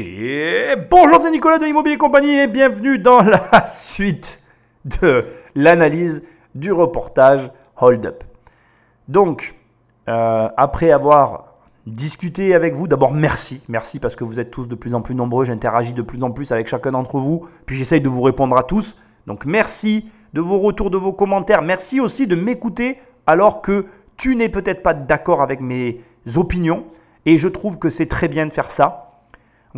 Bonjour, c'est Nicolas de Immobilier Compagnie et bienvenue dans la suite de l'analyse du reportage Hold Up. Donc, euh, après avoir discuté avec vous, d'abord merci, merci parce que vous êtes tous de plus en plus nombreux, j'interagis de plus en plus avec chacun d'entre vous, puis j'essaye de vous répondre à tous. Donc merci de vos retours, de vos commentaires, merci aussi de m'écouter alors que tu n'es peut-être pas d'accord avec mes opinions et je trouve que c'est très bien de faire ça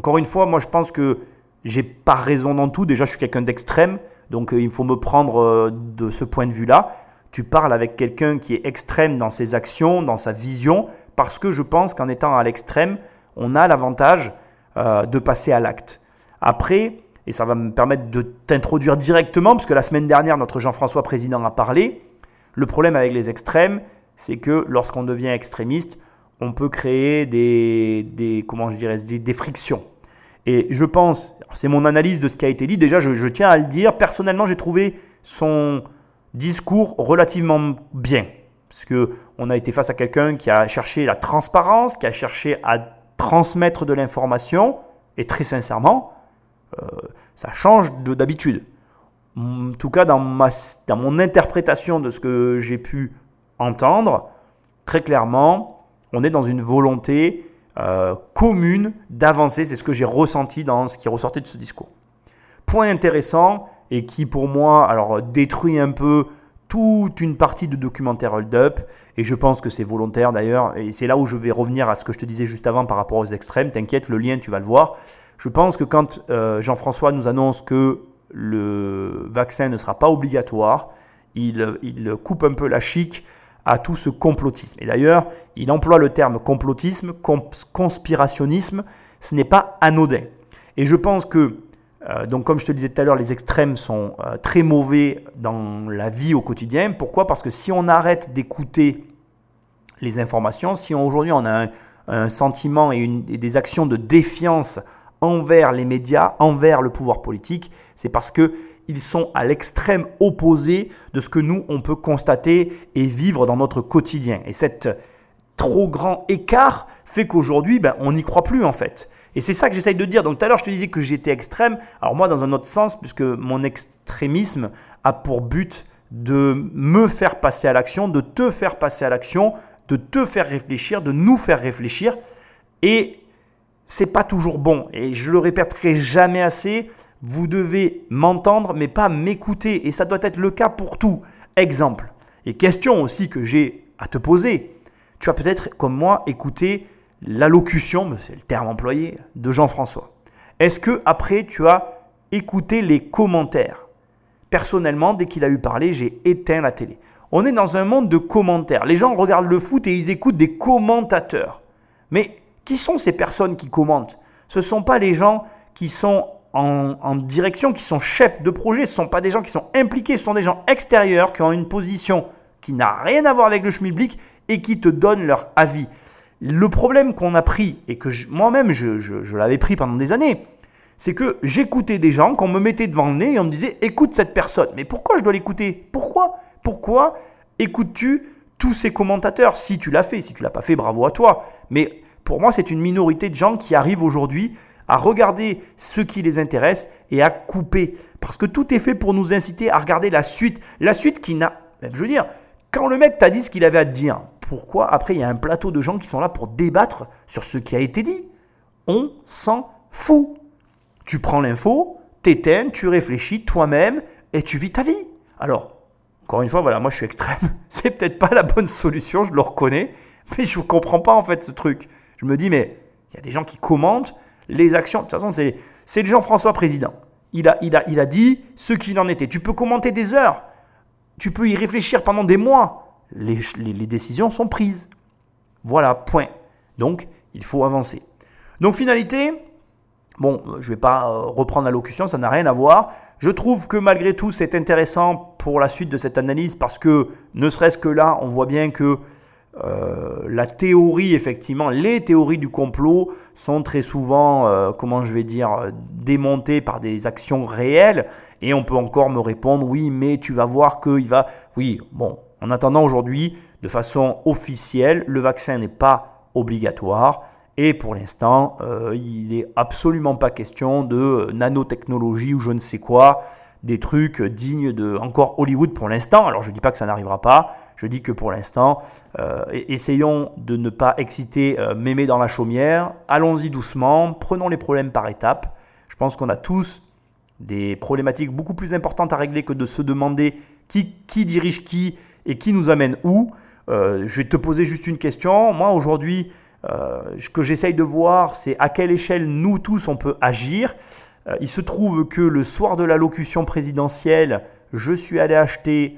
encore une fois, moi je pense que j'ai pas raison dans tout. Déjà, je suis quelqu'un d'extrême, donc euh, il faut me prendre euh, de ce point de vue-là. Tu parles avec quelqu'un qui est extrême dans ses actions, dans sa vision, parce que je pense qu'en étant à l'extrême, on a l'avantage euh, de passer à l'acte. Après, et ça va me permettre de t'introduire directement, parce que la semaine dernière, notre Jean-François Président a parlé, le problème avec les extrêmes, c'est que lorsqu'on devient extrémiste, on peut créer des, comment je dirais, des, frictions. Et je pense, c'est mon analyse de ce qui a été dit, déjà je, tiens à le dire, personnellement j'ai trouvé son discours relativement bien. Parce qu'on a été face à quelqu'un qui a cherché la transparence, qui a cherché à transmettre de l'information, et très sincèrement, euh, ça change d'habitude. En tout cas, dans, ma, dans mon interprétation de ce que j'ai pu entendre, très clairement, on est dans une volonté euh, commune d'avancer. C'est ce que j'ai ressenti dans ce qui ressortait de ce discours. Point intéressant et qui pour moi alors détruit un peu toute une partie de documentaire Hold Up et je pense que c'est volontaire d'ailleurs et c'est là où je vais revenir à ce que je te disais juste avant par rapport aux extrêmes. T'inquiète, le lien tu vas le voir. Je pense que quand euh, Jean-François nous annonce que le vaccin ne sera pas obligatoire, il, il coupe un peu la chic à tout ce complotisme. Et d'ailleurs, il emploie le terme complotisme, conspirationnisme, ce n'est pas anodin. Et je pense que, euh, donc comme je te le disais tout à l'heure, les extrêmes sont euh, très mauvais dans la vie au quotidien. Pourquoi? Parce que si on arrête d'écouter les informations, si aujourd'hui on a un, sentiment et, des actions de défiance envers les médias, envers le pouvoir politique, c'est parce que ils sont à l'extrême opposé de ce que nous, on peut constater et vivre dans notre quotidien. Et cet trop grand écart fait qu'aujourd'hui, ben, on n'y croit plus en fait. Et c'est ça que j'essaye de dire. Donc tout à l'heure, je te disais que j'étais extrême. Alors moi, dans un autre sens, puisque mon extrémisme a pour but de me faire passer à l'action, de te faire passer à l'action, de te faire réfléchir, de nous faire réfléchir. Et c'est pas toujours bon. Et je le répéterai jamais assez. Vous devez m'entendre, mais pas m'écouter. Et ça doit être le cas pour tout. Exemple. Et question aussi que j'ai à te poser. Tu as peut-être, comme moi, écouté l'allocution, c'est le terme employé, de Jean-François. Est-ce que après tu as écouté les commentaires? Personnellement, dès qu'il a eu parlé, j'ai éteint la télé. On est dans un monde de commentaires. Les gens regardent le foot et ils écoutent des commentateurs. Mais qui sont ces personnes qui commentent? Ce ne sont pas les gens qui sont en, direction, qui sont chefs de projet, ce ne sont pas des gens qui sont impliqués, ce sont des gens extérieurs qui ont une position qui n'a rien à voir avec le schmilblick et qui te donnent leur avis. Le problème qu'on a pris, et que moi-même je, l'avais pris pendant des années, c'est que j'écoutais des gens qu'on me mettait devant le nez et on me disait écoute cette personne. Mais pourquoi je dois l'écouter? Pourquoi? Pourquoi écoutes-tu tous ces commentateurs? Si tu l'as fait, si tu l'as pas fait, bravo à toi. Mais pour moi, c'est une minorité de gens qui arrivent aujourd'hui à regarder ce qui les intéresse et à couper. Parce que tout est fait pour nous inciter à regarder la suite. La suite qui n'a... Je veux dire, quand le mec t'a dit ce qu'il avait à te dire, pourquoi après il y a un plateau de gens qui sont là pour débattre sur ce qui a été dit? On s'en fout. Tu prends l'info, t'éteins, tu réfléchis toi-même et tu vis ta vie. Alors, encore une fois, voilà, moi je suis extrême. C'est peut-être pas la bonne solution, je le reconnais, mais je ne comprends pas en fait ce truc. Je me dis, mais il y a des gens qui commentent, les actions. De toute façon, c'est, Jean-François président. Il a, il, a, il a dit ce qu'il en était. Tu peux commenter des heures. Tu peux y réfléchir pendant des mois. Les, les, décisions sont prises. Voilà, point. Donc, il faut avancer. Donc, finalité, bon, je ne vais pas euh, reprendre l'allocution, ça n'a rien à voir. Je trouve que malgré tout, c'est intéressant pour la suite de cette analyse parce que, ne serait-ce que là, on voit bien que euh, la théorie, effectivement, les théories du complot sont très souvent, euh, comment je vais dire, démontées par des actions réelles. Et on peut encore me répondre, oui, mais tu vas voir qu'il va... Oui, bon, en attendant aujourd'hui, de façon officielle, le vaccin n'est pas obligatoire. Et pour l'instant, euh, il n'est absolument pas question de nanotechnologie ou je ne sais quoi, des trucs dignes de encore Hollywood pour l'instant. Alors je ne dis pas que ça n'arrivera pas, je dis que pour l'instant, euh, essayons de ne pas exciter euh, mémé dans la chaumière, allons-y doucement, prenons les problèmes par étapes. Je pense qu'on a tous des problématiques beaucoup plus importantes à régler que de se demander qui, qui dirige qui et qui nous amène où. Euh, je vais te poser juste une question. Moi aujourd'hui, euh, ce que j'essaye de voir, c'est à quelle échelle nous tous on peut agir. Il se trouve que le soir de l'allocution présidentielle, je suis allé acheter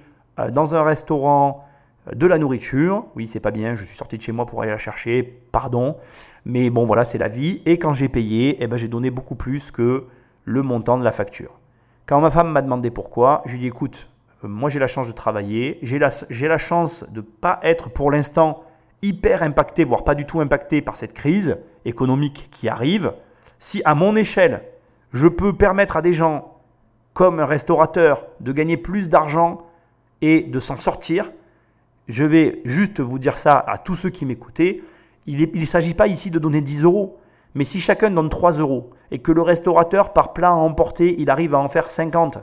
dans un restaurant de la nourriture. Oui, c'est pas bien, je suis sorti de chez moi pour aller la chercher, pardon. Mais bon, voilà, c'est la vie. Et quand j'ai payé, eh ben, j'ai donné beaucoup plus que le montant de la facture. Quand ma femme m'a demandé pourquoi, je lui ai dit écoute, moi j'ai la chance de travailler, j'ai la, la chance de ne pas être pour l'instant hyper impacté, voire pas du tout impacté par cette crise économique qui arrive, si à mon échelle, je peux permettre à des gens comme un restaurateur de gagner plus d'argent et de s'en sortir, je vais juste vous dire ça à tous ceux qui m'écoutaient, il ne s'agit pas ici de donner 10 euros, mais si chacun donne 3 euros et que le restaurateur par plat à emporter, il arrive à en faire 50,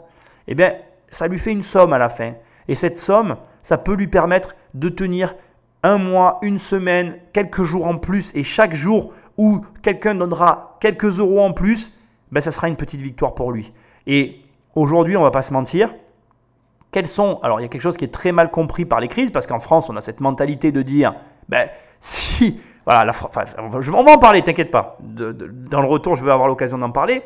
eh bien, ça lui fait une somme à la fin. Et cette somme, ça peut lui permettre de tenir un mois, une semaine, quelques jours en plus, et chaque jour où quelqu'un donnera quelques euros en plus, ben ça sera une petite victoire pour lui. Et aujourd'hui, on va pas se mentir, quels sont alors il y a quelque chose qui est très mal compris par les crises parce qu'en France on a cette mentalité de dire ben si voilà la, enfin, on va en parler t'inquiète pas dans le retour je vais avoir l'occasion d'en parler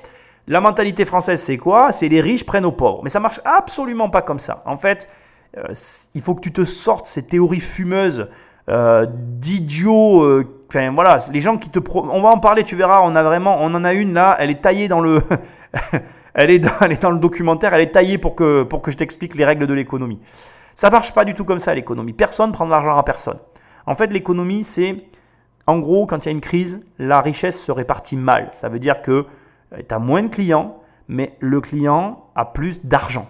la mentalité française, c'est quoi? C'est les riches prennent aux pauvres. Mais ça marche absolument pas comme ça. En fait, euh, il faut que tu te sortes ces théories fumeuses euh, d'idiots. Euh, enfin voilà, les gens qui te. On va en parler, tu verras. On a vraiment, on en a une là. Elle est taillée dans le. elle, est dans, le documentaire. Elle est taillée pour que je t'explique les règles de l'économie. Ça marche pas du tout comme ça l'économie. Personne prend de l'argent à personne. En fait, l'économie, c'est en gros quand il y a une crise, la richesse se répartit mal. Ça veut dire que tu as moins de clients, mais le client a plus d'argent.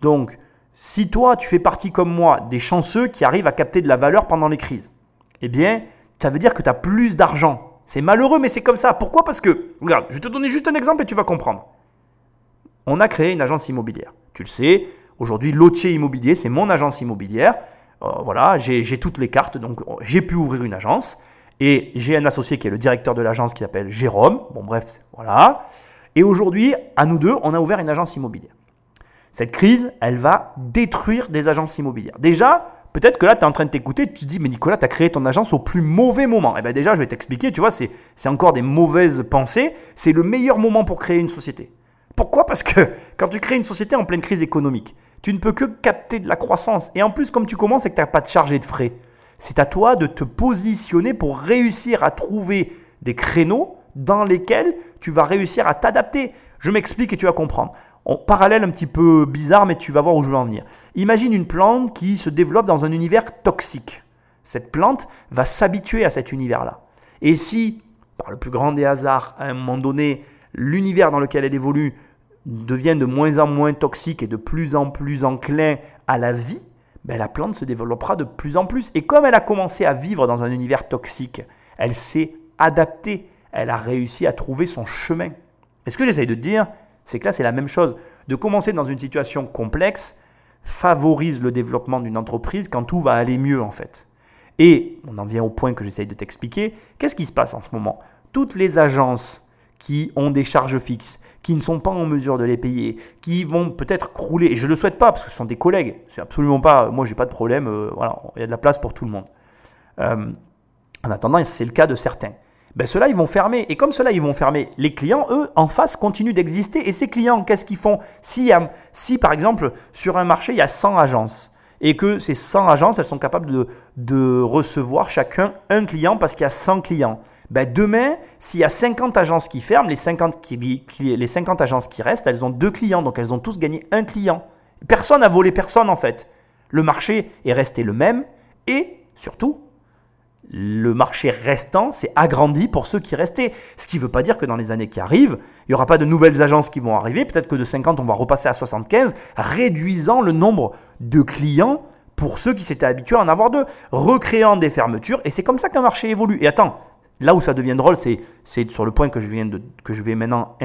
Donc, si toi, tu fais partie comme moi des chanceux qui arrivent à capter de la valeur pendant les crises, eh bien, ça veut dire que tu as plus d'argent. C'est malheureux, mais c'est comme ça. Pourquoi? Parce que, regarde, je vais te donner juste un exemple et tu vas comprendre. On a créé une agence immobilière. Tu le sais, aujourd'hui, Lotier Immobilier, c'est mon agence immobilière. Euh, voilà, j'ai toutes les cartes, donc j'ai pu ouvrir une agence. Et j'ai un associé qui est le directeur de l'agence qui s'appelle Jérôme. Bon, bref, voilà. Et aujourd'hui, à nous deux, on a ouvert une agence immobilière. Cette crise, elle va détruire des agences immobilières. Déjà, peut-être que là, tu es en train de t'écouter, tu te dis, mais Nicolas, tu as créé ton agence au plus mauvais moment. Eh bien déjà, je vais t'expliquer, tu vois, c'est encore des mauvaises pensées. C'est le meilleur moment pour créer une société. Pourquoi? Parce que quand tu crées une société en pleine crise économique, tu ne peux que capter de la croissance. Et en plus, comme tu commences et que tu n'as pas de charge et de frais, c'est à toi de te positionner pour réussir à trouver des créneaux dans lesquels tu vas réussir à t'adapter. Je m'explique et tu vas comprendre. En parallèle un petit peu bizarre, mais tu vas voir où je veux en venir. Imagine une plante qui se développe dans un univers toxique. Cette plante va s'habituer à cet univers-là. Et si, par le plus grand des hasards, à un moment donné, l'univers dans lequel elle évolue devient de moins en moins toxique et de plus en plus enclin à la vie, ben, la plante se développera de plus en plus. Et comme elle a commencé à vivre dans un univers toxique, elle s'est adaptée, elle a réussi à trouver son chemin. Et ce que j'essaye de dire, c'est que là, c'est la même chose. De commencer dans une situation complexe favorise le développement d'une entreprise quand tout va aller mieux, en fait. Et on en vient au point que j'essaye de t'expliquer. Qu'est-ce qui se passe en ce moment? Toutes les agences qui ont des charges fixes, qui ne sont pas en mesure de les payer, qui vont peut-être crouler. Et je ne le souhaite pas parce que ce sont des collègues. C'est absolument pas. Moi, j'ai pas de problème. Euh, voilà, il y a de la place pour tout le monde. Euh, en attendant, c'est le cas de certains. Ben, ceux-là, ils vont fermer. Et comme ceux-là, ils vont fermer, les clients, eux, en face, continuent d'exister. Et ces clients, qu'est-ce qu'ils font? Si, si, par exemple, sur un marché, il y a 100 agences, et que ces 100 agences, elles sont capables de, de recevoir chacun un client parce qu'il y a 100 clients. Ben demain, s'il y a 50 agences qui ferment, les 50, qui, les 50 agences qui restent, elles ont deux clients, donc elles ont tous gagné un client. Personne n'a volé personne en fait. Le marché est resté le même et surtout, le marché restant s'est agrandi pour ceux qui restaient. Ce qui ne veut pas dire que dans les années qui arrivent, il n'y aura pas de nouvelles agences qui vont arriver. Peut-être que de 50, on va repasser à 75, réduisant le nombre de clients pour ceux qui s'étaient habitués à en avoir deux, recréant des fermetures. Et c'est comme ça qu'un marché évolue. Et attends, là où ça devient drôle, c'est, sur le point que je, viens de, que je vais maintenant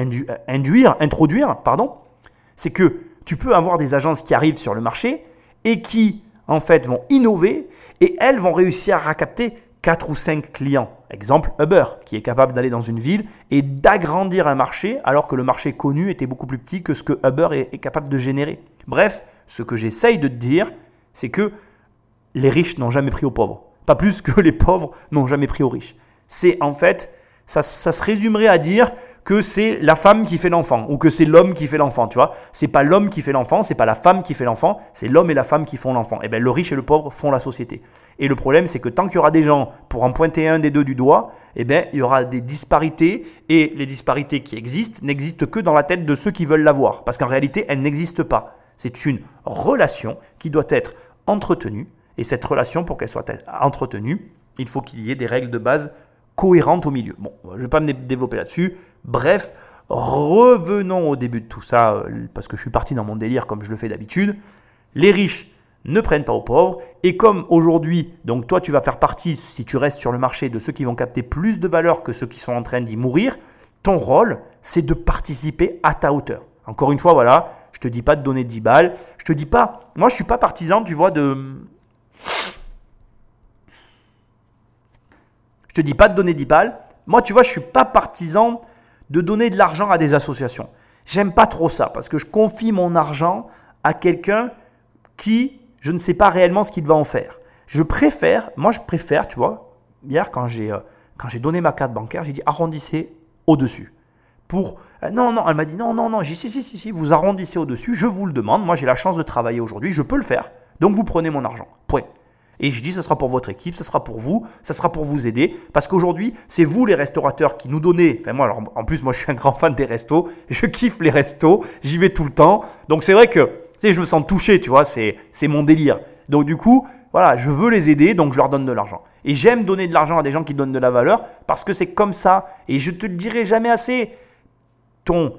induire, introduire, pardon, c'est que tu peux avoir des agences qui arrivent sur le marché et qui, en fait, vont innover et elles vont réussir à capter 4 ou 5 clients. Exemple, Uber, qui est capable d'aller dans une ville et d'agrandir un marché alors que le marché connu était beaucoup plus petit que ce que Uber est, capable de générer. Bref, ce que j'essaye de te dire, c'est que les riches n'ont jamais pris aux pauvres. Pas plus que les pauvres n'ont jamais pris aux riches. C'est en fait, ça, ça se résumerait à dire que c'est la femme qui fait l'enfant ou que c'est l'homme qui fait l'enfant, tu vois. C'est pas l'homme qui fait l'enfant, c'est pas la femme qui fait l'enfant, c'est l'homme et la femme qui font l'enfant. Et eh bien le riche et le pauvre font la société. Et le problème c'est que tant qu'il y aura des gens pour en pointer un des deux du doigt, eh bien il y aura des disparités et les disparités qui existent n'existent que dans la tête de ceux qui veulent l'avoir parce qu'en réalité elles n'existent pas. C'est une relation qui doit être entretenue et cette relation pour qu'elle soit entretenue, il faut qu'il y ait des règles de base cohérentes au milieu. Bon, je ne vais pas me développer là-dessus. Bref, revenons au début de tout ça, euh, parce que je suis parti dans mon délire comme je le fais d'habitude. Les riches ne prennent pas aux pauvres. Et comme aujourd'hui, donc toi tu vas faire partie, si tu restes sur le marché, de ceux qui vont capter plus de valeur que ceux qui sont en train d'y mourir, ton rôle, c'est de participer à ta hauteur. Encore une fois, voilà, je te dis pas de donner 10 balles. Je te dis pas, moi je suis pas partisan, tu vois, de... Je te dis pas de donner 10 balles. Moi, tu vois, je suis pas partisan de donner de l'argent à des associations. J'aime pas trop ça parce que je confie mon argent à quelqu'un qui, je ne sais pas réellement ce qu'il va en faire. Je préfère, moi je préfère, tu vois, hier quand j'ai euh, donné ma carte bancaire, j'ai dit arrondissez au-dessus. Pour euh, non non, elle m'a dit non non non, j'ai dit si si si si, vous arrondissez au-dessus, je vous le demande, moi j'ai la chance de travailler aujourd'hui, je peux le faire. Donc vous prenez mon argent. Point. Et je dis, ce sera pour votre équipe, ce sera pour vous, ce sera pour vous aider. Parce qu'aujourd'hui, c'est vous les restaurateurs qui nous donnez. Enfin, moi, alors, en plus, moi, je suis un grand fan des restos. Je kiffe les restos. J'y vais tout le temps. Donc, c'est vrai que, tu sais, je me sens touché, tu vois. C'est, c'est mon délire. Donc, du coup, voilà, je veux les aider, donc je leur donne de l'argent. Et j'aime donner de l'argent à des gens qui donnent de la valeur parce que c'est comme ça. Et je te le dirai jamais assez. Ton,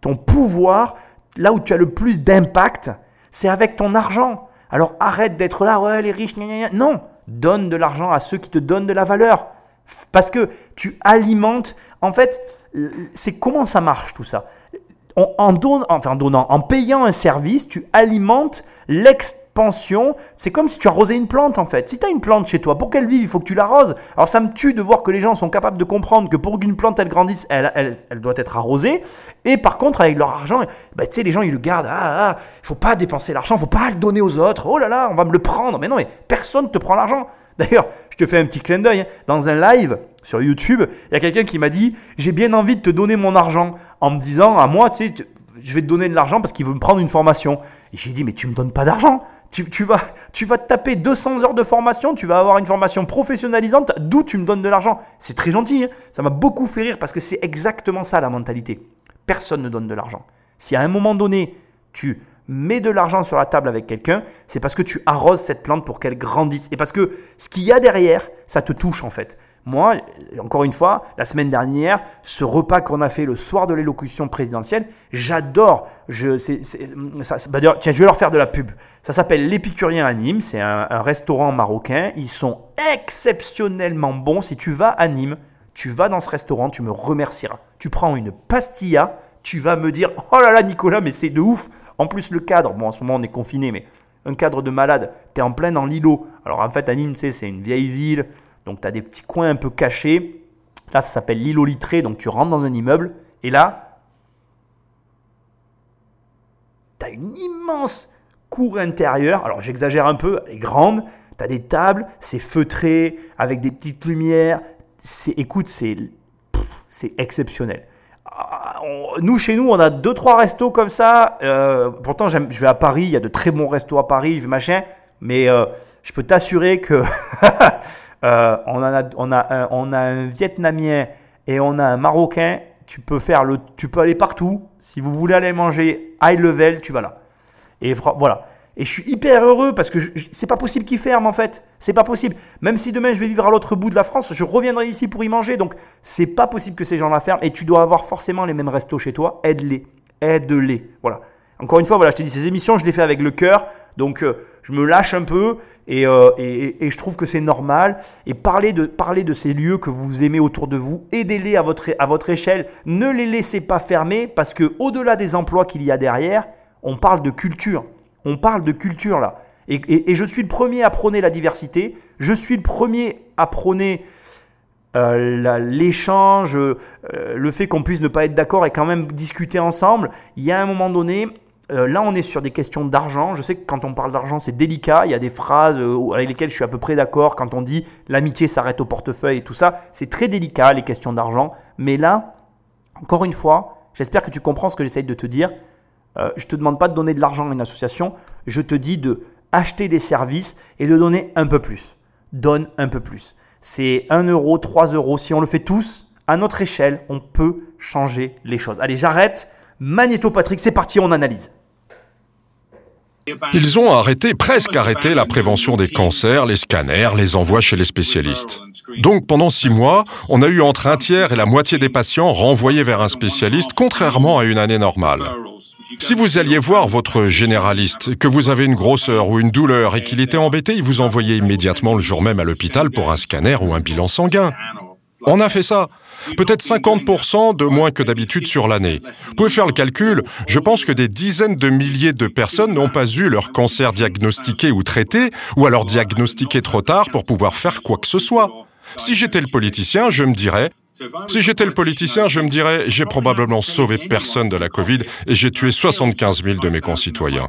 ton pouvoir, là où tu as le plus d'impact, c'est avec ton argent. Alors arrête d'être là, ouais, les riches, non, donne de l'argent à ceux qui te donnent de la valeur. Parce que tu alimentes, en fait, c'est comment ça marche tout ça? En, en donnant, en payant un service, tu alimentes l'expansion. C'est comme si tu arrosais une plante en fait. Si tu as une plante chez toi, pour qu'elle vive, il faut que tu l'arroses. Alors ça me tue de voir que les gens sont capables de comprendre que pour qu'une plante elle grandisse, elle, doit être arrosée. Et par contre, avec leur argent, bah, tu sais, les gens ils le gardent. Ah, ah, faut pas dépenser l'argent, faut pas le donner aux autres. Oh là là, on va me le prendre. Mais non, mais personne te prend l'argent. D'ailleurs, je te fais un petit clin d'œil. Hein. Dans un live sur YouTube, il y a quelqu'un qui m'a dit J'ai bien envie de te donner mon argent. En me disant à moi, tu sais, je vais te donner de l'argent parce qu'il veut me prendre une formation. J'ai dit Mais tu me donnes pas d'argent. Tu, vas, tu vas te taper 200 heures de formation, tu vas avoir une formation professionnalisante, d'où tu me donnes de l'argent. C'est très gentil. Hein. Ça m'a beaucoup fait rire parce que c'est exactement ça la mentalité. Personne ne donne de l'argent. Si à un moment donné, tu mets de l'argent sur la table avec quelqu'un, c'est parce que tu arroses cette plante pour qu'elle grandisse. Et parce que ce qu'il y a derrière, ça te touche en fait. Moi, encore une fois, la semaine dernière, ce repas qu'on a fait le soir de l'élocution présidentielle, j'adore. Je, bah, tiens, je vais leur faire de la pub. Ça s'appelle l'Épicurien à Nîmes. C'est un, restaurant marocain. Ils sont exceptionnellement bons. Si tu vas à Nîmes, tu vas dans ce restaurant, tu me remercieras. Tu prends une pastilla, tu vas me dire Oh là là, Nicolas, mais c'est de ouf. En plus, le cadre, bon, en ce moment, on est confiné, mais un cadre de malade, tu es en plein dans l'îlot. Alors, en fait, à Nîmes, c'est une vieille ville, donc tu as des petits coins un peu cachés. Là, ça s'appelle l'îlot litré, donc tu rentres dans un immeuble, et là, tu as une immense cour intérieure. Alors, j'exagère un peu, elle est grande. Tu as des tables, c'est feutré, avec des petites lumières. Écoute, c'est exceptionnel nous, chez nous, on a deux, trois restos comme ça. Euh, pourtant, je vais à Paris, il y a de très bons restos à Paris, machin. Mais euh, je peux t'assurer que euh, un, on a un Vietnamien et on a un Marocain. Tu peux, faire le, tu peux aller partout. Si vous voulez aller manger high level, tu vas là. Et voilà. Et je suis hyper heureux parce que c'est pas possible qu'ils ferment en fait. C'est pas possible. Même si demain je vais vivre à l'autre bout de la France, je reviendrai ici pour y manger. Donc c'est pas possible que ces gens-là ferment. Et tu dois avoir forcément les mêmes restos chez toi. Aide-les. Aide-les. Voilà. Encore une fois, voilà, je te dis, ces émissions, je les fais avec le cœur. Donc euh, je me lâche un peu. Euh, et, je trouve que c'est normal. Et parlez de, parler de ces lieux que vous aimez autour de vous. Aidez-les à votre, à votre échelle. Ne les laissez pas fermer parce que au-delà des emplois qu'il y a derrière, on parle de culture. On parle de culture là. Et, et je suis le premier à prôner la diversité. Je suis le premier à prôner euh, l'échange, euh, le fait qu'on puisse ne pas être d'accord et quand même discuter ensemble. Il y a un moment donné, euh, là, on est sur des questions d'argent. Je sais que quand on parle d'argent, c'est délicat. Il y a des phrases euh, avec lesquelles je suis à peu près d'accord. Quand on dit l'amitié s'arrête au portefeuille et tout ça, c'est très délicat, les questions d'argent. Mais là, encore une fois, j'espère que tu comprends ce que j'essaye de te dire. Euh, je ne te demande pas de donner de l'argent à une association. Je te dis de acheter des services et de donner un peu plus. Donne un peu plus. C'est 1 euro, 3 euros. Si on le fait tous, à notre échelle, on peut changer les choses. Allez, j'arrête. Magnéto Patrick, c'est parti, on analyse. Ils ont arrêté, presque arrêté la prévention des cancers, les scanners, les envois chez les spécialistes. Donc pendant six mois, on a eu entre un tiers et la moitié des patients renvoyés vers un spécialiste, contrairement à une année normale. Si vous alliez voir votre généraliste, que vous avez une grosseur ou une douleur et qu'il était embêté, il vous envoyait immédiatement le jour même à l'hôpital pour un scanner ou un bilan sanguin. On a fait ça. Peut-être 50% de moins que d'habitude sur l'année. Vous pouvez faire le calcul, je pense que des dizaines de milliers de personnes n'ont pas eu leur cancer diagnostiqué ou traité, ou alors diagnostiqué trop tard pour pouvoir faire quoi que ce soit. Si j'étais le politicien, je me dirais, si j'étais le politicien, je me dirais, j'ai probablement sauvé personne de la Covid et j'ai tué 75 000 de mes concitoyens.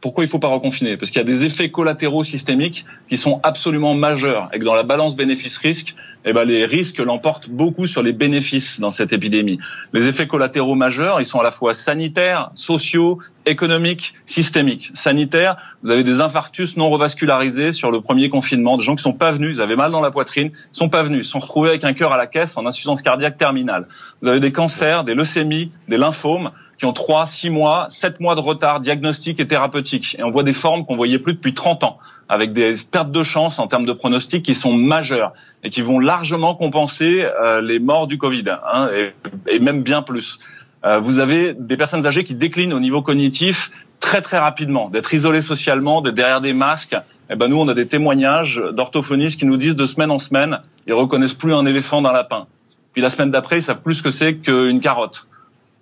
Pourquoi il ne faut pas reconfiner? Parce qu'il y a des effets collatéraux systémiques qui sont absolument majeurs et que dans la balance bénéfice-risque, eh ben, les risques l'emportent beaucoup sur les bénéfices dans cette épidémie. Les effets collatéraux majeurs, ils sont à la fois sanitaires, sociaux, économiques, systémiques. Sanitaires, vous avez des infarctus non revascularisés sur le premier confinement, des gens qui sont pas venus, ils avaient mal dans la poitrine, sont pas venus, sont retrouvés avec un cœur à la caisse en insuffisance cardiaque terminale. Vous avez des cancers, des leucémies, des lymphomes, qui ont 3, 6 mois, 7 mois de retard diagnostique et thérapeutique. Et on voit des formes qu'on voyait plus depuis 30 ans, avec des pertes de chance en termes de pronostics qui sont majeures et qui vont largement compenser euh, les morts du Covid, hein, et, et, même bien plus. Euh, vous avez des personnes âgées qui déclinent au niveau cognitif très très rapidement, d'être isolées socialement, d'être derrière des masques. Eh ben nous, on a des témoignages d'orthophonistes qui nous disent de semaine en semaine, ils reconnaissent plus un éléphant d'un lapin. Puis la semaine d'après, ils savent plus ce que c'est qu'une carotte.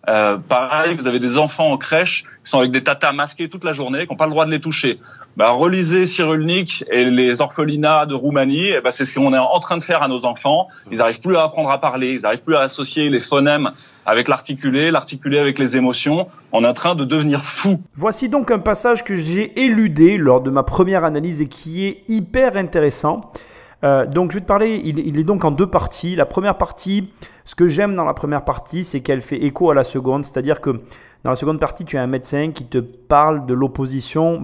Euh, pareil, vous avez des enfants en crèche qui sont avec des tatas masqués toute la journée, qui n'ont pas le droit de les toucher. Bah, relisez Cyrulnik et les orphelinats de Roumanie, et bah, c'est ce qu'on est en train de faire à nos enfants. Ils n'arrivent plus à apprendre à parler, ils n'arrivent plus à associer les phonèmes avec l'articulé, l'articulé avec les émotions. On est en train de devenir fou. Voici donc un passage que j'ai éludé lors de ma première analyse et qui est hyper intéressant. Euh, donc je vais te parler, il, est donc en deux parties. La première partie, ce que j'aime dans la première partie, c'est qu'elle fait écho à la seconde. C'est-à-dire que dans la seconde partie, tu as un médecin qui te parle de l'opposition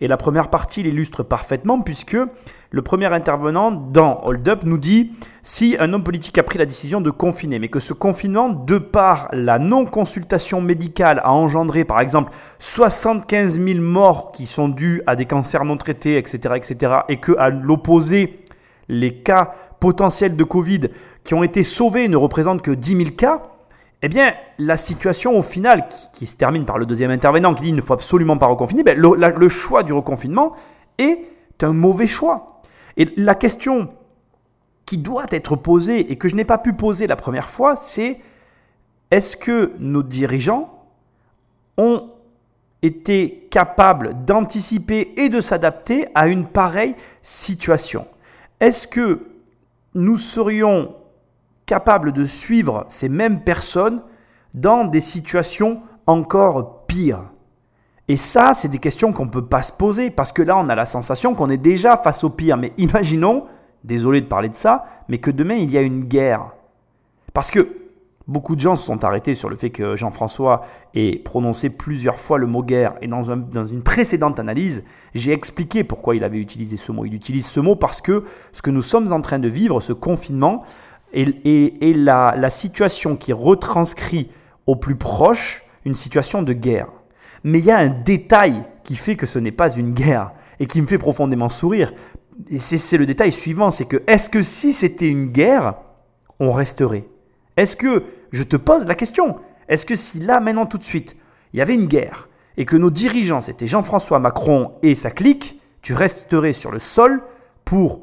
Et la première partie l'illustre parfaitement puisque le premier intervenant dans Hold Up nous dit si un homme politique a pris la décision de confiner, mais que ce confinement, de par la non-consultation médicale, a engendré par exemple 75 000 morts qui sont dus à des cancers non traités, etc., etc., et que à l'opposé, les cas potentiels de Covid qui ont été sauvés ne représentent que 10 000 cas, eh bien, la situation au final, qui, se termine par le deuxième intervenant qui dit qu'il ne faut absolument pas reconfiner, ben, le choix du reconfinement est un mauvais choix. Et la question qui doit être posée et que je n'ai pas pu poser la première fois, c'est est-ce que nos dirigeants ont été capables d'anticiper et de s'adapter à une pareille situation? Est-ce que nous serions capables de suivre ces mêmes personnes dans des situations encore pires et ça, c'est des questions qu'on ne peut pas se poser parce que là, on a la sensation qu'on est déjà face au pire. Mais imaginons, désolé de parler de ça, mais que demain, il y a une guerre. Parce que beaucoup de gens se sont arrêtés sur le fait que Jean-François ait prononcé plusieurs fois le mot guerre. Et dans, dans une précédente analyse, j'ai expliqué pourquoi il avait utilisé ce mot. Il utilise ce mot parce que ce que nous sommes en train de vivre, ce confinement, la, la situation qui retranscrit au plus proche une situation de guerre. Mais il y a un détail qui fait que ce n'est pas une guerre et qui me fait profondément sourire. Et c'est le détail suivant, c'est que est-ce que si c'était une guerre, on resterait? Est-ce que, je te pose la question, est-ce que si là, maintenant, tout de suite, il y avait une guerre et que nos dirigeants, c'était Jean-François Macron et sa clique, tu resterais sur le sol pour,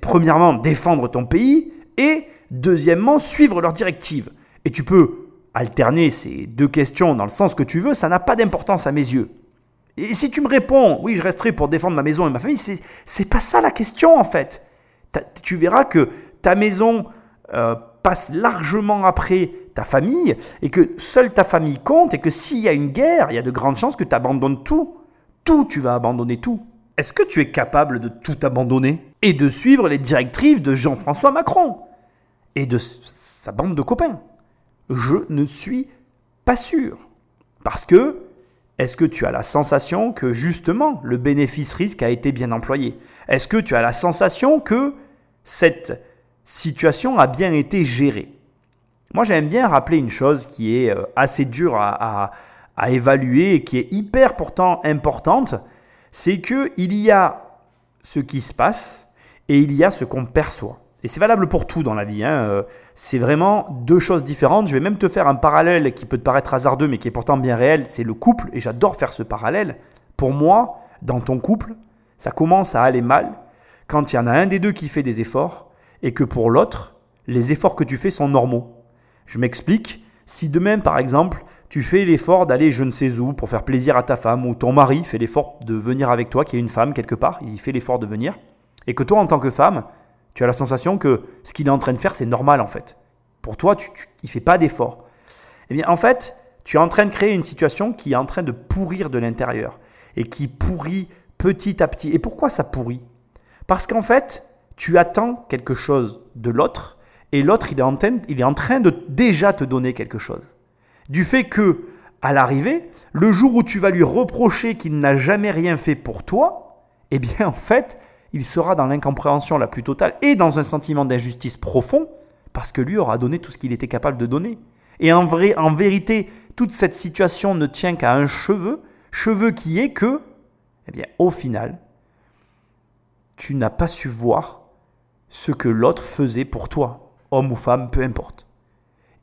premièrement, défendre ton pays et, deuxièmement, suivre leurs directives. Et tu peux alterner ces deux questions dans le sens que tu veux, ça n'a pas d'importance à mes yeux. Et si tu me réponds, oui, je resterai pour défendre ma maison et ma famille, c'est pas ça la question en fait. Tu verras que ta maison euh, passe largement après ta famille et que seule ta famille compte et que s'il y a une guerre, il y a de grandes chances que tu abandonnes tout. Tout, tu vas abandonner tout. Est-ce que tu es capable de tout abandonner et de suivre les directives de Jean-François Macron? Et de sa bande de copains Je ne suis pas sûr. Parce que est-ce que tu as la sensation que justement le bénéfice-risque a été bien employé? Est-ce que tu as la sensation que cette situation a bien été gérée? Moi j'aime bien rappeler une chose qui est euh, assez dure à, évaluer et qui est hyper pourtant importante, c'est qu'il y a ce qui se passe et il y a ce qu'on perçoit. Et c'est valable pour tout dans la vie. Hein. Euh, c'est vraiment deux choses différentes. Je vais même te faire un parallèle qui peut te paraître hasardeux, mais qui est pourtant bien réel. C'est le couple, et j'adore faire ce parallèle. Pour moi, dans ton couple, ça commence à aller mal quand il y en a un des deux qui fait des efforts, et que pour l'autre, les efforts que tu fais sont normaux. Je m'explique. Si demain, par exemple, tu fais l'effort d'aller je ne sais où pour faire plaisir à ta femme, ou ton mari fait l'effort de venir avec toi, qui est une femme quelque part, il fait l'effort de venir, et que toi, en tant que femme, tu as la sensation que ce qu'il est en train de faire, c'est normal en fait. Pour toi, il ne fait pas d'effort. Eh bien, en fait, tu es en train de créer une situation qui est en train de pourrir de l'intérieur et qui pourrit petit à petit. Et pourquoi ça pourrit? Parce qu'en fait, tu attends quelque chose de l'autre et l'autre, il, est en train, il est en train de déjà te donner quelque chose. Du fait que, à l'arrivée, le jour où tu vas lui reprocher qu'il n'a jamais rien fait pour toi, eh bien, en fait, il sera dans l'incompréhension la plus totale et dans un sentiment d'injustice profond parce que lui aura donné tout ce qu'il était capable de donner. Et en, vérité, toute cette situation ne tient qu'à un cheveu, cheveu qui est que, eh bien, au final, tu n'as pas su voir ce que l'autre faisait pour toi, homme ou femme, peu importe.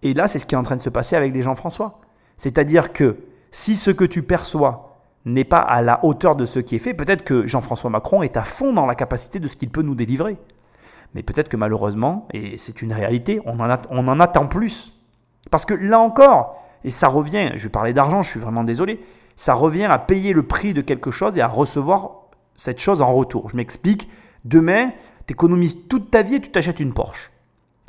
Et là, c'est ce qui est en train de se passer avec les Jean-François. C'est-à-dire que si ce que tu perçois n'est pas à la hauteur de ce qui est fait. Peut-être que Jean-François Macron est à fond dans la capacité de ce qu'il peut nous délivrer. Mais peut-être que malheureusement, et c'est une réalité, on en, en attend plus. Parce que là encore, et ça revient, je parler d'argent, je suis vraiment désolé, ça revient à payer le prix de quelque chose et à recevoir cette chose en retour. Je m'explique, demain, tu économises toute ta vie et tu t'achètes une Porsche.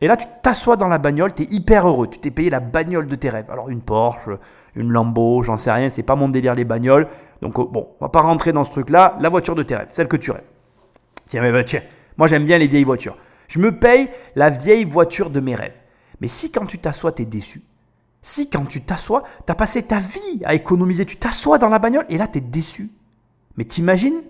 Et là, tu t'assois dans la bagnole, tu es hyper heureux, tu t'es payé la bagnole de tes rêves. Alors une Porsche, une Lambo, j'en sais rien, c'est pas mon délire les bagnoles. Donc euh, bon, on va pas rentrer dans ce truc-là. La voiture de tes rêves, celle que tu rêves. Tiens, mais bah, tiens, moi j'aime bien les vieilles voitures. Je me paye la vieille voiture de mes rêves. Mais si quand tu t'assois, tu es déçu. Si quand tu t'assois, tu as passé ta vie à économiser, tu t'assois dans la bagnole et là tu es déçu. Mais t'imagines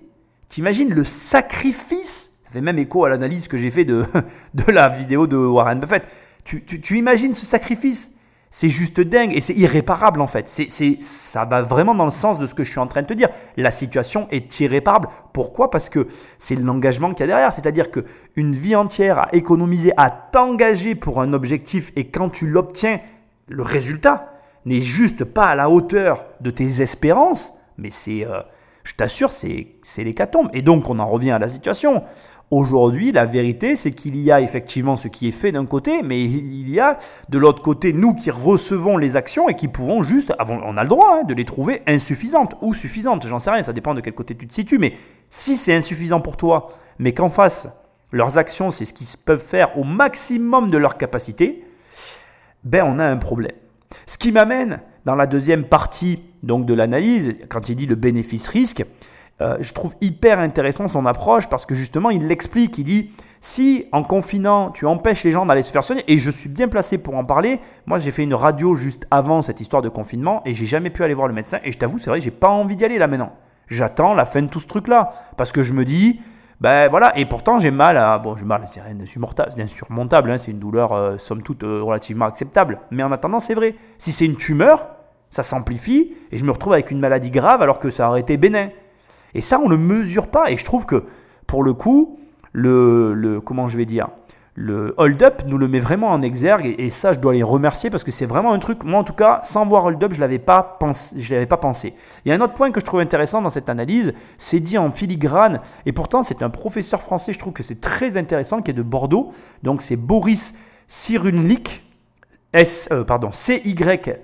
T'imagines le sacrifice fait même écho à l'analyse que j'ai fait de, de la vidéo de Warren Buffett. Tu, tu, imagines ce sacrifice? C'est juste dingue et c'est irréparable en fait. C'est, ça va vraiment dans le sens de ce que je suis en train de te dire. La situation est irréparable. Pourquoi? Parce que c'est l'engagement qu'il y a derrière. C'est-à-dire qu'une vie entière à économiser, à t'engager pour un objectif et quand tu l'obtiens, le résultat n'est juste pas à la hauteur de tes espérances, mais c'est, euh, je t'assure, c'est, c'est l'hécatombe. Et donc on en revient à la situation. Aujourd'hui, la vérité, c'est qu'il y a effectivement ce qui est fait d'un côté, mais il y a de l'autre côté nous qui recevons les actions et qui pouvons juste, on a le droit hein, de les trouver insuffisantes ou suffisantes, j'en sais rien, ça dépend de quel côté tu te situes, mais si c'est insuffisant pour toi, mais qu'en face, leurs actions, c'est ce qu'ils peuvent faire au maximum de leur capacité, ben on a un problème. Ce qui m'amène dans la deuxième partie donc de l'analyse, quand il dit le bénéfice-risque, euh, je trouve hyper intéressant son approche parce que justement, il l'explique. Il dit si en confinant, tu empêches les gens d'aller se faire soigner, et je suis bien placé pour en parler. Moi, j'ai fait une radio juste avant cette histoire de confinement et j'ai jamais pu aller voir le médecin. Et je t'avoue, c'est vrai, j'ai pas envie d'y aller là maintenant. J'attends la fin de tout ce truc-là parce que je me dis. Ben voilà, et pourtant j'ai mal à. Bon, j'ai mal, c'est rien d'insurmontable, hein, c'est une douleur euh, somme toute euh, relativement acceptable. Mais en attendant, c'est vrai. Si c'est une tumeur, ça s'amplifie et je me retrouve avec une maladie grave alors que ça aurait été bénin. Et ça, on ne mesure pas. Et je trouve que, pour le coup, le, le comment je vais dire, le Hold Up nous le met vraiment en exergue et, ça je dois les remercier parce que c'est vraiment un truc, moi en tout cas, sans voir Hold Up, je ne l'avais pas, pensé, l'avais pas pensé. Il y a un autre point que je trouve intéressant dans cette analyse, c'est dit en filigrane et pourtant c'est un professeur français, je trouve que c'est très intéressant, qui est de Bordeaux, donc c'est Boris Cyrulnik, S, euh, pardon, C-Y-R-U-L-N-I-K,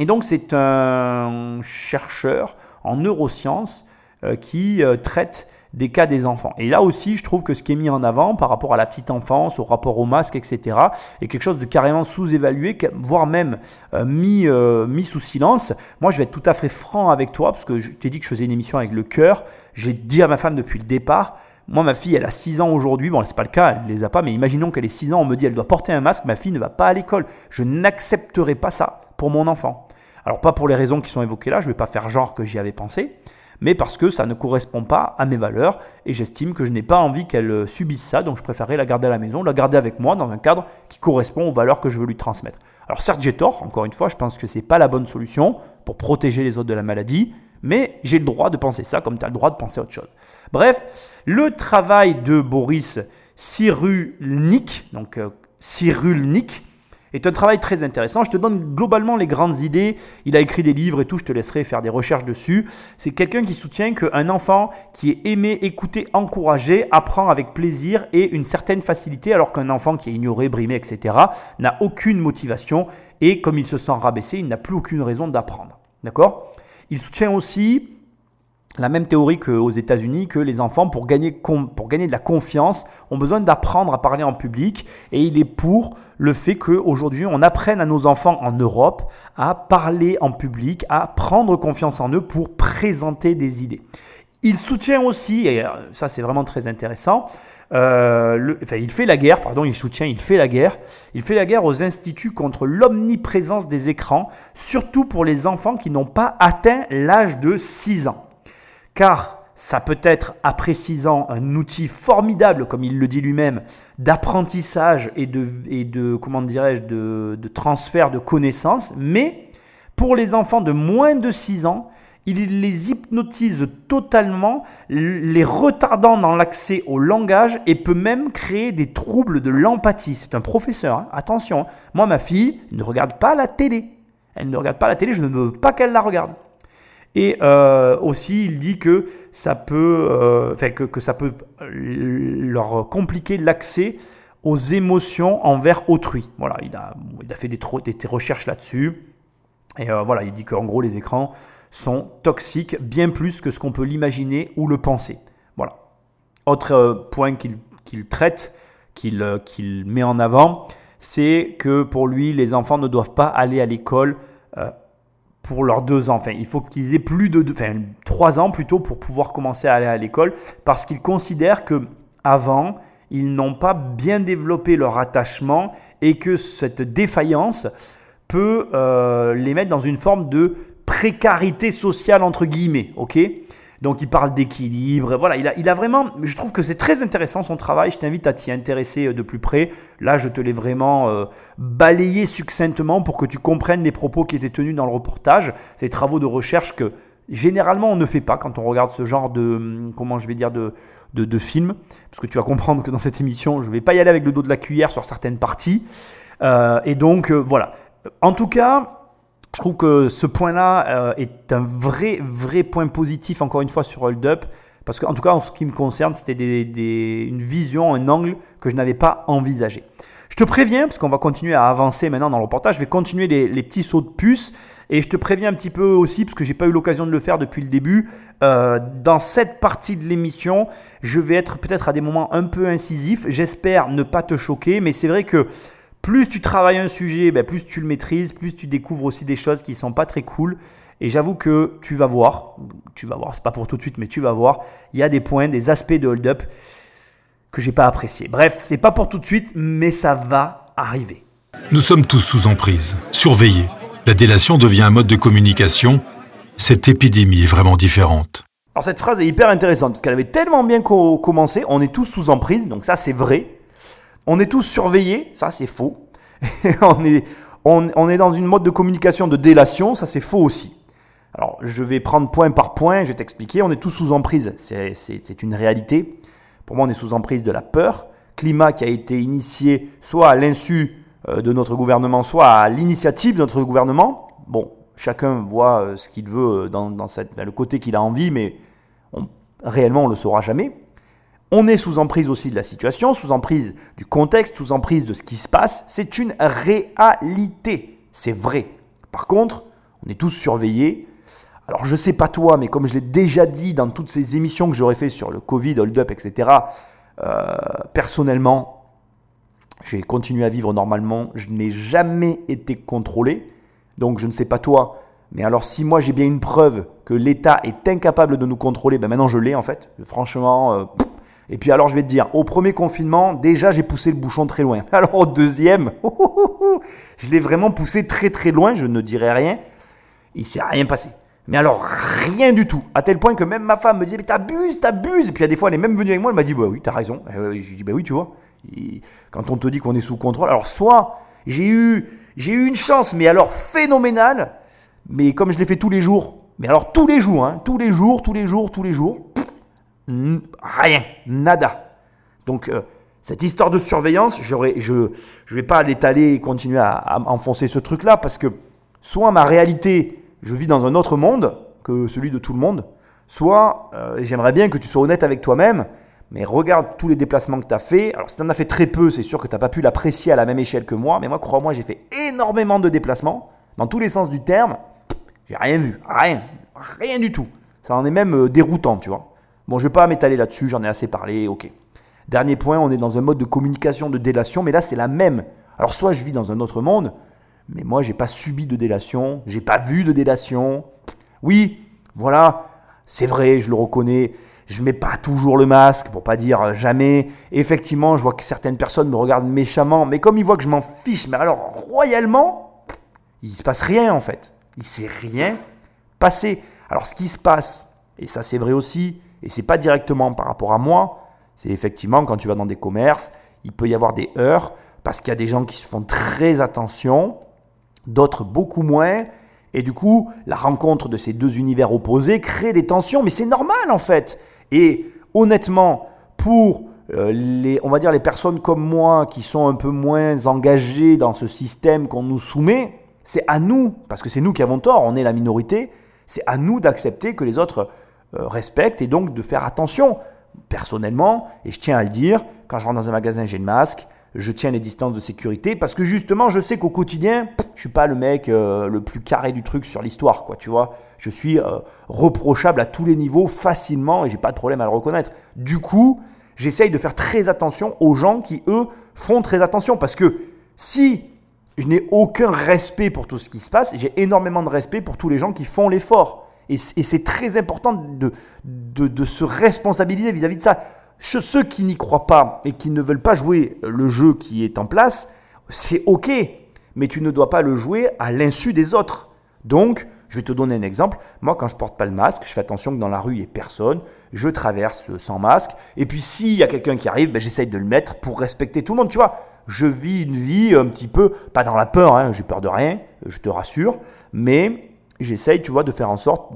et donc c'est un chercheur en neurosciences euh, qui euh, traite des cas des enfants. Et là aussi, je trouve que ce qui est mis en avant par rapport à la petite enfance, au rapport au masque, etc., est quelque chose de carrément sous-évalué, voire même euh, mis, mis sous silence. Moi, je vais être tout à fait franc avec toi, parce que je t'ai dit que je faisais une émission avec le cœur. J'ai dit à ma femme depuis le départ, moi, ma fille, elle a 6 ans aujourd'hui. Bon, c'est pas le cas, elle les a pas, mais imaginons qu'elle ait 6 ans, on me dit elle doit porter un masque, ma fille ne va pas à l'école. Je n'accepterai pas ça pour mon enfant. Alors, pas pour les raisons qui sont évoquées là, je ne vais pas faire genre que j'y avais pensé, mais parce que ça ne correspond pas à mes valeurs et j'estime que je n'ai pas envie qu'elle euh, subisse ça, donc je préférerais la garder à la maison, la garder avec moi dans un cadre qui correspond aux valeurs que je veux lui transmettre. Alors certes j'ai tort, encore une fois, je pense que ce n'est pas la bonne solution pour protéger les autres de la maladie, mais j'ai le droit de penser ça comme tu as le droit de penser autre chose. Bref, le travail de Boris Cyrulnik, donc euh, Cyrulnik, est un travail très intéressant. Je te donne globalement les grandes idées. Il a écrit des livres et tout, je te laisserai faire des recherches dessus. C'est quelqu'un qui soutient qu'un enfant qui est aimé, écouté, encouragé, apprend avec plaisir et une certaine facilité, alors qu'un enfant qui est ignoré, brimé, etc., n'a aucune motivation et comme il se sent rabaissé, il n'a plus aucune raison d'apprendre. D'accord? Il soutient aussi la même théorie qu'aux États-Unis, que les enfants, pour gagner, pour gagner de la confiance, ont besoin d'apprendre à parler en public. Et il est pour le fait qu'aujourd'hui, on apprenne à nos enfants en Europe à parler en public, à prendre confiance en eux pour présenter des idées. Il soutient aussi, et euh, ça c'est vraiment très intéressant, euh, enfin, il fait la guerre, pardon, il soutient, il fait la guerre. Il fait la guerre aux instituts contre l'omniprésence des écrans, surtout pour les enfants qui n'ont pas atteint l'âge de 6 ans car ça peut être, après 6 ans, un outil formidable, comme il le dit lui-même, d'apprentissage et de, comment dirais-je, de, de, transfert de connaissances, mais pour les enfants de moins de 6 ans, il les hypnotise totalement, les retardant dans l'accès au langage et peut même créer des troubles de l'empathie. C'est un professeur, hein. attention. Hein. Moi, ma fille ne regarde pas la télé. Elle ne regarde pas la télé, je ne veux pas qu'elle la regarde. Et euh, aussi, il dit que ça peut, euh, que, ça peut leur compliquer l'accès aux émotions envers autrui. Voilà, il a, il a fait des, des recherches là-dessus. Et euh, voilà, il dit qu'en gros, les écrans sont toxiques bien plus que ce qu'on peut l'imaginer ou le penser. Voilà. Autre point qu'il traite, qu'il met en avant, c'est que pour lui, les enfants ne doivent pas aller à l'école pour leurs deux ans. Enfin, il faut qu'ils aient plus de deux, enfin, trois ans plutôt pour pouvoir commencer à aller à l'école parce qu'ils considèrent que avant ils n'ont pas bien développé leur attachement et que cette défaillance peut euh, les mettre dans une forme de précarité sociale entre guillemets. Ok? Donc il parle d'équilibre. Voilà, il a, il a vraiment. Je trouve que c'est très intéressant son travail. Je t'invite à t'y intéresser euh, de plus près. Là, je te l'ai vraiment euh, balayé succinctement pour que tu comprennes les propos qui étaient tenus dans le reportage. Ces travaux de recherche que généralement on ne fait pas quand on regarde ce genre de hum, comment je vais dire de, de, de film. Parce que tu vas comprendre que dans cette émission, je ne vais pas y aller avec le dos de la cuillère sur certaines parties. Euh, et donc voilà. En tout cas, je trouve que ce point-là euh, est un vrai, vrai point positif, encore une fois, sur Hold Up. Parce qu'en tout cas, en ce qui me concerne, c'était une vision, un angle que je n'avais pas envisagé. Je te préviens, parce qu'on va continuer à avancer maintenant dans le reportage, je vais continuer les, les, petits sauts de puce. Et je te préviens un petit peu aussi, parce que j'ai pas eu l'occasion de le faire depuis le début, euh, dans cette partie de l'émission, je vais être peut-être à des moments un peu incisifs. J'espère ne pas te choquer, mais c'est vrai que plus tu travailles un sujet, ben, plus tu le maîtrises, plus tu découvres aussi des choses qui sont pas très cool. Et j'avoue que tu vas voir, tu vas voir, c'est pas pour tout de suite, mais tu vas voir, il y a des points, des aspects de hold-up que j'ai pas appréciés. Bref, c'est pas pour tout de suite, mais ça va arriver. Nous sommes tous sous emprise, surveillés. La délation devient un mode de communication. Cette épidémie est vraiment différente. Alors cette phrase est hyper intéressante parce qu'elle avait tellement bien commencé. On est tous sous emprise, donc ça c'est vrai. On est tous surveillés, ça c'est faux. on, est, on, est dans une mode de communication de délation, ça c'est faux aussi. Alors je vais prendre point par point, je vais t'expliquer, on est tous sous emprise, c'est une réalité. Pour moi, on est sous emprise de la peur. Climat qui a été initié soit à l'insu euh, de notre gouvernement, soit à l'initiative de notre gouvernement. Bon, chacun voit euh, ce qu'il veut dans, cette, le côté qu'il a envie, mais réellement, on ne le saura jamais. On est sous emprise aussi de la situation, sous emprise du contexte, sous emprise de ce qui se passe. C'est une réalité. C'est vrai. Par contre, on est tous surveillés. Alors je sais pas toi, mais comme je l'ai déjà dit dans toutes ces émissions que j'aurais fait sur le Covid, hold-up, etc., euh, personnellement, j'ai continué à vivre normalement. Je n'ai jamais été contrôlé. Donc je ne sais pas toi, mais alors si moi j'ai bien une preuve que l'État est incapable de nous contrôler, ben maintenant je l'ai en fait. Franchement, euh, et puis alors je vais te dire, au premier confinement, déjà j'ai poussé le bouchon très loin. Alors au deuxième, je l'ai vraiment poussé très très loin, je ne dirai rien. Il s'est rien passé. Mais alors rien du tout. À tel point que même ma femme me disait, mais t'abuses, t'abuses. Et puis a des fois, elle est même venue avec moi, elle m'a dit, bah oui, t'as raison. Euh, j'ai dit, bah oui, tu vois. quand on te dit qu'on est sous contrôle, alors soit j'ai eu, j'ai eu une chance, mais alors phénoménale, mais comme je l'ai fait tous les jours, mais alors tous les jours, hein, tous les jours, tous les jours, tous les jours, rien, nada. Donc, euh, cette histoire de surveillance, je ne vais pas l'étaler et continuer à, enfoncer ce truc-là, parce que soit ma réalité, je vis dans un autre monde que celui de tout le monde, soit euh, j'aimerais bien que tu sois honnête avec toi-même, mais regarde tous les déplacements que tu as fait. Alors, si tu en as fait très peu, c'est sûr que tu n'as pas pu l'apprécier à la même échelle que moi, mais moi, crois-moi, j'ai fait énormément de déplacements, dans tous les sens du terme. J'ai rien vu, rien, rien du tout. Ça en est même euh, déroutant, tu vois. Bon, je ne vais pas m'étaler là-dessus, j'en ai assez parlé, ok. Dernier point, on est dans un mode de communication, de délation, mais là c'est la même. Alors soit je vis dans un autre monde, mais moi j'ai pas subi de délation, j'ai pas vu de délation. Oui, voilà, c'est vrai, je le reconnais. Je mets pas toujours le masque pour pas dire jamais. Effectivement, je vois que certaines personnes me regardent méchamment, mais comme ils voient que je m'en fiche, mais alors royalement, il se passe rien en fait. Il s'est rien passé. Alors ce qui se passe, et ça c'est vrai aussi, et c'est pas directement par rapport à moi, c'est effectivement quand tu vas dans des commerces, il peut y avoir des heurts parce qu'il y a des gens qui se font très attention, d'autres beaucoup moins. Et du coup, la rencontre de ces deux univers opposés crée des tensions, mais c'est normal en fait. Et honnêtement, pour euh, les, on va dire les personnes comme moi qui sont un peu moins engagées dans ce système qu'on nous soumet, c'est à nous, parce que c'est nous qui avons tort, on est la minorité, c'est à nous d'accepter que les autres euh, respecte et donc de faire attention. Personnellement, et je tiens à le dire, quand je rentre dans un magasin, j'ai le masque, je tiens les distances de sécurité parce que justement, je sais qu'au quotidien, je suis pas le mec euh, le plus carré du truc sur l'histoire, quoi, tu vois. Je suis euh, reprochable à tous les niveaux facilement et j'ai pas de problème à le reconnaître. Du coup, j'essaye de faire très attention aux gens qui eux font très attention parce que si je n'ai aucun respect pour tout ce qui se passe, j'ai énormément de respect pour tous les gens qui font l'effort. Et, c'est très important de, se responsabiliser vis-à-vis de ça. Ceux qui n'y croient pas et qui ne veulent pas jouer le jeu qui est en place, c'est OK, mais tu ne dois pas le jouer à l'insu des autres. Donc, je vais te donner un exemple. Moi, quand je porte pas le masque, je fais attention que dans la rue, il n'y ait personne. Je traverse sans masque. Et puis, s'il y a quelqu'un qui arrive, ben, j'essaye de le mettre pour respecter tout le monde. Tu vois, je vis une vie un petit peu, pas dans la peur, hein, j'ai peur de rien, je te rassure, mais j'essaye, tu vois, de faire en sorte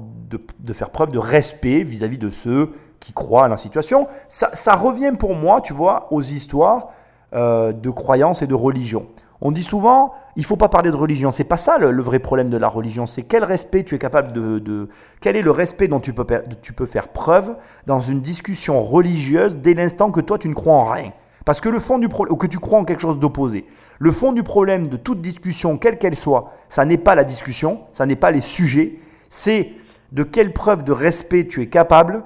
de, faire preuve de respect vis-à-vis de ceux qui croient à la situation. Ça, revient pour moi, tu vois, aux histoires euh, de croyances et de religion. On dit souvent, il faut pas parler de religion. C'est pas ça le, vrai problème de la religion. C'est quel respect tu es capable de, Quel est le respect dont tu peux, tu peux faire preuve dans une discussion religieuse dès l'instant que toi tu ne crois en rien parce que le fond du problème, ou que tu crois en quelque chose d'opposé, le fond du problème de toute discussion, quelle qu'elle soit, ça n'est pas la discussion, ça n'est pas les sujets, c'est de quelle preuve de respect tu es capable,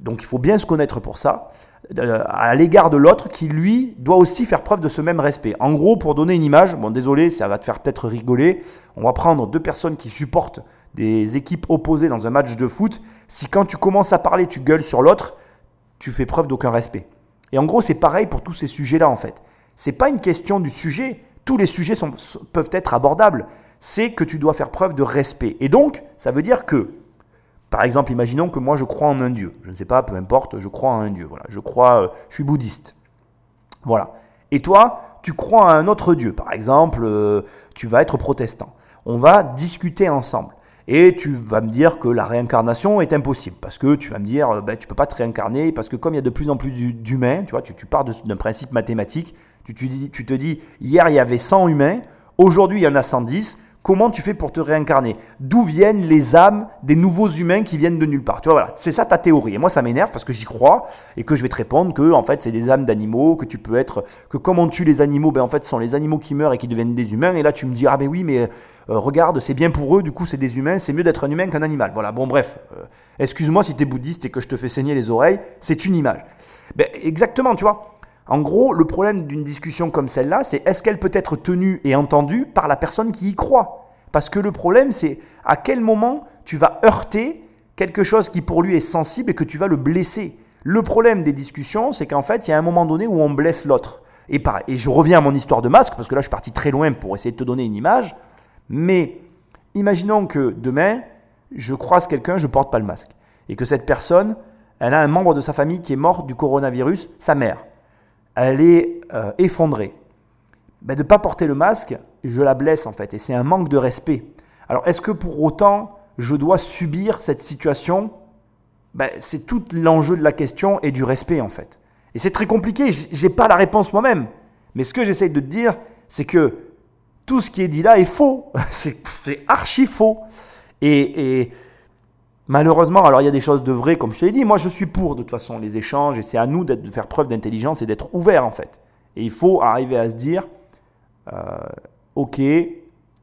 donc il faut bien se connaître pour ça, euh, à l'égard de l'autre qui, lui, doit aussi faire preuve de ce même respect. En gros, pour donner une image, bon désolé, ça va te faire peut-être rigoler, on va prendre deux personnes qui supportent des équipes opposées dans un match de foot, si quand tu commences à parler, tu gueules sur l'autre, tu fais preuve d'aucun respect. Et en gros, c'est pareil pour tous ces sujets-là, en fait. C'est pas une question du sujet. Tous les sujets peuvent être abordables. C'est que tu dois faire preuve de respect. Et donc, ça veut dire que, par exemple, imaginons que moi je crois en un Dieu. Je ne sais pas, peu importe, je crois en un Dieu. Voilà, je crois, euh, je suis bouddhiste. Voilà. Et toi, tu crois à un autre Dieu. Par exemple, euh, tu vas être protestant. On va discuter ensemble. Et tu vas me dire que la réincarnation est impossible, parce que tu vas me dire, ben, tu peux pas te réincarner, parce que comme il y a de plus en plus d'humains, tu tu, pars d'un principe mathématique, tu, tu, tu te dis, hier il y avait 100 humains, aujourd'hui il y en a 110, Comment tu fais pour te réincarner? D'où viennent les âmes des nouveaux humains qui viennent de nulle part? Tu vois, voilà, c'est ça ta théorie. Et moi, ça m'énerve parce que j'y crois et que je vais te répondre que, en fait, c'est des âmes d'animaux, que tu peux être, que comme on tue les animaux, ben en fait, ce sont les animaux qui meurent et qui deviennent des humains. Et là, tu me dis, ah ben oui, mais euh, regarde, c'est bien pour eux, du coup, c'est des humains, c'est mieux d'être un humain qu'un animal. Voilà, bon, bref, euh, excuse-moi si tu es bouddhiste et que je te fais saigner les oreilles, c'est une image. Ben, exactement, tu vois. En gros, le problème d'une discussion comme celle-là, c'est est-ce qu'elle peut être tenue et entendue par la personne qui y croit? Parce que le problème, c'est à quel moment tu vas heurter quelque chose qui pour lui est sensible et que tu vas le blesser. Le problème des discussions, c'est qu'en fait, il y a un moment donné où on blesse l'autre. Et, je reviens à mon histoire de masque, parce que là, je suis parti très loin pour essayer de te donner une image. Mais imaginons que demain, je croise quelqu'un, je porte pas le masque. Et que cette personne, elle a un membre de sa famille qui est mort du coronavirus, sa mère. Elle est euh, effondrée. De ne pas porter le masque, je la blesse en fait. Et c'est un manque de respect. Alors est-ce que pour autant je dois subir cette situation? Ben, C'est tout l'enjeu de la question et du respect en fait. Et c'est très compliqué, j'ai pas la réponse moi-même. Mais ce que j'essaye de te dire, c'est que tout ce qui est dit là est faux. c'est archi faux. Et, malheureusement, alors il y a des choses de vraies, comme je te l'ai dit. Moi, je suis pour de toute façon les échanges et c'est à nous de faire preuve d'intelligence et d'être ouvert en fait. Et il faut arriver à se dire, euh, ok,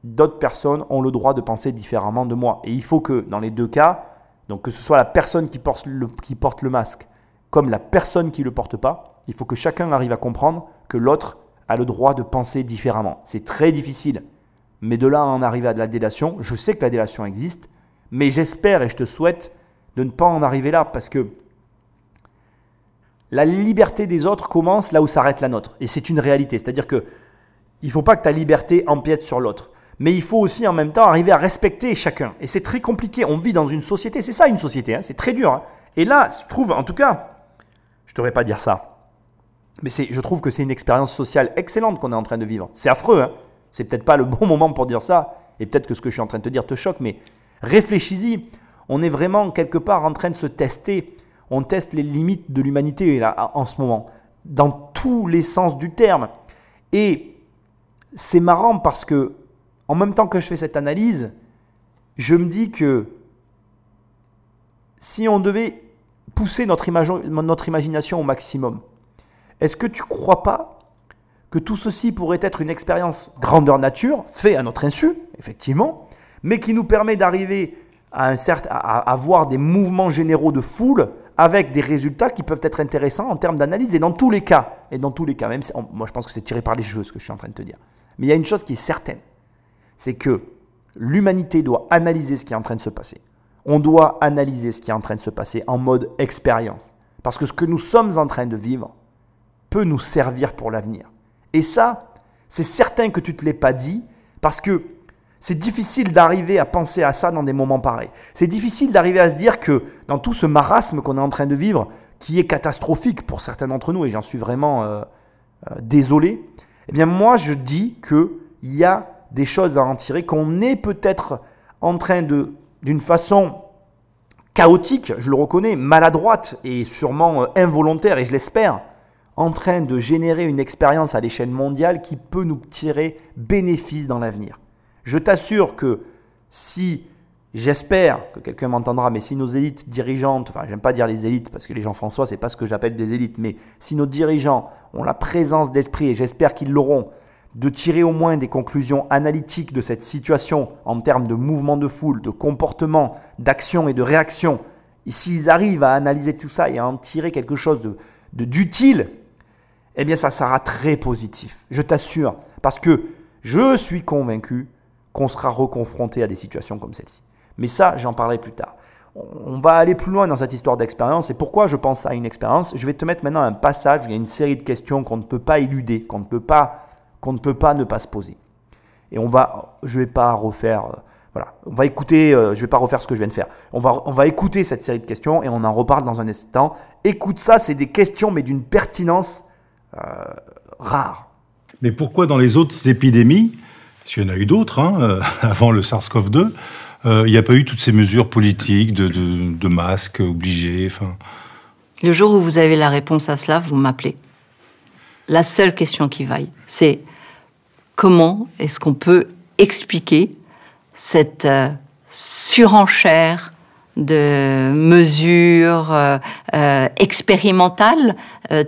d'autres personnes ont le droit de penser différemment de moi. Et il faut que dans les deux cas, donc que ce soit la personne qui porte le, qui porte le masque comme la personne qui ne le porte pas, il faut que chacun arrive à comprendre que l'autre a le droit de penser différemment. C'est très difficile. Mais de là à en arriver à de la délation, je sais que la délation existe, mais j'espère et je te souhaite de ne pas en arriver là parce que la liberté des autres commence là où s'arrête la nôtre. Et c'est une réalité. C'est-à-dire que il ne faut pas que ta liberté empiète sur l'autre. Mais il faut aussi en même temps arriver à respecter chacun. Et c'est très compliqué. On vit dans une société. C'est ça une société. Hein. c'est très dur. Hein. Et là, je trouve, en tout cas, je ne devrais pas dire ça. Mais je trouve que c'est une expérience sociale excellente qu'on est en train de vivre. C'est affreux. Hein c'est peut-être pas le bon moment pour dire ça. Et peut-être que ce que je suis en train de te dire te choque. Mais réfléchis-y. On est vraiment quelque part en train de se tester. On teste les limites de l'humanité en ce moment. Dans tous les sens du terme. Et c'est marrant parce que, en même temps que je fais cette analyse, je me dis que si on devait pousser notre, imagination au maximum, est-ce que tu crois pas que tout ceci pourrait être une expérience grandeur nature, fait à notre insu, effectivement, mais qui nous permet d'arriver à, un à avoir des mouvements généraux de foule avec des résultats qui peuvent être intéressants en termes d'analyse. Et dans tous les cas, et dans tous les cas, même moi je pense que c'est tiré par les cheveux ce que je suis en train de te dire. Mais il y a une chose qui est certaine, c'est que l'humanité doit analyser ce qui est en train de se passer. On doit analyser ce qui est en train de se passer en mode expérience. Parce que ce que nous sommes en train de vivre peut nous servir pour l'avenir. Et ça, c'est certain que tu ne te l'aies pas dit, parce que c'est difficile d'arriver à penser à ça dans des moments pareils. C'est difficile d'arriver à se dire que dans tout ce marasme qu'on est en train de vivre, qui est catastrophique pour certains d'entre nous, et j'en suis vraiment euh, euh, désolé, eh bien moi je dis qu'il y a des choses à en tirer, qu'on est peut-être en train de, d'une façon chaotique, je le reconnais, maladroite et sûrement euh, involontaire, et je l'espère, en train de générer une expérience à l'échelle mondiale qui peut nous tirer bénéfice dans l'avenir. Je t'assure que si, j'espère que quelqu'un m'entendra, mais si nos élites dirigeantes, enfin j'aime pas dire les élites parce que les Jean-François c'est pas ce que j'appelle des élites, mais si nos dirigeants ont la présence d'esprit, et j'espère qu'ils l'auront, de tirer au moins des conclusions analytiques de cette situation en termes de mouvement de foule, de comportement, d'action et de réaction, s'ils arrivent à analyser tout ça et à en tirer quelque chose de d'utile, eh bien ça sera très positif, je t'assure, parce que je suis convaincu qu'on sera reconfronté à des situations comme celle-ci. Mais ça, j'en parlerai plus tard. On va aller plus loin dans cette histoire d'expérience. Et pourquoi je pense à une expérience? Je vais te mettre maintenant un passage où il y a une série de questions qu'on ne peut pas éluder, qu'on ne peut pas, qu'on ne peut pas ne pas se poser. Et on va, je vais pas refaire, euh, voilà, on va écouter, euh, je vais pas refaire ce que je viens de faire. On va, on va écouter cette série de questions et on en reparle dans un instant. Écoute ça, c'est des questions mais d'une pertinence euh, rare. Mais pourquoi dans les autres épidémies, s'il y en a eu d'autres hein, avant le SARS-CoV-2, il n'y a pas eu toutes ces mesures politiques de, masques obligés. Enfin. Le jour où vous avez la réponse à cela, vous m'appelez. La seule question qui vaille, c'est comment est-ce qu'on peut expliquer cette euh, surenchère de mesures euh, euh, expérimentales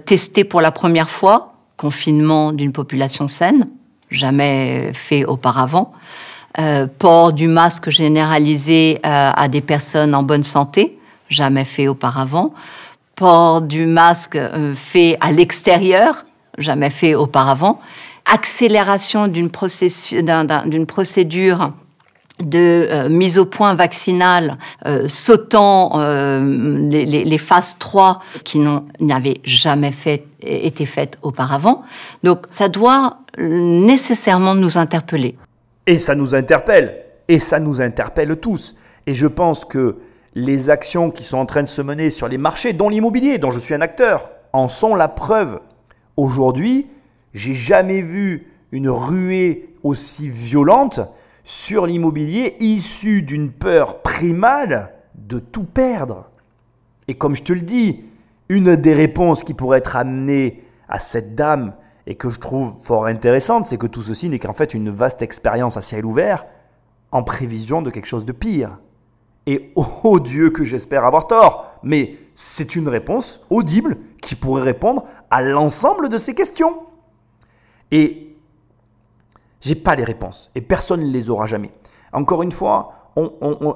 testées pour la première fois, confinement d'une population saine, jamais fait auparavant, port du masque généralisé à des personnes en bonne santé, jamais fait auparavant, port du masque fait à l'extérieur, jamais fait auparavant, accélération d'une procédure de euh, mise au point vaccinale euh, sautant euh, les, phases 3 qui n'avaient jamais été faites auparavant. Donc ça doit nécessairement nous interpeller. Et ça nous interpelle, et ça nous interpelle tous. Et je pense que les actions qui sont en train de se mener sur les marchés, dont l'immobilier, dont je suis un acteur, en sont la preuve. Aujourd'hui, j'ai jamais vu une ruée aussi violente sur l'immobilier issue d'une peur primale de tout perdre. Et comme je te le dis, une des réponses qui pourrait être amenée à cette dame et que je trouve fort intéressante, c'est que tout ceci n'est qu'en fait une vaste expérience à ciel ouvert en prévision de quelque chose de pire. Et oh Dieu que j'espère avoir tort, mais c'est une réponse audible qui pourrait répondre à l'ensemble de ces questions. Et j'ai pas les réponses et personne ne les aura jamais. Encore une fois,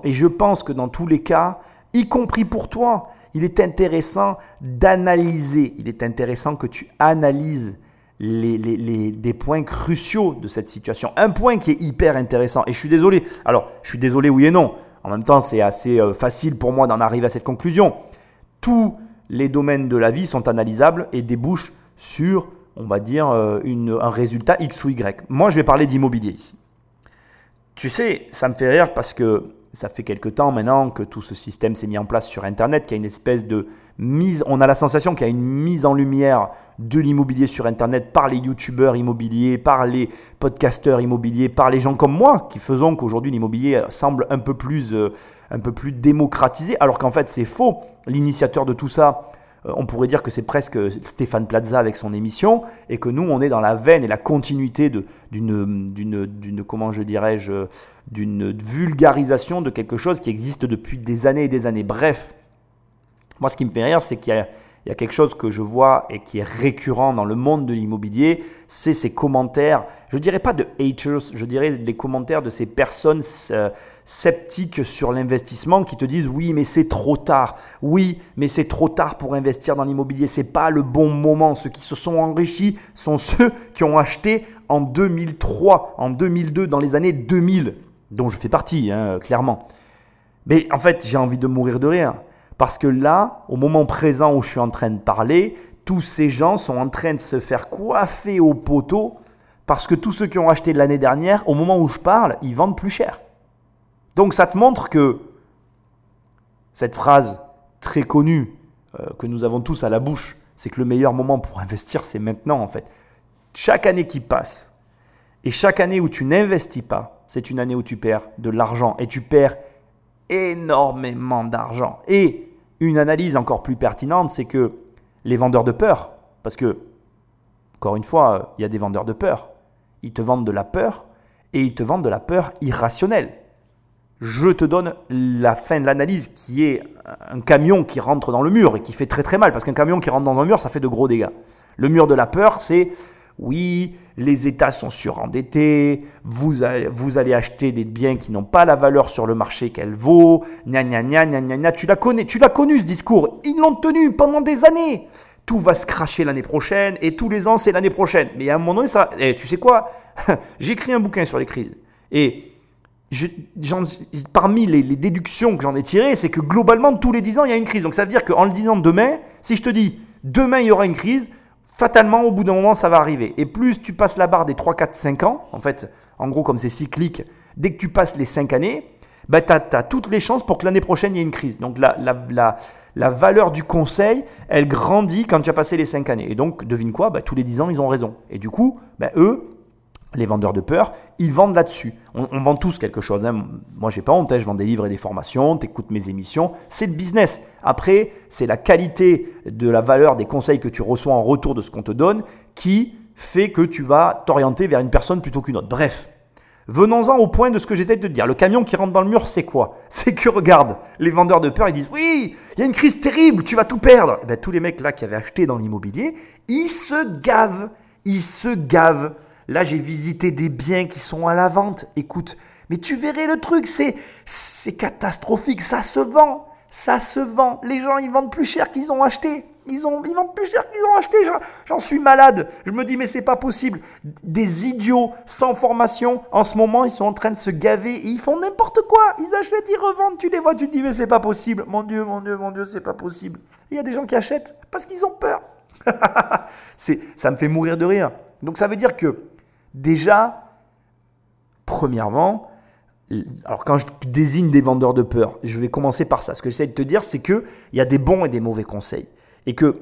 et je pense que dans tous les cas, y compris pour toi, il est intéressant d'analyser, il est intéressant que tu analyses les, les, des points cruciaux de cette situation. Un point qui est hyper intéressant, et je suis désolé, alors je suis désolé oui et non, en même temps c'est assez euh, facile pour moi d'en arriver à cette conclusion. Tous les domaines de la vie sont analysables et débouchent sur, on va dire, euh, un résultat X ou Y. Moi, je vais parler d'immobilier ici. Tu sais, ça me fait rire parce que ça fait quelque temps maintenant que tout ce système s'est mis en place sur Internet, qu'il y a une espèce de mise, on a la sensation qu'il y a une mise en lumière de l'immobilier sur Internet par les youtubeurs immobiliers, par les podcasteurs immobiliers, par les gens comme moi qui faisons qu'aujourd'hui l'immobilier semble un peu plus, euh, démocratisé, alors qu'en fait c'est faux. L'initiateur de tout ça, on pourrait dire que c'est presque Stéphane Plaza avec son émission, et que nous, on est dans la veine et la continuité d'une, comment je dirais-je, d'une vulgarisation de quelque chose qui existe depuis des années et des années. Bref, moi, ce qui me fait rire, c'est qu'il y a il y a quelque chose que je vois et qui est récurrent dans le monde de l'immobilier, c'est ces commentaires, je dirais pas de haters, je dirais les commentaires de ces personnes euh, sceptiques sur l'investissement qui te disent oui, mais c'est trop tard. Oui, mais c'est trop tard pour investir dans l'immobilier, c'est pas le bon moment. Ceux qui se sont enrichis sont ceux qui ont acheté en 2003, en 2002, dans les années 2000, dont je fais partie, hein, clairement. Mais en fait, j'ai envie de mourir de rire. Parce que là, au moment présent où je suis en train de parler, tous ces gens sont en train de se faire coiffer au poteau parce que tous ceux qui ont acheté l'année dernière, au moment où je parle, ils vendent plus cher. Donc ça te montre que cette phrase très connue euh, que nous avons tous à la bouche, c'est que le meilleur moment pour investir, c'est maintenant en fait. Chaque année qui passe et chaque année où tu n'investis pas, c'est une année où tu perds de l'argent et tu perds énormément d'argent. Et une analyse encore plus pertinente, c'est que les vendeurs de peur, parce que, encore une fois, il y a des vendeurs de peur, ils te vendent de la peur et ils te vendent de la peur irrationnelle. Je te donne la fin de l'analyse qui est un camion qui rentre dans le mur et qui fait très très mal, parce qu'un camion qui rentre dans un mur, ça fait de gros dégâts. Le mur de la peur, c'est oui, les États sont surendettés, vous allez, vous allez acheter des biens qui n'ont pas la valeur sur le marché qu'elle vaut, gna gna gna gna gna Tu l'as connu, tu l'as connu ce discours, ils l'ont tenu pendant des années. Tout va se cracher l'année prochaine et tous les ans c'est l'année prochaine. Mais à un moment donné, ça, eh, tu sais quoi? J'ai écrit un bouquin sur les crises et parmi les, déductions que j'en ai tirées, c'est que globalement tous les 10 ans il y a une crise. Donc ça veut dire qu'en le disant demain, si je te dis demain il y aura une crise, fatalement, au bout d'un moment, ça va arriver. Et plus tu passes la barre des 3, 4, 5 ans, en fait, en gros, comme c'est cyclique, dès que tu passes les 5 années, bah, tu as, toutes les chances pour que l'année prochaine, il y ait une crise. Donc, la, la, la, valeur du conseil, elle grandit quand tu as passé les 5 années. Et donc, devine quoi? Bah, Tous les 10 ans, ils ont raison. Et du coup, bah, eux, les vendeurs de peur, ils vendent là-dessus. On, vend tous quelque chose. Hein. Moi, j'ai pas honte, hein. je vends des livres et des formations, tu écoutes mes émissions. C'est le business. Après, c'est la qualité de la valeur des conseils que tu reçois en retour de ce qu'on te donne qui fait que tu vas t'orienter vers une personne plutôt qu'une autre. Bref, venons-en au point de ce que j'essaie de te dire. Le camion qui rentre dans le mur, c'est quoi? C'est que regarde, les vendeurs de peur, ils disent oui, il y a une crise terrible, tu vas tout perdre. Eh ben, tous les mecs là qui avaient acheté dans l'immobilier, ils se gavent, ils se gavent. Là, j'ai visité des biens qui sont à la vente. Écoute, mais tu verrais le truc, c'est c'est catastrophique, ça se vend, ça se vend. Les gens, ils vendent plus cher qu'ils ont acheté. Ils, ont, ils vendent plus cher qu'ils ont acheté. J'en suis malade. Je me dis, mais c'est pas possible. Des idiots sans formation, en ce moment, ils sont en train de se gaver et ils font n'importe quoi. Ils achètent, ils revendent. Tu les vois, tu te dis, mais c'est pas possible. Mon Dieu, mon Dieu, mon Dieu, c'est pas possible. Il y a des gens qui achètent parce qu'ils ont peur. ça me fait mourir de rire. Donc ça veut dire que Déjà, premièrement, alors quand je désigne des vendeurs de peur, je vais commencer par ça. Ce que j'essaie de te dire, c'est qu'il y a des bons et des mauvais conseils. Et que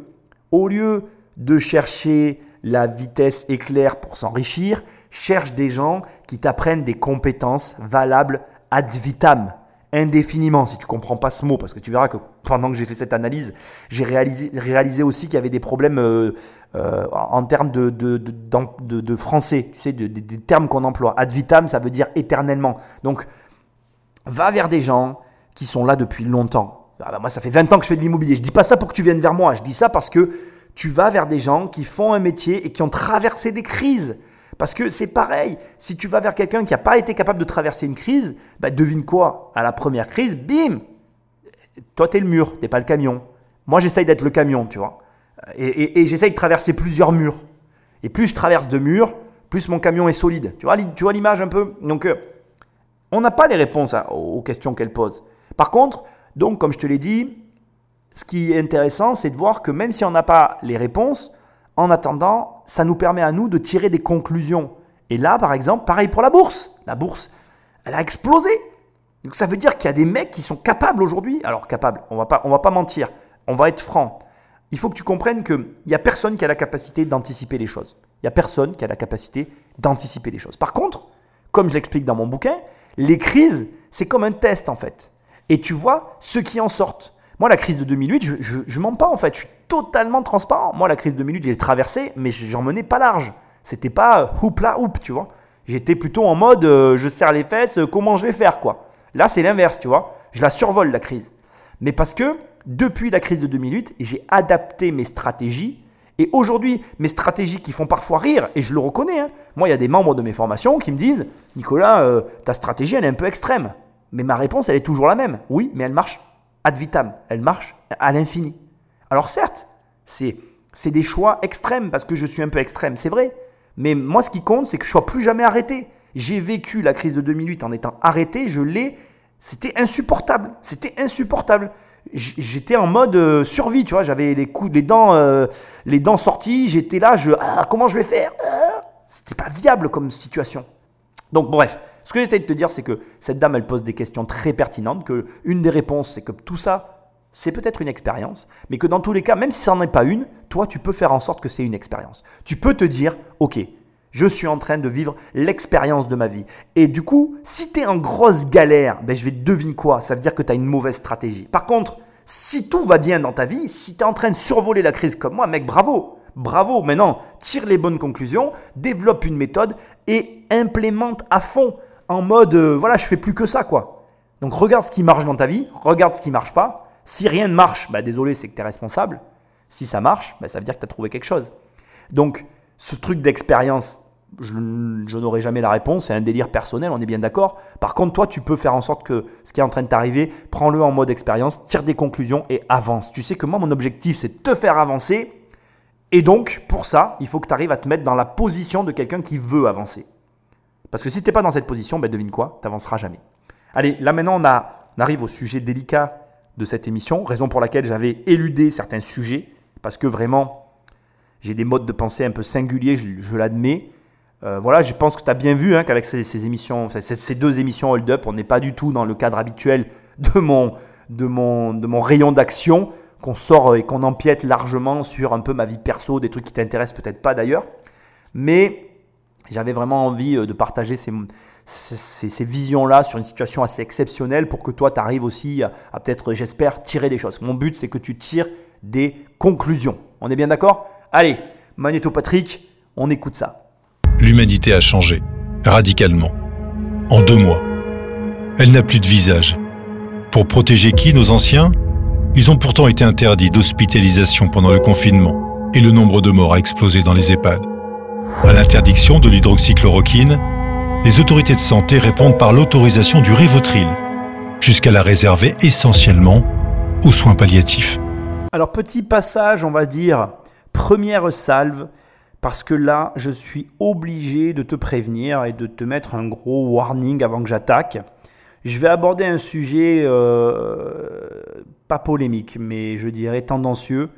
au lieu de chercher la vitesse éclair pour s'enrichir, cherche des gens qui t'apprennent des compétences valables ad vitam indéfiniment, si tu comprends pas ce mot, parce que tu verras que pendant que j'ai fait cette analyse, j'ai réalisé, aussi qu'il y avait des problèmes euh, euh, en termes de, français, tu sais, des termes qu'on emploie. Ad vitam, ça veut dire éternellement. Donc, va vers des gens qui sont là depuis longtemps. Ah bah, moi, ça fait 20 ans que je fais de l'immobilier. Je dis pas ça pour que tu viennes vers moi, je dis ça parce que tu vas vers des gens qui font un métier et qui ont traversé des crises. Parce que c'est pareil, si tu vas vers quelqu'un qui n'a pas été capable de traverser une crise, bah devine quoi? À la première crise, bim Toi, tu es le mur, tu pas le camion. Moi, j'essaye d'être le camion, tu vois. Et, j'essaye de traverser plusieurs murs. Et plus je traverse de murs, plus mon camion est solide. Tu vois, tu vois l'image un peu? Donc, euh, on n'a pas les réponses aux questions qu'elle pose. Par contre, donc, comme je te l'ai dit, ce qui est intéressant, c'est de voir que même si on n'a pas les réponses, en attendant, ça nous permet à nous de tirer des conclusions. Et là, par exemple, pareil pour la bourse. La bourse, elle a explosé. Donc ça veut dire qu'il y a des mecs qui sont capables aujourd'hui. Alors capables, on va pas, va pas mentir. On va être franc. Il faut que tu comprennes qu'il n'y a personne qui a la capacité d'anticiper les choses. Il n'y a personne qui a la capacité d'anticiper les choses. Par contre, comme je l'explique dans mon bouquin, les crises, c'est comme un test en fait. Et tu vois ceux qui en sortent. Moi, la crise de 2008, je, je, mens pas en fait, je suis totalement transparent. Moi, la crise de 2008, j'ai traversé, mais j'en menais pas large. C'était pas houp là houp, tu vois. J'étais plutôt en mode euh, je serre les fesses, euh, comment je vais faire quoi. Là, c'est l'inverse, tu vois. Je la survole la crise. Mais parce que depuis la crise de 2008, j'ai adapté mes stratégies. Et aujourd'hui, mes stratégies qui font parfois rire, et je le reconnais, hein. moi il y a des membres de mes formations qui me disent, Nicolas, euh, ta stratégie elle est un peu extrême. Mais ma réponse elle est toujours la même. Oui, mais elle marche ad vitam, elle marche à l'infini. Alors certes, c'est, des choix extrêmes parce que je suis un peu extrême, c'est vrai. Mais moi, ce qui compte, c'est que je ne sois plus jamais arrêté. J'ai vécu la crise de 2008 en étant arrêté, je l'ai. C'était insupportable. C'était insupportable. J'étais en mode euh, survie, tu vois. J'avais les coups, les dents, euh, les dents sorties. J'étais là, je, ah, comment je vais faire ah C'était pas viable comme situation. Donc bref, ce que j'essaie de te dire, c'est que cette dame, elle pose des questions très pertinentes, que une des réponses, c'est que tout ça, c'est peut-être une expérience, mais que dans tous les cas, même si ça n'en est pas une, toi, tu peux faire en sorte que c'est une expérience. Tu peux te dire, ok, je suis en train de vivre l'expérience de ma vie. Et du coup, si tu es en grosse galère, ben je vais te deviner quoi? Ça veut dire que tu as une mauvaise stratégie. Par contre, si tout va bien dans ta vie, si tu es en train de survoler la crise comme moi, mec, bravo Bravo, maintenant, tire les bonnes conclusions, développe une méthode et implémente à fond en mode euh, voilà, je fais plus que ça quoi. Donc regarde ce qui marche dans ta vie, regarde ce qui marche pas. Si rien ne marche, bah désolé, c'est que tu es responsable. Si ça marche, bah, ça veut dire que tu as trouvé quelque chose. Donc ce truc d'expérience, je, n'aurai jamais la réponse, c'est un délire personnel, on est bien d'accord. Par contre, toi, tu peux faire en sorte que ce qui est en train de t'arriver, prends-le en mode expérience, tire des conclusions et avance. Tu sais que moi, mon objectif, c'est de te faire avancer. Et donc, pour ça, il faut que tu arrives à te mettre dans la position de quelqu'un qui veut avancer. Parce que si tu n'es pas dans cette position, ben devine quoi, tu n'avanceras jamais. Allez, là maintenant, a, on arrive au sujet délicat de cette émission, raison pour laquelle j'avais éludé certains sujets, parce que vraiment, j'ai des modes de pensée un peu singuliers, je, l'admets. Euh, voilà, je pense que tu as bien vu hein, qu'avec ces, émissions, ces, deux émissions Hold Up, on n'est pas du tout dans le cadre habituel de mon, de mon, rayon d'action, qu'on sort et qu'on empiète largement sur un peu ma vie perso, des trucs qui t'intéressent peut-être pas d'ailleurs. Mais J'avais vraiment envie de partager ces, ces, visions-là sur une situation assez exceptionnelle pour que toi, tu arrives aussi à, à peut-être, j'espère, tirer des choses. Mon but, c'est que tu tires des conclusions. On est bien d'accord? Allez, Magnéto Patrick, on écoute ça. L'humanité a changé, radicalement. En deux mois. Elle n'a plus de visage. Pour protéger qui, nos anciens? Ils ont pourtant été interdits d'hospitalisation pendant le confinement, et le nombre de morts a explosé dans les EHPAD. À l'interdiction de l'hydroxychloroquine, les autorités de santé répondent par l'autorisation du Rivotril, jusqu'à la réserver essentiellement aux soins palliatifs. Alors petit passage, on va dire, première salve, parce que là, je suis obligé de te prévenir et de te mettre un gros warning avant que j'attaque. Je vais aborder un sujet euh, pas polémique, mais je dirais tendancieux,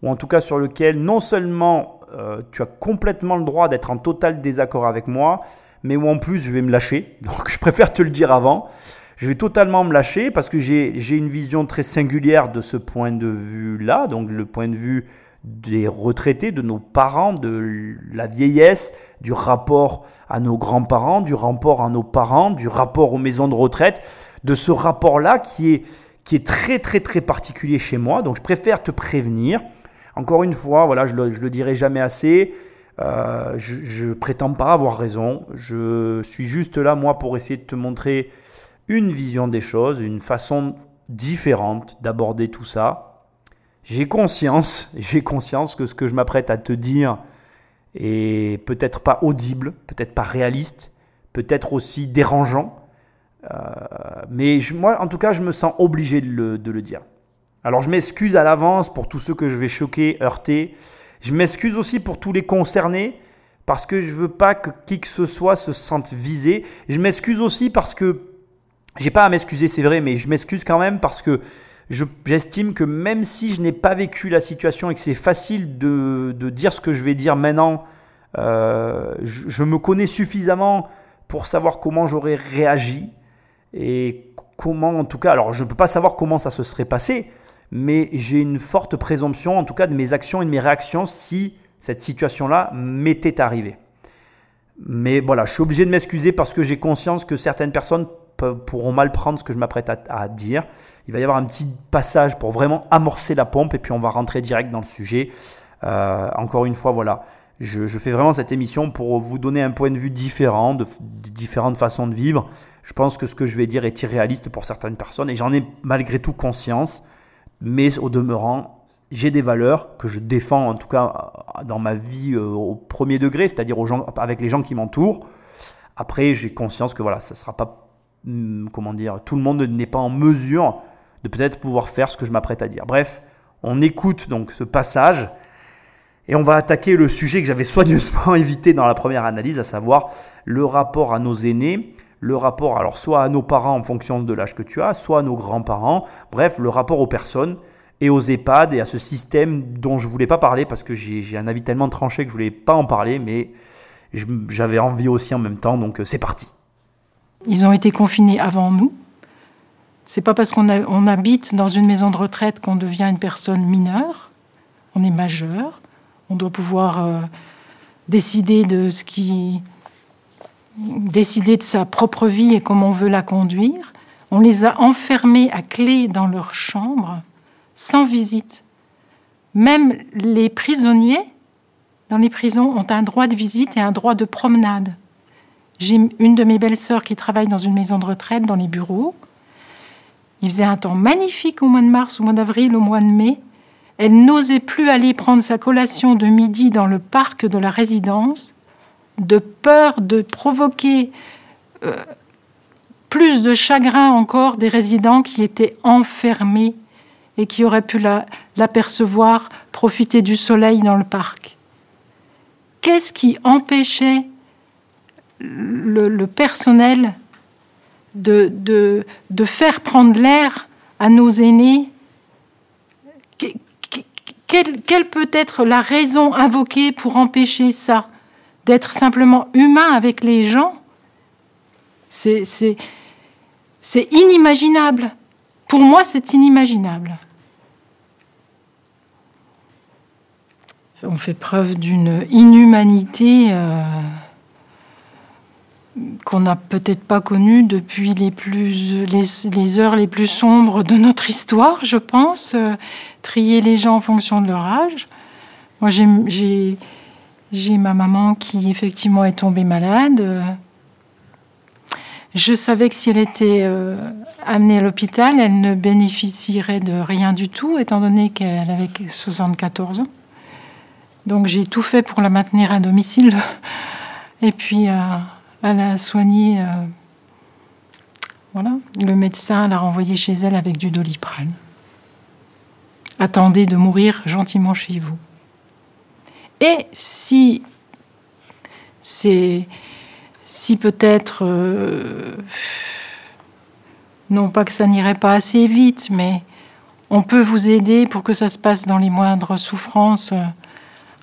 ou en tout cas sur lequel non seulement euh, tu as complètement le droit d'être en total désaccord avec moi, mais où en plus je vais me lâcher. Donc je préfère te le dire avant. Je vais totalement me lâcher parce que j'ai une vision très singulière de ce point de vue-là, donc le point de vue des retraités, de nos parents, de la vieillesse, du rapport à nos grands-parents, du rapport à nos parents, du rapport aux maisons de retraite, de ce rapport-là qui est, qui est très très très particulier chez moi. Donc je préfère te prévenir. Encore une fois, voilà, je le, le dirai jamais assez. Euh, je, ne prétends pas avoir raison. Je suis juste là, moi, pour essayer de te montrer une vision des choses, une façon différente d'aborder tout ça. J'ai conscience, j'ai conscience que ce que je m'apprête à te dire est peut-être pas audible, peut-être pas réaliste, peut-être aussi dérangeant. Euh, mais moi, en tout cas, je me sens obligé de le, de le dire. Alors, je m'excuse à l'avance pour tous ceux que je vais choquer, heurter. Je m'excuse aussi pour tous les concernés parce que je veux pas que qui que ce soit se sente visé. Je m'excuse aussi parce que j'ai pas à m'excuser, c'est vrai, mais je m'excuse quand même parce que j'estime que même si je n'ai pas vécu la situation et que c'est facile de, dire ce que je vais dire maintenant, euh, je, je, me connais suffisamment pour savoir comment j'aurais réagi et comment, en tout cas, alors je ne peux pas savoir comment ça se serait passé, mais j'ai une forte présomption, en tout cas, de mes actions et de mes réactions si cette situation-là m'était arrivée. Mais voilà, je suis obligé de m'excuser parce que j'ai conscience que certaines personnes pourront mal prendre ce que je m'apprête à, dire. Il va y avoir un petit passage pour vraiment amorcer la pompe et puis on va rentrer direct dans le sujet. Euh, encore une fois, voilà, je, fais vraiment cette émission pour vous donner un point de vue différent, de, de, différentes façons de vivre. Je pense que ce que je vais dire est irréaliste pour certaines personnes et j'en ai malgré tout conscience. Mais au demeurant, j'ai des valeurs que je défends en tout cas dans ma vie euh, au premier degré, c'est-à-dire avec les gens qui m'entourent. Après, j'ai conscience que voilà, ça sera pas Hmm, comment dire, tout le monde n'est pas en mesure de peut-être pouvoir faire ce que je m'apprête à dire. Bref, on écoute donc ce passage et on va attaquer le sujet que j'avais soigneusement évité dans la première analyse, à savoir le rapport à nos aînés, le rapport alors soit à nos parents en fonction de l'âge que tu as, soit à nos grands-parents, bref, le rapport aux personnes et aux EHPAD et à ce système dont je voulais pas parler parce que j'ai un avis tellement tranché que je voulais pas en parler, mais j'avais envie aussi en même temps, donc euh, c'est parti. Ils ont été confinés avant nous. C'est pas parce qu'on on habite dans une maison de retraite qu'on devient une personne mineure. On est majeur. On doit pouvoir euh, décider de ce qui, décider de sa propre vie et comment on veut la conduire. On les a enfermés à clé dans leur chambre, sans visite. Même les prisonniers dans les prisons ont un droit de visite et un droit de promenade. J'ai une de mes belles-sœurs qui travaille dans une maison de retraite, dans les bureaux. Il faisait un temps magnifique au mois de mars, au mois d'avril, au mois de mai. Elle n'osait plus aller prendre sa collation de midi dans le parc de la résidence, de peur de provoquer euh, plus de chagrin encore des résidents qui étaient enfermés et qui auraient pu l'apercevoir profiter du soleil dans le parc. Qu'est-ce qui empêchait le, personnel de, de, faire prendre l'air à nos aînés? Quelle, quelle, peut être la raison invoquée pour empêcher ça? D'être simplement humain avec les gens C'est inimaginable. Pour moi, c'est inimaginable. On fait preuve d'une inhumanité. Euh, qu'on n'a peut-être pas connu depuis les, heures les plus sombres de notre histoire, je pense. Euh, trier les gens en fonction de leur âge. Moi, j'ai ma maman qui, effectivement, est tombée malade. Je savais que si elle était euh, amenée à l'hôpital, elle ne bénéficierait de rien du tout, étant donné qu'elle avait 74 ans. Donc j'ai tout fait pour la maintenir à domicile. Et puis, euh, elle a soigné. Euh, voilà. Le médecin l'a renvoyée chez elle avec du doliprane. Attendez de mourir gentiment chez vous. Et si c'est. Si peut-être. Euh, non pas que ça n'irait pas assez vite, mais on peut vous aider pour que ça se passe dans les moindres souffrances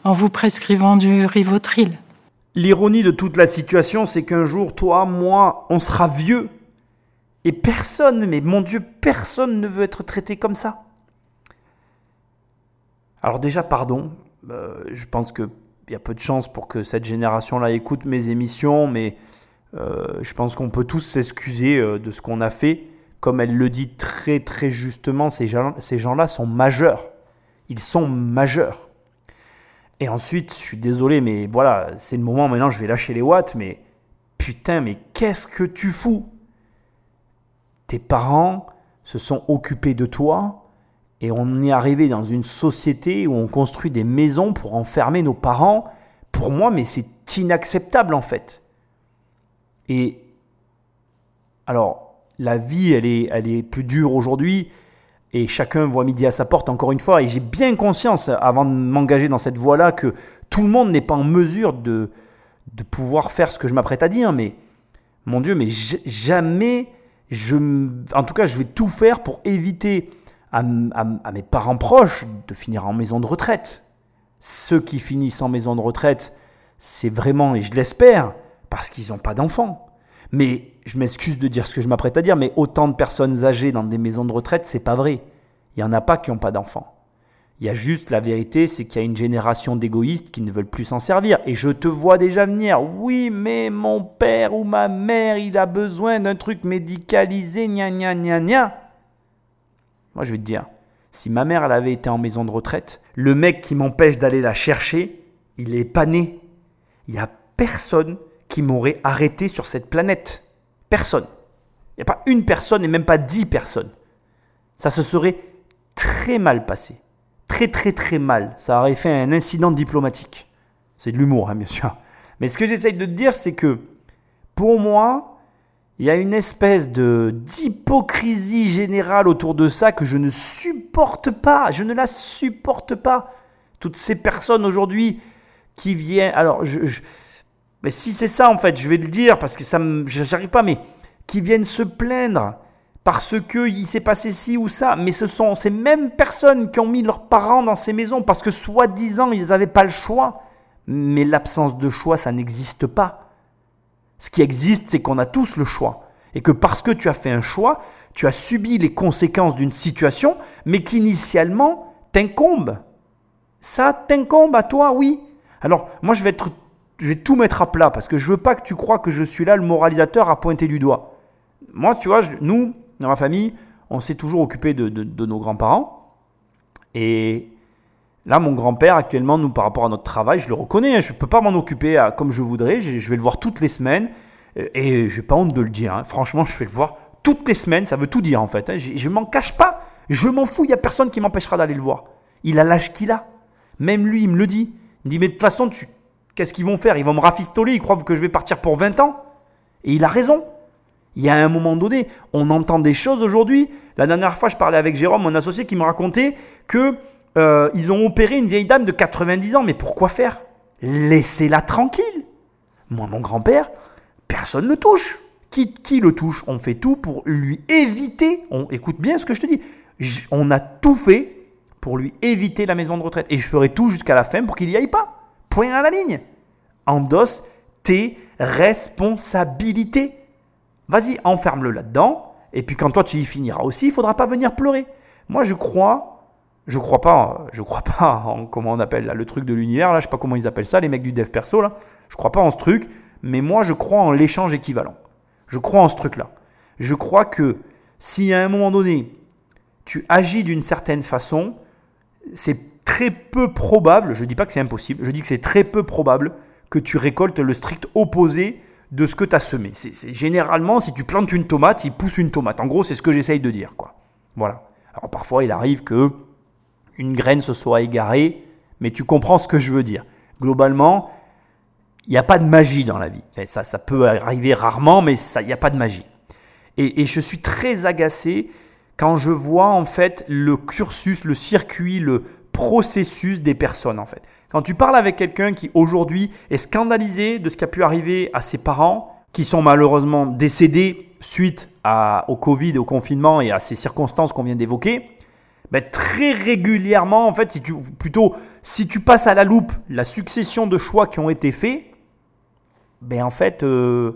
en vous prescrivant du Rivotril. L'ironie de toute la situation, c'est qu'un jour, toi, moi, on sera vieux. Et personne, mais mon Dieu, personne ne veut être traité comme ça. Alors déjà, pardon, euh, je pense qu'il y a peu de chances pour que cette génération-là écoute mes émissions, mais euh, je pense qu'on peut tous s'excuser euh, de ce qu'on a fait. Comme elle le dit très très justement, ces gens-là sont majeurs. Ils sont majeurs. Et ensuite, je suis désolé, mais voilà, c'est le moment maintenant, je vais lâcher les watts, mais putain, mais qu'est-ce que tu fous? Tes parents se sont occupés de toi et on est arrivé dans une société où on construit des maisons pour enfermer nos parents. Pour moi, mais c'est inacceptable en fait. Et alors, la vie, elle est, elle est plus dure aujourd'hui et chacun voit midi à sa porte, encore une fois. Et j'ai bien conscience, avant de m'engager dans cette voie-là, que tout le monde n'est pas en mesure de, de pouvoir faire ce que je m'apprête à dire. Mais mon Dieu, mais jamais, je, en tout cas, je vais tout faire pour éviter à, mes parents proches de finir en maison de retraite. Ceux qui finissent en maison de retraite, c'est vraiment, et je l'espère, parce qu'ils n'ont pas d'enfants. Mais je m'excuse de dire ce que je m'apprête à dire, mais autant de personnes âgées dans des maisons de retraite, c'est pas vrai. Il n'y en a pas qui n'ont pas d'enfants. Il y a juste la vérité, c'est qu'il y a une génération d'égoïstes qui ne veulent plus s'en servir. Et je te vois déjà venir. Oui, mais mon père ou ma mère, il a besoin d'un truc médicalisé, gna gna gna gna. Moi, je vais te dire, si ma mère, elle avait été en maison de retraite, le mec qui m'empêche d'aller la chercher, il est pas né. Il n'y a personne qui m'aurait arrêté sur cette planète. Personne. Il n'y a pas une personne et même pas dix personnes. Ça se serait très mal passé. Très très très mal. Ça aurait fait un incident diplomatique. C'est de l'humour, hein, bien sûr. Mais ce que j'essaye de te dire, c'est que pour moi, il y a une espèce de d'hypocrisie générale autour de ça que je ne supporte pas. Je ne la supporte pas. Toutes ces personnes aujourd'hui qui viennent. Alors, mais si c'est ça, en fait, je vais le dire parce que ça j'arrive pas, mais qui viennent se plaindre parce qu'il s'est passé ci ou ça. Mais ce sont ces mêmes personnes qui ont mis leurs parents dans ces maisons parce que soi-disant, ils n'avaient pas le choix. Mais l'absence de choix, ça n'existe pas. Ce qui existe, c'est qu'on a tous le choix. Et que parce que tu as fait un choix, tu as subi les conséquences d'une situation, mais qu'initialement t'incombe. Ça t'incombe à toi, oui. Alors, moi, je vais être je tout mettre à plat parce que je veux pas que tu crois que je suis là le moralisateur à pointer du doigt. Moi, tu vois, nous, dans ma famille, on s'est toujours occupé de, nos grands-parents. Et là, mon grand-père, actuellement, nous, par rapport à notre travail, je le reconnais, hein, je ne peux pas m'en occuper euh, comme je voudrais. Je, vais le voir toutes les semaines. Et je n'ai pas honte de le dire. Hein. Franchement, je vais le voir toutes les semaines. Ça veut tout dire, en fait. Hein. Je ne m'en cache pas. Je m'en fous. Il n'y a personne qui m'empêchera d'aller le voir. Il a l'âge qu'il a. Même lui, il me le dit. Il me dit, mais de toute façon, Qu'est-ce qu'ils vont faire? Ils vont me rafistoler, ils croient que je vais partir pour 20 ans. Et il a raison. Il y a un moment donné, on entend des choses aujourd'hui. La dernière fois, je parlais avec Jérôme, mon associé, qui me racontait que euh, ils ont opéré une vieille dame de 90 ans. Mais pourquoi faire? Laissez-la tranquille. Moi, mon grand-père, personne ne le touche. Qui, qui, le touche? On fait tout pour lui éviter. On écoute bien ce que je te dis. on a tout fait pour lui éviter la maison de retraite. Et je ferai tout jusqu'à la fin pour qu'il n'y aille pas. Point à la ligne. Endosse tes responsabilités. Vas-y, enferme-le là-dedans. Et puis quand toi tu y finiras aussi, il faudra pas venir pleurer. Moi je crois, je crois pas, je crois pas en comment on appelle là, le truc de l'univers là, je sais pas comment ils appellent ça, les mecs du dev perso là. Je crois pas en ce truc, mais moi je crois en l'échange équivalent. Je crois en ce truc-là. Je crois que si à un moment donné, tu agis d'une certaine façon, c'est très peu probable, je dis pas que c'est impossible, je dis que c'est très peu probable que tu récoltes le strict opposé de ce que tu as semé. C'est, généralement, si tu plantes une tomate, il pousse une tomate. En gros, c'est ce que j'essaye de dire. Quoi. Voilà. Alors parfois, il arrive que une graine se soit égarée, mais tu comprends ce que je veux dire. Globalement, il n'y a pas de magie dans la vie. Ça, ça peut arriver rarement, mais il n'y a pas de magie. Et, je suis très agacé quand je vois en fait le cursus, le circuit, le processus des personnes en fait. Quand tu parles avec quelqu'un qui aujourd'hui est scandalisé de ce qui a pu arriver à ses parents, qui sont malheureusement décédés suite au Covid, au confinement et à ces circonstances qu'on vient d'évoquer, ben, très régulièrement, en fait, si tu, plutôt, si tu passes à la loupe la succession de choix qui ont été faits, ben, en fait, euh,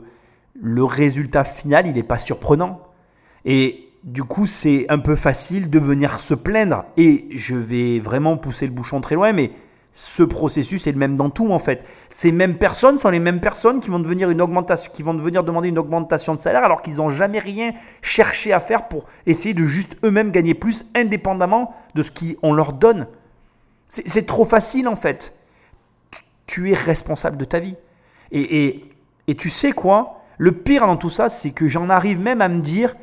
le résultat final, il n'est pas surprenant. Et du coup, c'est un peu facile de venir se plaindre. Et je vais vraiment pousser le bouchon très loin, mais ce processus est le même dans tout en fait. Ces mêmes personnes sont les mêmes personnes qui vont devenir une augmentation, qui vont devenir demander une augmentation de salaire alors qu'ils n'ont jamais rien cherché à faire pour essayer de juste eux-mêmes gagner plus indépendamment de ce qu'on leur donne. C'est trop facile en fait. Tu, es responsable de ta vie. Et, et, tu sais quoi? Le pire dans tout ça, c'est que j'en arrive même à me dire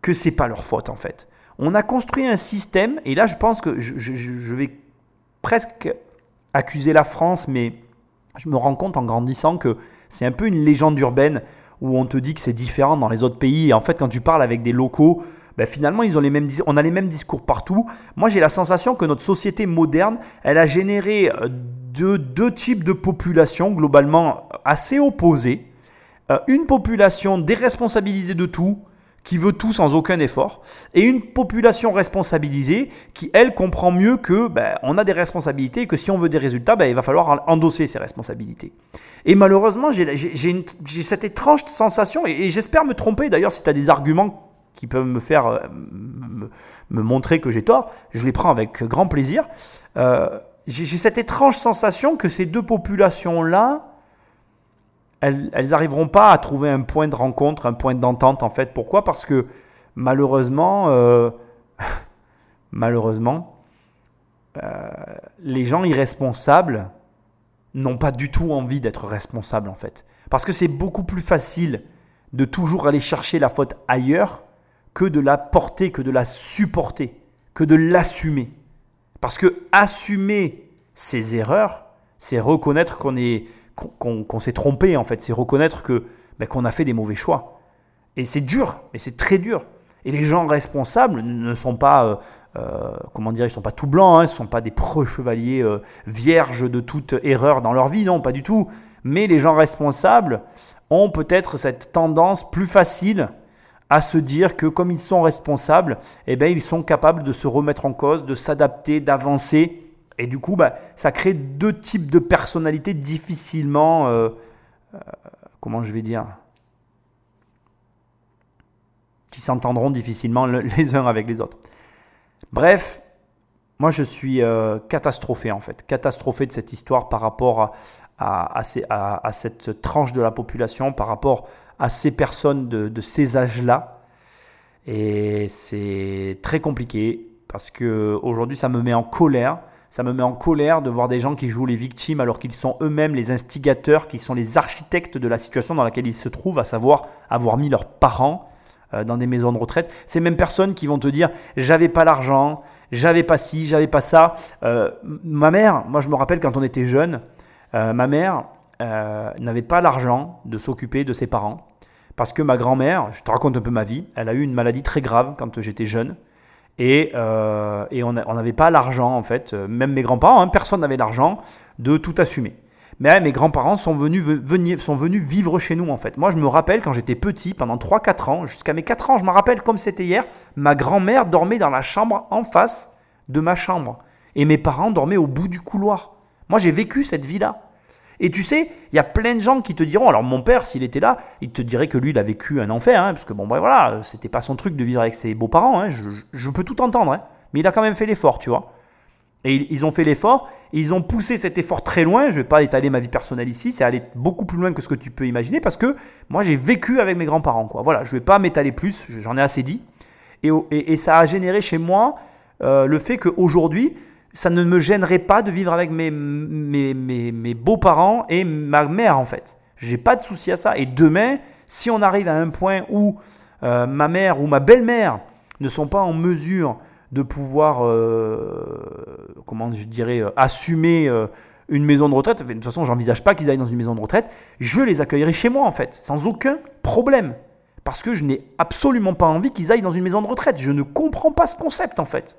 que c'est pas leur faute en fait. On a construit un système, et là je pense que je vais presque accuser la France, mais je me rends compte en grandissant que c'est un peu une légende urbaine où on te dit que c'est différent dans les autres pays. Et en fait, quand tu parles avec des locaux, ben finalement, ils ont les mêmes, on a les mêmes discours partout. Moi, j'ai la sensation que notre société moderne, elle a généré euh, deux, types de populations globalement assez opposées. Euh, une population déresponsabilisée de tout, qui veut tout sans aucun effort, et une population responsabilisée qui, elle, comprend mieux que ben, on a des responsabilités et que si on veut des résultats, ben, il va falloir endosser ces responsabilités. Et malheureusement, j'ai cette étrange sensation, et, j'espère me tromper d'ailleurs si tu as des arguments qui peuvent me faire euh, me, montrer que j'ai tort, je les prends avec grand plaisir. Euh, j'ai cette étrange sensation que ces deux populations-là, elles, n'arriveront pas à trouver un point de rencontre, un point d'entente en fait. Pourquoi? Parce que malheureusement, euh, malheureusement, euh, les gens irresponsables n'ont pas du tout envie d'être responsables en fait. Parce que c'est beaucoup plus facile de toujours aller chercher la faute ailleurs que de la porter, que de la supporter, que de l'assumer. Parce que assumer ses erreurs, c'est reconnaître qu'on est qu'on s'est trompé en fait, c'est reconnaître que ben, qu'on a fait des mauvais choix. Et c'est dur, mais c'est très dur. Et les gens responsables ne sont pas, euh, euh, comment dire, ils sont pas tout blancs, hein, ils ne sont pas des preux-chevaliers euh, vierges de toute erreur dans leur vie, non, pas du tout. Mais les gens responsables ont peut-être cette tendance plus facile à se dire que comme ils sont responsables, eh ben, ils sont capables de se remettre en cause, de s'adapter, d'avancer et du coup, bah, ça crée deux types de personnalités difficilement, euh, euh, comment je vais dire, qui s'entendront difficilement les uns avec les autres. Bref, moi je suis euh, catastrophé en fait, catastrophé de cette histoire par rapport à, cette tranche de la population, par rapport à ces personnes de, de ces âges-là. Et c'est très compliqué parce que aujourd'hui ça me met en colère ça me met en colère de voir des gens qui jouent les victimes alors qu'ils sont eux-mêmes les instigateurs, qui sont les architectes de la situation dans laquelle ils se trouvent, à savoir avoir mis leurs parents euh, dans des maisons de retraite. Ces mêmes personnes qui vont te dire j'avais pas l'argent, j'avais pas ci, j'avais pas ça. Euh, ma mère, moi je me rappelle quand on était jeune, euh, ma mère n'avait pas l'argent de s'occuper de ses parents. Parce que ma grand-mère, je te raconte un peu ma vie, elle a eu une maladie très grave quand j'étais jeune. Et, euh, on n'avait pas l'argent, en fait, euh, même mes grands-parents, hein, personne n'avait l'argent de tout assumer. Mais mes grands-parents sont venus, sont venus vivre chez nous, en fait. Moi, je me rappelle quand j'étais petit, pendant 3-4 ans, jusqu'à mes 4 ans, je me rappelle comme c'était hier, ma grand-mère dormait dans la chambre en face de ma chambre. Et mes parents dormaient au bout du couloir. Moi, j'ai vécu cette vie-là. Et tu sais, il y a plein de gens qui te diront, alors mon père, s'il était là, il te dirait que lui, il a vécu un enfer, hein, parce que bon, ben voilà, c'était pas son truc de vivre avec ses beaux-parents, hein, je, peux tout entendre, hein, mais il a quand même fait l'effort, tu vois. Et ils ont fait l'effort, ils ont poussé cet effort très loin. Je ne vais pas étaler ma vie personnelle ici, c'est aller beaucoup plus loin que ce que tu peux imaginer parce que moi j'ai vécu avec mes grands-parents. Quoi. Voilà, je ne vais pas m'étaler plus, j'en ai assez dit. Et, ça a généré chez moi euh, le fait qu'aujourd'hui, ça ne me gênerait pas de vivre avec mes, mes, mes, beaux-parents et ma mère en fait. J'ai pas de souci à ça. Et demain, si on arrive à un point où euh, ma mère ou ma belle-mère ne sont pas en mesure de pouvoir, euh, comment je dirais, euh, assumer une maison de retraite. De toute façon, j'envisage pas qu'ils aillent dans une maison de retraite. Je les accueillerai chez moi, en fait, sans aucun problème. Parce que je n'ai absolument pas envie qu'ils aillent dans une maison de retraite. Je ne comprends pas ce concept, en fait.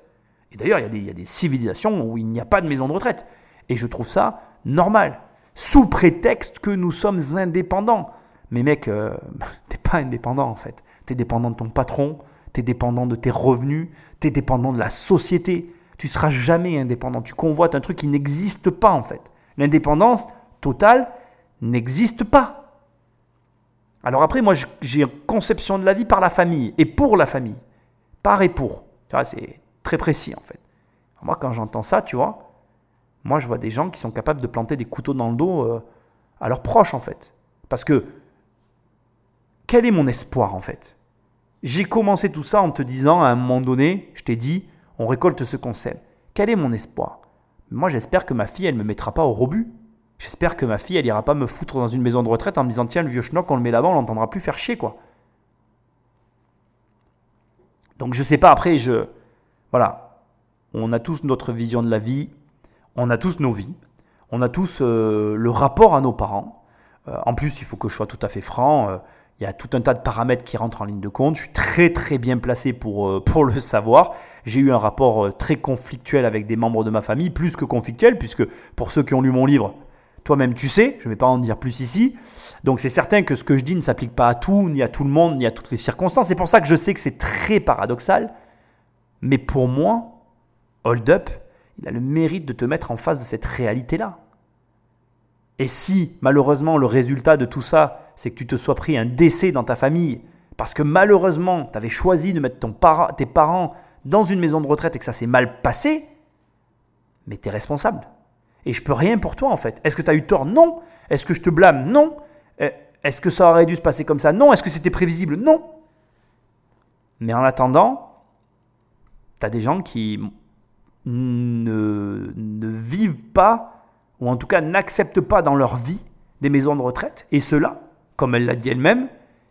Et d'ailleurs, il, y, a des civilisations où il n'y a pas de maison de retraite. Et je trouve ça normal. Sous prétexte que nous sommes indépendants. Mais mec, t'es pas indépendant, en fait. T'es dépendant de ton patron, tu es dépendant de tes revenus, tu es dépendant de la société. Tu seras jamais indépendant. Tu convoites un truc qui n'existe pas en fait. L'indépendance totale n'existe pas. Alors après, moi, j'ai une conception de la vie par la famille et pour la famille. Par et pour. C'est très précis en fait. Moi, quand j'entends ça, tu vois, moi, je vois des gens qui sont capables de planter des couteaux dans le dos euh, à leurs proches en fait. Parce que, quel est mon espoir en fait? J'ai commencé tout ça en te disant à un moment donné, je t'ai dit, on récolte ce qu'on sème. Quel est mon espoir? Moi, j'espère que ma fille, elle ne me mettra pas au rebut. J'espère que ma fille, elle ira pas me foutre dans une maison de retraite en me disant tiens, le vieux schnock, on le met là-bas, on l'entendra plus faire chier, quoi. Donc, je sais pas, après, je. Voilà. On a tous notre vision de la vie, on a tous nos vies, on a tous euh, le rapport à nos parents. Euh, en plus, il faut que je sois tout à fait franc. Euh, il y a tout un tas de paramètres qui rentrent en ligne de compte. Je suis très très bien placé pour, pour le savoir. J'ai eu un rapport très conflictuel avec des membres de ma famille, plus que conflictuel, puisque pour ceux qui ont lu mon livre, toi-même tu sais, je ne vais pas en dire plus ici. Donc c'est certain que ce que je dis ne s'applique pas à tout, ni à tout le monde, ni à toutes les circonstances. C'est pour ça que je sais que c'est très paradoxal. Mais pour moi, Hold Up, il a le mérite de te mettre en face de cette réalité-là. Et si malheureusement le résultat de tout ça, c'est que tu te sois pris un décès dans ta famille, parce que malheureusement, tu avais choisi de mettre ton tes parents dans une maison de retraite et que ça s'est mal passé, mais tu es responsable. Et je peux rien pour toi en fait. Est-ce que tu as eu tort? Non. Est-ce que je te blâme? Non. Euh, est-ce que ça aurait dû se passer comme ça? Non. Est-ce que c'était prévisible? Non. Mais en attendant, tu as des gens qui ne, ne vivent pas, ou en tout cas n'acceptent pas dans leur vie des maisons de retraite. Et cela, comme elle l'a dit elle-même,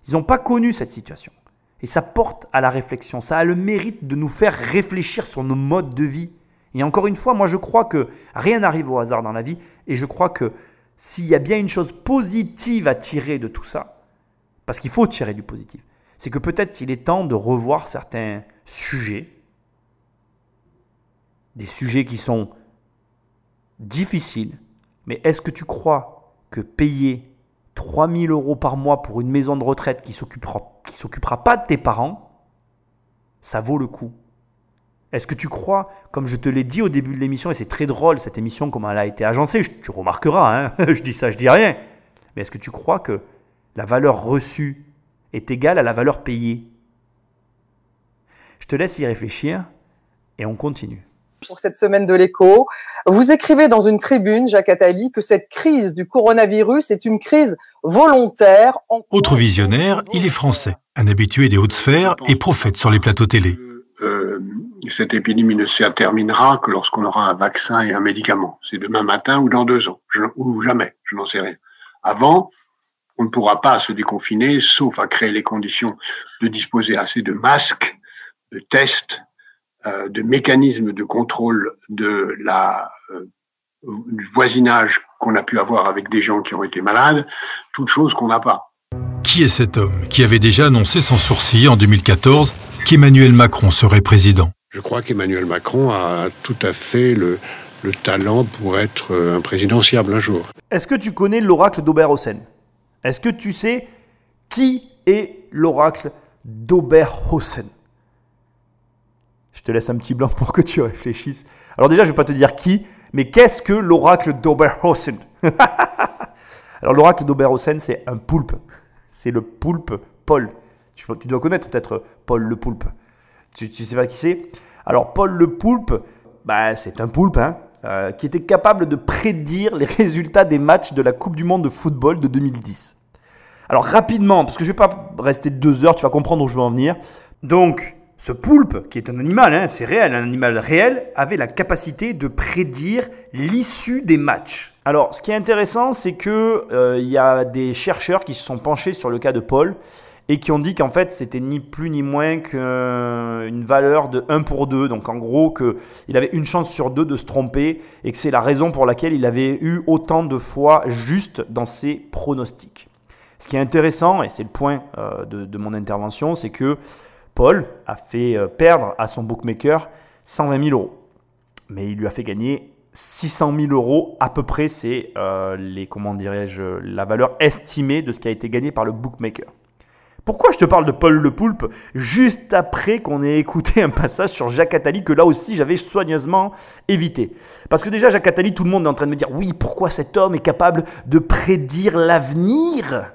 ils n'ont pas connu cette situation. Et ça porte à la réflexion, ça a le mérite de nous faire réfléchir sur nos modes de vie. Et encore une fois, moi je crois que rien n'arrive au hasard dans la vie, et je crois que s'il y a bien une chose positive à tirer de tout ça, parce qu'il faut tirer du positif, c'est que peut-être il est temps de revoir certains sujets, des sujets qui sont difficiles, mais est-ce que tu crois que payer 3000 euros par mois pour une maison de retraite qui s'occupera, qui s'occupera pas de tes parents, ça vaut le coup? Est-ce que tu crois, comme je te l'ai dit au début de l'émission, et c'est très drôle cette émission, comment elle a été agencée, tu remarqueras, hein je dis ça, je dis rien, mais est-ce que tu crois que la valeur reçue est égale à la valeur payée? Je te laisse y réfléchir et on continue pour cette semaine de l'écho. Vous écrivez dans une tribune, Jacques Attali, que cette crise du coronavirus est une crise volontaire. Autre visionnaire, il est français, un habitué des hautes sphères et prophète sur les plateaux télé. Euh, cette épidémie ne se terminera que lorsqu'on aura un vaccin et un médicament. C'est demain matin ou dans deux ans, ou jamais, je n'en sais rien. Avant, on ne pourra pas se déconfiner, sauf à créer les conditions de disposer assez de masques, de tests, de mécanismes de contrôle de la, euh, du voisinage qu'on a pu avoir avec des gens qui ont été malades, toute chose qu'on n'a pas. Qui est cet homme qui avait déjà annoncé sans sourcil en 2014 qu'Emmanuel Macron serait président? Je crois qu'Emmanuel Macron a tout à fait le, le talent pour être un présidentiable un jour. Est-ce que tu connais l'oracle d'Oberhausen Est-ce que tu sais qui est l'oracle d'Oberhausen je te laisse un petit blanc pour que tu réfléchisses. Alors déjà, je ne vais pas te dire qui, mais qu'est-ce que l'oracle d'Oberhausen Alors l'oracle d'Oberhausen, c'est un poulpe. C'est le poulpe Paul. Tu, dois connaître peut-être Paul le poulpe. Tu, ne sais pas qui c'est? Alors Paul le poulpe, bah, c'est un poulpe, hein, euh, qui était capable de prédire les résultats des matchs de la Coupe du Monde de football de 2010. Alors rapidement, parce que je ne vais pas rester deux heures, tu vas comprendre où je veux en venir. Donc, ce poulpe, qui est un animal, hein, c'est réel, un animal réel, avait la capacité de prédire l'issue des matchs. Alors, ce qui est intéressant, c'est que euh, il y a des chercheurs qui se sont penchés sur le cas de Paul et qui ont dit qu'en fait, c'était ni plus ni moins qu'une valeur de 1 pour 2. Donc, en gros, qu'il avait une chance sur deux de se tromper et que c'est la raison pour laquelle il avait eu autant de fois juste dans ses pronostics. Ce qui est intéressant, et c'est le point euh, de, mon intervention, c'est que Paul a fait euh, perdre à son bookmaker 120 000 euros. Mais il lui a fait gagner 600 000 euros à peu près, c'est euh, comment dirais-je la valeur estimée de ce qui a été gagné par le bookmaker. Pourquoi je te parle de Paul le Poulpe juste après qu'on ait écouté un passage sur Jacques Attali que là aussi j'avais soigneusement évité? Parce que déjà Jacques Attali, tout le monde est en train de me dire oui, pourquoi cet homme est capable de prédire l'avenir?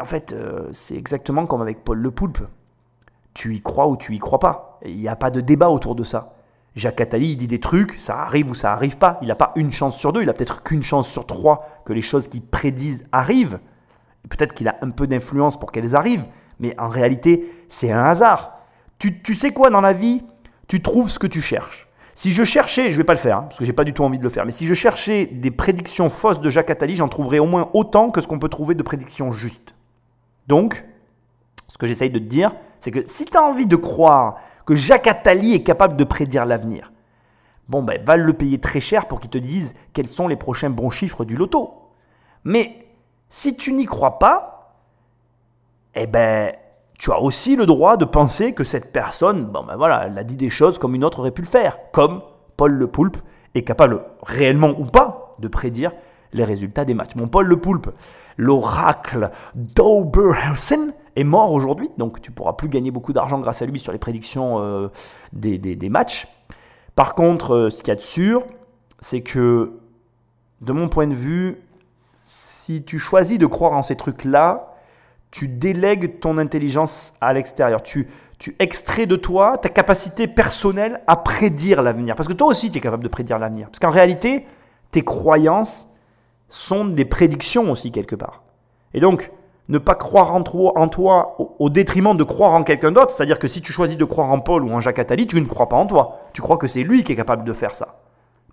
En fait, euh, c'est exactement comme avec Paul Le Poulpe. Tu y crois ou tu y crois pas. Il n'y a pas de débat autour de ça. Jacques Attali, il dit des trucs, ça arrive ou ça arrive pas. Il n'a pas une chance sur deux, il a peut-être qu'une chance sur trois que les choses qu'il prédisent arrivent. Peut-être qu'il a un peu d'influence pour qu'elles arrivent, mais en réalité, c'est un hasard. Tu, sais quoi dans la vie? Tu trouves ce que tu cherches. Si je cherchais, je vais pas le faire, hein, parce que j'ai pas du tout envie de le faire, mais si je cherchais des prédictions fausses de Jacques Attali, j'en trouverais au moins autant que ce qu'on peut trouver de prédictions justes. Donc, ce que j'essaye de te dire, c'est que si tu as envie de croire que Jacques Attali est capable de prédire l'avenir, bon, ben, va le payer très cher pour qu'il te dise quels sont les prochains bons chiffres du loto. Mais si tu n'y crois pas, eh ben, tu as aussi le droit de penser que cette personne, bon ben voilà, elle a dit des choses comme une autre aurait pu le faire, comme Paul Le Poulpe est capable réellement ou pas de prédire les résultats des matchs. Mon Paul Le Poulpe, l'oracle d'Oberhausen, est mort aujourd'hui, donc tu pourras plus gagner beaucoup d'argent grâce à lui sur les prédictions euh, des, matchs. Par contre, euh, ce qu'il y a de sûr, c'est que, de mon point de vue, si tu choisis de croire en ces trucs-là, tu délègues ton intelligence à l'extérieur. Tu, tu extrais de toi ta capacité personnelle à prédire l'avenir. Parce que toi aussi, tu es capable de prédire l'avenir. Parce qu'en réalité, tes croyances, sont des prédictions aussi quelque part. Et donc, ne pas croire en toi, en toi au, détriment de croire en quelqu'un d'autre, c'est-à-dire que si tu choisis de croire en Paul ou en Jacques Attali, tu ne crois pas en toi. Tu crois que c'est lui qui est capable de faire ça.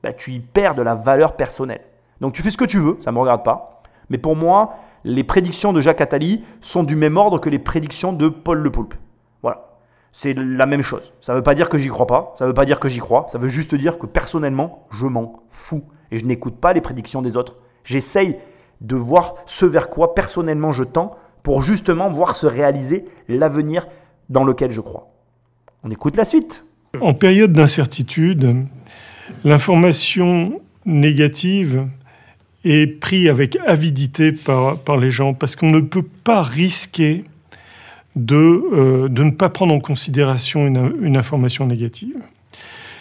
Ben, tu y perds de la valeur personnelle. Donc tu fais ce que tu veux, ça ne me regarde pas. Mais pour moi, les prédictions de Jacques Attali sont du même ordre que les prédictions de Paul Le Poulpe. Voilà. C'est la même chose. Ça ne veut pas dire que j'y crois pas, ça ne veut pas dire que j'y crois, ça veut juste dire que personnellement, je m'en fous. Et je n'écoute pas les prédictions des autres. J'essaye de voir ce vers quoi personnellement je tends pour justement voir se réaliser l'avenir dans lequel je crois. On écoute la suite. En période d'incertitude, l'information négative est prise avec avidité par, par les gens parce qu'on ne peut pas risquer de, euh, de ne pas prendre en considération une, information négative.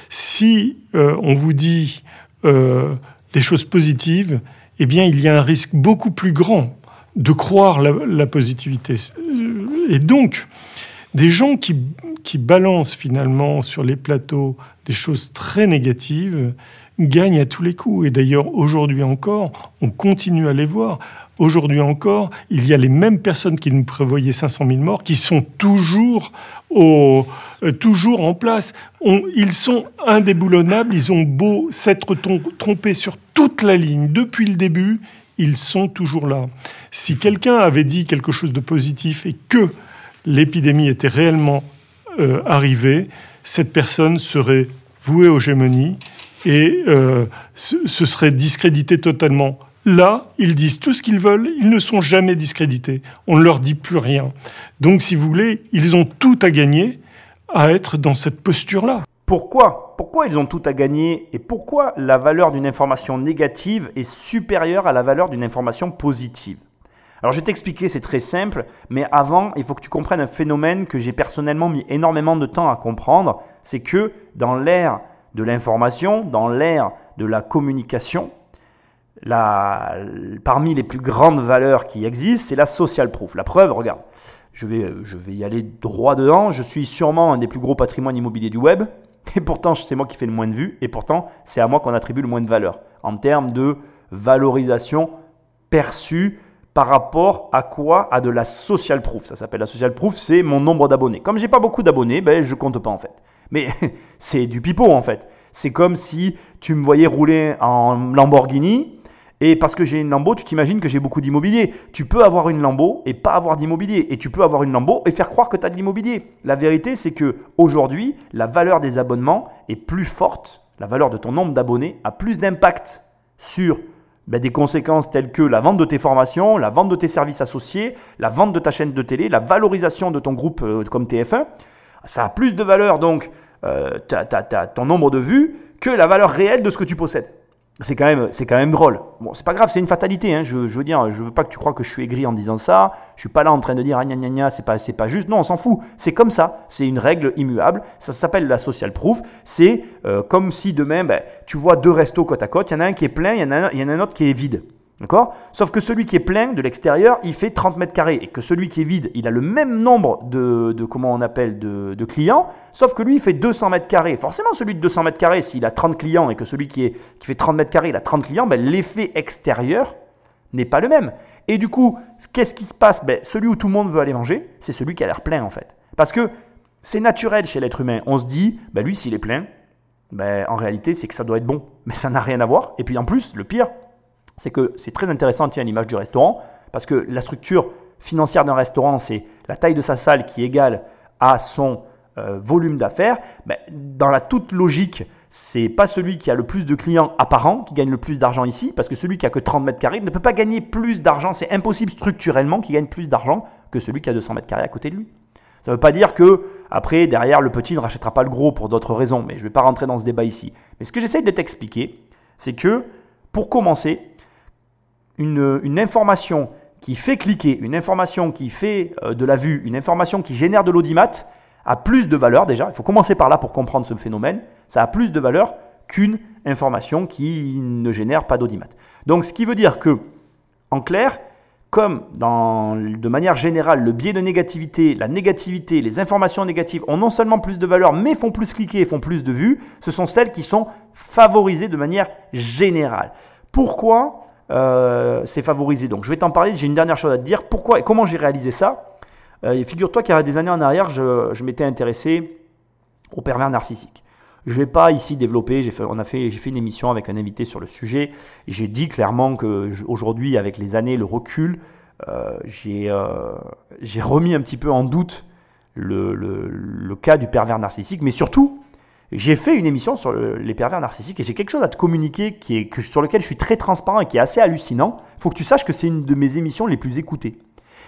Si euh, on vous dit euh, des choses positives, eh bien, il y a un risque beaucoup plus grand de croire la, positivité. Et donc, des gens qui, qui balancent finalement sur les plateaux des choses très négatives gagnent à tous les coups. Et d'ailleurs, aujourd'hui encore, on continue à les voir. Aujourd'hui encore, il y a les mêmes personnes qui nous prévoyaient 500 000 morts qui sont toujours, euh, toujours en place. ils sont indéboulonnables, ils ont beau s'être trompés sur toute la ligne depuis le début, ils sont toujours là. Si quelqu'un avait dit quelque chose de positif et que l'épidémie était réellement euh, arrivée, cette personne serait vouée aux gémonies et euh, ce serait discrédité totalement. Là, ils disent tout ce qu'ils veulent, ils ne sont jamais discrédités. On ne leur dit plus rien. Donc, si vous voulez, ils ont tout à gagner à être dans cette posture-là. Pourquoi? Pourquoi ils ont tout à gagner? Et pourquoi la valeur d'une information négative est supérieure à la valeur d'une information positive? Alors je vais t'expliquer, c'est très simple, mais avant, il faut que tu comprennes un phénomène que j'ai personnellement mis énormément de temps à comprendre, c'est que dans l'ère de l'information, dans l'ère de la communication, la, parmi les plus grandes valeurs qui existent, c'est la social proof. La preuve, regarde, je vais, je vais y aller droit dedans. Je suis sûrement un des plus gros patrimoines immobiliers du web. Et pourtant, c'est moi qui fais le moins de vues, et pourtant, c'est à moi qu'on attribue le moins de valeur en termes de valorisation perçue par rapport à quoi? À de la social proof. Ça s'appelle la social proof, c'est mon nombre d'abonnés. Comme j'ai pas beaucoup d'abonnés, ben je compte pas en fait. Mais c'est du pipeau en fait. C'est comme si tu me voyais rouler en Lamborghini et parce que j'ai une Lambo, tu t'imagines que j'ai beaucoup d'immobilier. Tu peux avoir une Lambo et pas avoir d'immobilier. Et tu peux avoir une Lambo et faire croire que tu as de l'immobilier. La vérité, c'est que aujourd'hui, la valeur des abonnements est plus forte. La valeur de ton nombre d'abonnés a plus d'impact sur ben, des conséquences telles que la vente de tes formations, la vente de tes services associés, la vente de ta chaîne de télé, la valorisation de ton groupe euh, comme TF1. Ça a plus de valeur donc euh, ton nombre de vues que la valeur réelle de ce que tu possèdes c'est quand même c'est quand même drôle. Bon, c'est pas grave, c'est une fatalité. Hein. Je, veux dire, je veux pas que tu crois que je suis aigri en disant ça. Je suis pas là en train de dire ah gna gna gna, c'est pas c'est pas juste. Non, on s'en fout. C'est comme ça. C'est une règle immuable. Ça s'appelle la social proof. C'est euh, comme si demain, ben, tu vois deux restos côte à côte. Il y en a un qui est plein, il y en a il y en a un autre qui est vide. D'accord? Sauf que celui qui est plein de l'extérieur, il fait 30 mètres carrés. Et que celui qui est vide, il a le même nombre de, comment on appelle, de, clients. Sauf que lui, il fait 200 mètres carrés. Forcément, celui de 200 mètres carrés, s'il a 30 clients et que celui qui, est, qui fait 30 mètres carrés, il a 30 clients, ben, l'effet extérieur n'est pas le même. Et du coup, qu'est-ce qui se passe? Ben, Celui où tout le monde veut aller manger, c'est celui qui a l'air plein en fait. Parce que c'est naturel chez l'être humain. On se dit, ben, lui, s'il est plein, en réalité, c'est que ça doit être bon. Mais ça n'a rien à voir. Et puis en plus, le pire, c'est que c'est très intéressant, tiens, l'image du restaurant, parce que la structure financière d'un restaurant, c'est la taille de sa salle qui est égale à son euh, volume d'affaires. Ben, dans la toute logique, c'est pas celui qui a le plus de clients apparents qui gagne le plus d'argent ici, parce que celui qui a que 30 mètres carrés ne peut pas gagner plus d'argent. C'est impossible structurellement qu'il gagne plus d'argent que celui qui a 200 mètres carrés à côté de lui. Ça ne veut pas dire que après derrière le petit ne rachètera pas le gros pour d'autres raisons, mais je ne vais pas rentrer dans ce débat ici. Mais ce que j'essaie de t'expliquer, c'est que pour commencer, une, information qui fait cliquer, une information qui fait euh, de la vue, une information qui génère de l'audimat, a plus de valeur déjà. Il faut commencer par là pour comprendre ce phénomène. Ça a plus de valeur qu'une information qui ne génère pas d'audimat. Donc ce qui veut dire que, en clair, comme de manière générale, le biais de négativité, la négativité, les informations négatives ont non seulement plus de valeur, mais font plus cliquer et font plus de vues, ce sont celles qui sont favorisées de manière générale. Pourquoi euh, c'est favorisé. Donc je vais t'en parler, j'ai une dernière chose à te dire. Pourquoi et comment j'ai réalisé ça? Euh, Figure-toi qu'il y a des années en arrière, je, m'étais intéressé au pervers narcissique. Je ne vais pas ici développer, j'ai fait, on a fait, j'ai fait une émission avec un invité sur le sujet, et j'ai dit clairement que aujourd'hui, avec les années, le recul, euh, j'ai, remis un petit peu en doute le, cas du pervers narcissique, mais surtout, j'ai fait une émission sur les pervers narcissiques et j'ai quelque chose à te communiquer qui est, sur lequel je suis très transparent et qui est assez hallucinant. Il faut que tu saches que c'est une de mes émissions les plus écoutées.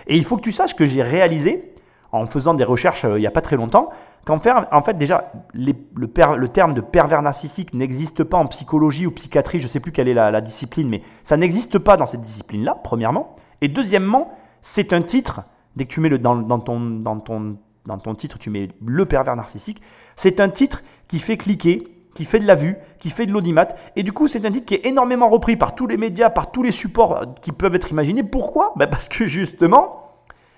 Et il faut que tu saches que j'ai réalisé, en faisant des recherches euh, il n'y a pas très longtemps, qu'en fait, déjà, le, terme de pervers narcissique n'existe pas en psychologie ou psychiatrie, je ne sais plus quelle est la, discipline, mais ça n'existe pas dans cette discipline-là, premièrement. Et deuxièmement, c'est un titre, dès que tu mets le, dans, ton, dans, ton, dans ton titre, tu mets le pervers narcissique, c'est un titre qui fait cliquer, qui fait de la vue, qui fait de l'audimat. Et du coup, c'est un titre qui est énormément repris par tous les médias, par tous les supports euh, qui peuvent être imaginés. Pourquoi? Ben Parce que justement,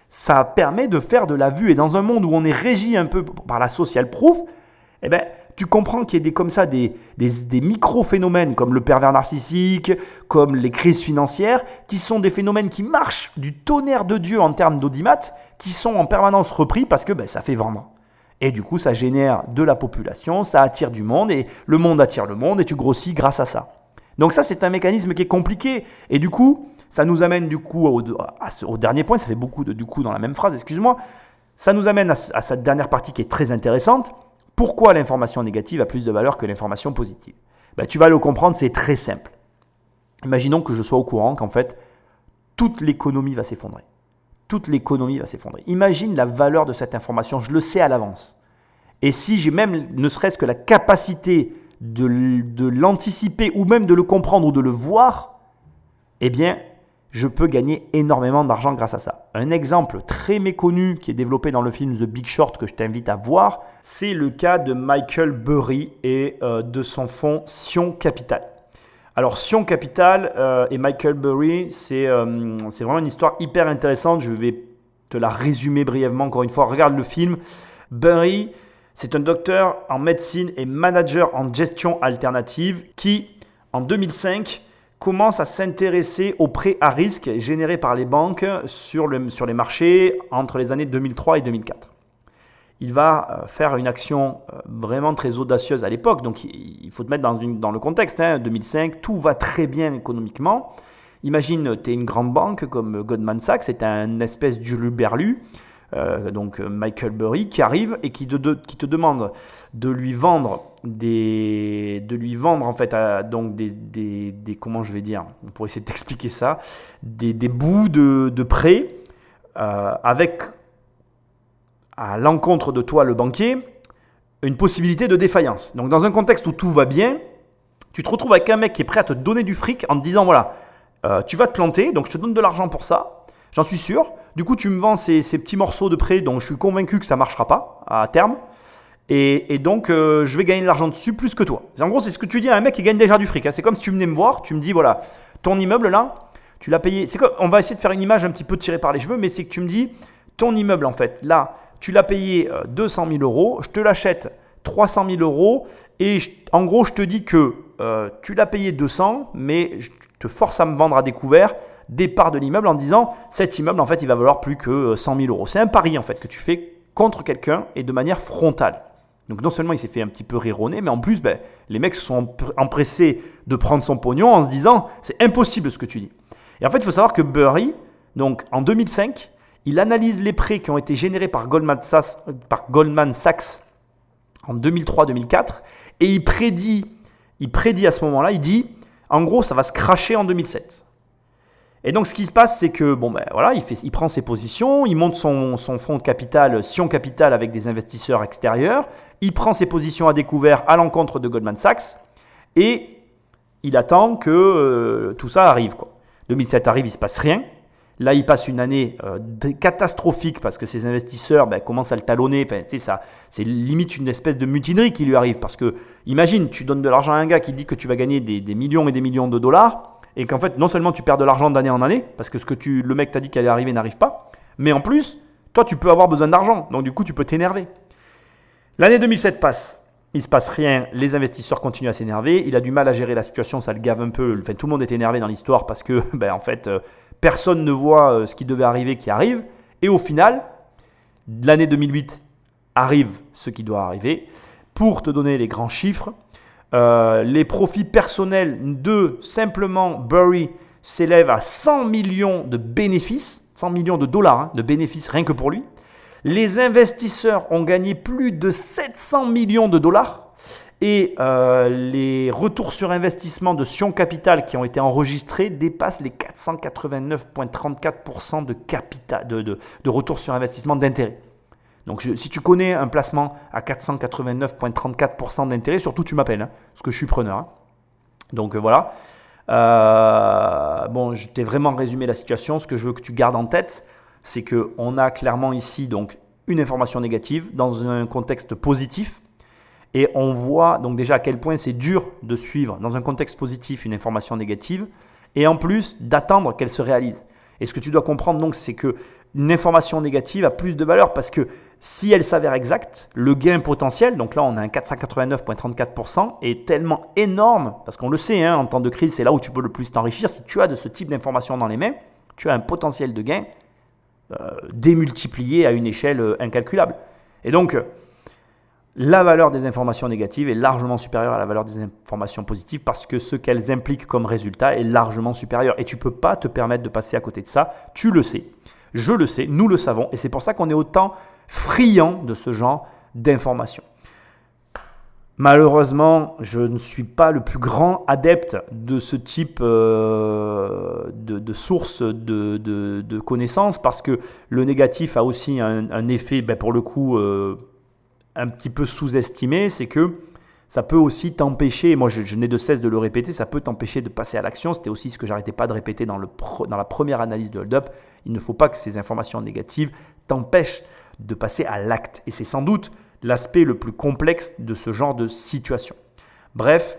ça permet de faire de la vue. Et dans un monde où on est régi un peu par la social proof, eh ben, tu comprends qu'il y a des, comme ça des, des micro-phénomènes comme le pervers narcissique, comme les crises financières, qui sont des phénomènes qui marchent du tonnerre de Dieu en termes d'audimat, qui sont en permanence repris parce que ben, ça fait vendre. Et du coup, ça génère de la population, ça attire du monde, et le monde attire le monde, et tu grossis grâce à ça. Donc ça, c'est un mécanisme qui est compliqué. Et du coup, ça nous amène du coup au, dernier point, ça fait beaucoup de du coup dans la même phrase, excuse-moi. Ça nous amène à, cette dernière partie qui est très intéressante. Pourquoi l'information négative a plus de valeur que l'information positive ben, Tu vas le comprendre, c'est très simple. Imaginons que je sois au courant qu'en fait, toute l'économie va s'effondrer toute l'économie va s'effondrer. Imagine la valeur de cette information, je le sais à l'avance. Et si j'ai même ne serait-ce que la capacité de, de l'anticiper ou même de le comprendre ou de le voir, eh bien, je peux gagner énormément d'argent grâce à ça. Un exemple très méconnu qui est développé dans le film The Big Short que je t'invite à voir, c'est le cas de Michael Burry et euh, de son fonds Sion Capital. Alors Sion Capital euh, et Michael Burry, euh, c'est vraiment une histoire hyper intéressante. Je vais te la résumer brièvement encore une fois. Regarde le film. Burry, C'est un docteur en médecine et manager en gestion alternative qui, en 2005, commence à s'intéresser aux prêts à risque générés par les banques sur, le, sur les marchés entre les années 2003 et 2004 il va euh, faire une action euh, vraiment très audacieuse à l'époque. Donc il faut te mettre dans, une, dans le contexte. Hein, 2005, tout va très bien économiquement. Imagine, tu es une grande banque comme Goldman Sachs, c'est un espèce d'Uluberlu, euh, donc Michael Burry, qui arrive et qui te demande de lui vendre de lui vendre en fait donc des, comment je vais dire, pour essayer de t'expliquer ça, des, bouts de, de prêt euh, avec à l'encontre de toi, le banquier, une possibilité de défaillance. Donc dans un contexte où tout va bien, tu te retrouves avec un mec qui est prêt à te donner du fric en te disant voilà, euh, tu vas te planter, donc je te donne de l'argent pour ça, j'en suis sûr. Du coup, tu me vends ces, petits morceaux de prêt dont je suis convaincu que ça marchera pas à terme. Et, donc, euh, je vais gagner de l'argent dessus plus que toi. En gros, c'est ce que tu dis à un mec qui gagne déjà du fric. Hein. C'est comme si tu venais me voir, tu me dis voilà, ton immeuble là, tu l'as payé. On va essayer de faire une image un petit peu tirée par les cheveux, mais c'est que tu me dis ton immeuble en fait, là, tu l'as payé 200 euh, 000 euros, je te l'achète 300 000 euros et en gros je te dis que euh, tu l'as payé 200 mais je te force à me vendre à découvert des parts de l'immeuble en disant cet immeuble en fait il va valoir plus que 100 euh, 000 euros. C'est un pari en fait que tu fais contre quelqu'un et de manière frontale. Donc non seulement il s'est fait un petit peu rironner, mais en plus ben, les mecs se sont empressés de prendre son pognon en se disant c'est impossible ce que tu dis. Et en fait il faut savoir que Burry, donc en 2005, il analyse les prêts qui ont été générés par Goldman Sachs, en 2003-2004 et il prédit, il prédit à ce moment-là, il dit, en gros, ça va se cracher en 2007. Et donc, ce qui se passe, c'est que, bon, ben voilà, il, prend ses positions, il monte son, fonds de capital, Sion Capital, avec des investisseurs extérieurs, il prend ses positions à découvert à l'encontre de Goldman Sachs, et il attend que euh, tout ça arrive. Quoi. 2007 arrive, il se passe rien. Là, il passe une année euh, catastrophique parce que ses investisseurs ben, commencent à le talonner. Enfin, ça, c'est limite une espèce de mutinerie qui lui arrive. Parce que, imagine, tu donnes de l'argent à un gars qui dit que tu vas gagner des, millions et des millions de dollars, et qu'en fait, non seulement tu perds de l'argent d'année en année, parce que ce que tu, le mec t'a dit qu'il allait arriver n'arrive pas, mais en plus, toi, tu peux avoir besoin d'argent. Donc, du coup, tu peux t'énerver. L'année 2007 passe. Il se passe rien, les investisseurs continuent à s'énerver, il a du mal à gérer la situation, ça le gave un peu. Enfin, tout le monde est énervé dans l'histoire parce que, ben, en fait, euh, personne ne voit euh, ce qui devait arriver qui arrive. Et au final, l'année 2008 arrive ce qui doit arriver. Pour te donner les grands chiffres, euh, les profits personnels de simplement Burry s'élèvent à 100 millions de bénéfices, 100 millions de dollars hein, de bénéfices rien que pour lui. Les investisseurs ont gagné plus de 700 millions de dollars et euh, les retours sur investissement de Sion Capital qui ont été enregistrés dépassent les 489,34% de, capital, de, de, de retour sur investissement d'intérêt. Donc si tu connais un placement à 489,34% d'intérêt, surtout tu m'appelles, hein, parce que je suis preneur. Hein. Donc euh, voilà. Euh, bon, je t'ai vraiment résumé la situation. Ce que je veux que tu gardes en tête, c'est qu'on a clairement ici donc une information négative dans un contexte positif et on voit donc déjà à quel point c'est dur de suivre dans un contexte positif une information négative et en plus d'attendre qu'elle se réalise. Et ce que tu dois comprendre donc, c'est que une information négative a plus de valeur parce que si elle s'avère exacte, le gain potentiel, donc là on a un 489,34%, est tellement énorme, parce qu'on le sait, hein, en temps de crise, c'est là où tu peux le plus t'enrichir. Si tu as de ce type d'information dans les mains, tu as un potentiel de gain euh, démultiplié à une échelle euh, incalculable. Et donc, la valeur des informations négatives est largement supérieure à la valeur des informations positives parce que ce qu'elles impliquent comme résultat est largement supérieur. Et tu ne peux pas te permettre de passer à côté de ça. Tu le sais. Je le sais, nous le savons. Et c'est pour ça qu'on est autant friand de ce genre d'informations. Malheureusement, je ne suis pas le plus grand adepte de ce type euh, de, source de, connaissances parce que le négatif a aussi un, effet, ben, pour le coup, euh, un petit peu sous-estimé, c'est que ça peut aussi t'empêcher, moi je, n'ai de cesse de le répéter, ça peut t'empêcher de passer à l'action. C'était aussi ce que j'arrêtais pas de répéter dans, le dans la première analyse de Hold Up. Il ne faut pas que ces informations négatives t'empêchent de passer à l'acte. Et c'est sans doute l'aspect le plus complexe de ce genre de situation. Bref,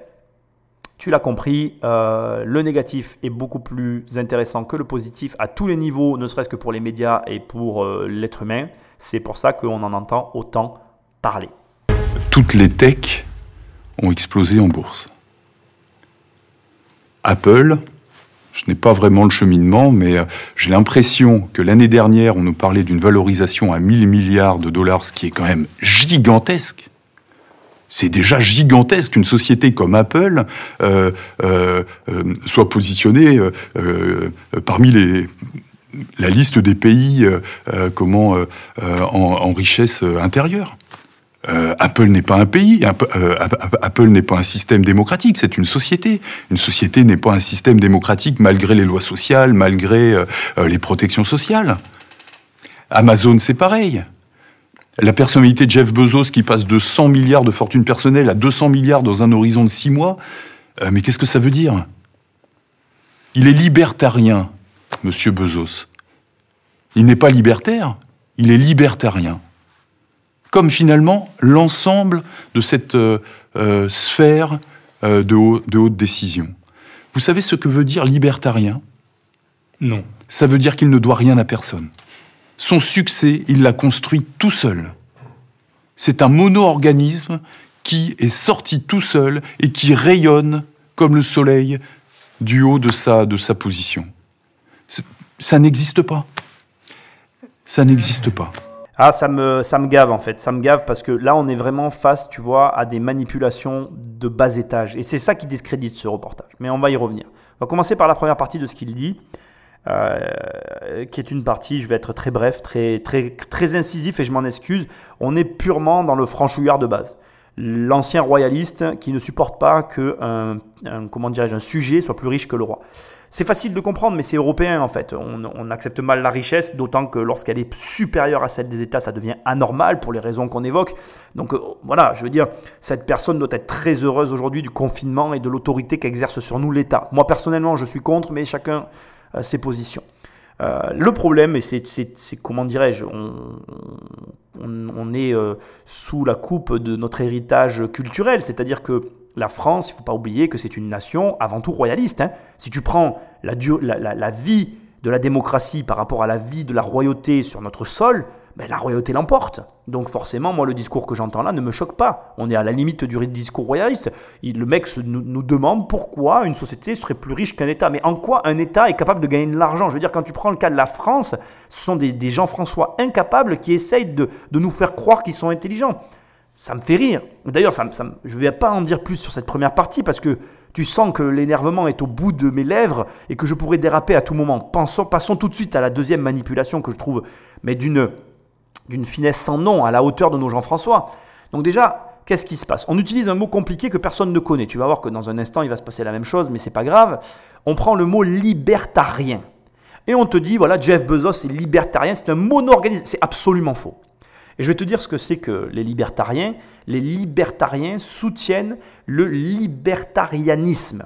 tu l'as compris, euh, le négatif est beaucoup plus intéressant que le positif à tous les niveaux, ne serait-ce que pour les médias et pour euh, l'être humain. C'est pour ça qu'on en entend autant parler. toutes les techs ont explosé en bourse. Apple, je n'ai pas vraiment le cheminement, mais euh, j'ai l'impression que l'année dernière, on nous parlait d'une valorisation à 1000 milliards de dollars, ce qui est quand même gigantesque. C'est déjà gigantesque qu'une société comme Apple euh, euh, soit positionnée parmi la liste des pays comment, en, richesse intérieure. Euh, Apple n'est pas un pays, euh, Apple n'est pas un système démocratique, c'est une société. Une société n'est pas un système démocratique malgré les lois sociales, malgré euh, les protections sociales. Amazon, c'est pareil. La personnalité de Jeff Bezos qui passe de 100 milliards de fortune personnelle à 200 milliards dans un horizon de 6 mois, mais qu'est-ce que ça veut dire? Il est libertarien, monsieur Bezos. Il n'est pas libertaire, il est libertarien comme finalement l'ensemble de cette euh, euh, sphère euh, de, haute décision. Vous savez ce que veut dire libertarien? Non. Ça veut dire qu'il ne doit rien à personne. Son succès, il l'a construit tout seul. C'est un mono-organisme qui est sorti tout seul et qui rayonne comme le soleil du haut de sa, de sa position. Ça n'existe pas. Ça n'existe pas. Ah, ça me, ça me gave en fait, ça me gave parce que là on est vraiment face, tu vois, à des manipulations de bas étage. Et c'est ça qui discrédite ce reportage. Mais on va y revenir. On va commencer par la première partie de ce qu'il dit, euh, qui est une partie, je vais être très bref, très, très, très incisif et je m'en excuse. On est purement dans le franchouillard de base. L'ancien royaliste qui ne supporte pas que un, comment un sujet soit plus riche que le roi. C'est facile de comprendre, mais c'est européen en fait. On, accepte mal la richesse, d'autant que lorsqu'elle est supérieure à celle des États, ça devient anormal pour les raisons qu'on évoque. Donc euh, voilà, je veux dire, cette personne doit être très heureuse aujourd'hui du confinement et de l'autorité qu'exerce sur nous l'État. Moi personnellement, je suis contre, mais chacun a ses positions. Euh, le problème, et c'est comment dirais-je, on, est euh, sous la coupe de notre héritage culturel, c'est-à-dire que la France, il ne faut pas oublier que c'est une nation avant tout royaliste. Hein. Si tu prends la, vie de la démocratie par rapport à la vie de la royauté sur notre sol, ben, la royauté l'emporte. Donc forcément, moi, le discours que j'entends là ne me choque pas. On est à la limite du discours royaliste. le mec nous, demande pourquoi une société serait plus riche qu'un État. Mais en quoi un État est capable de gagner de l'argent? Je veux dire, quand tu prends le cas de la France, ce sont des, des gens François incapables qui essayent de nous faire croire qu'ils sont intelligents ça me fait rire. D'ailleurs, ça, je ne vais pas en dire plus sur cette première partie parce que tu sens que l'énervement est au bout de mes lèvres et que je pourrais déraper à tout moment. Pensons, passons tout de suite à la deuxième manipulation que je trouve, mais d'une, d'une finesse sans nom, à la hauteur de nos Jean-François. Donc déjà, qu'est-ce qui se passe? On utilise un mot compliqué que personne ne connaît. Tu vas voir que dans un instant, il va se passer la même chose, mais c'est pas grave. On prend le mot libertarien. Et on te dit, voilà, Jeff Bezos est libertarien, c'est un mono-organisme. C'est absolument faux. Et je vais te dire ce que c'est que les libertariens. Les libertariens soutiennent le libertarianisme.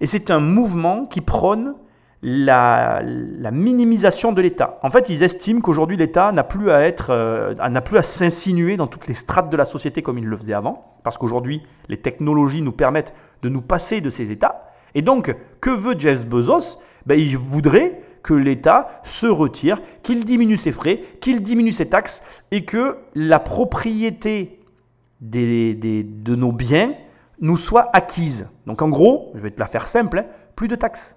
Et c'est un mouvement qui prône la, minimisation de l'État. En fait, ils estiment qu'aujourd'hui l'État n'a plus à être, euh, n'a plus à s'insinuer dans toutes les strates de la société comme il le faisait avant, parce qu'aujourd'hui les technologies nous permettent de nous passer de ces États. Et donc, que veut Jeff Bezos? Ben, Il voudrait que l'État se retire, qu'il diminue ses frais, qu'il diminue ses taxes et que la propriété des, de nos biens nous soit acquise. Donc en gros, je vais te la faire simple, hein, plus de taxes.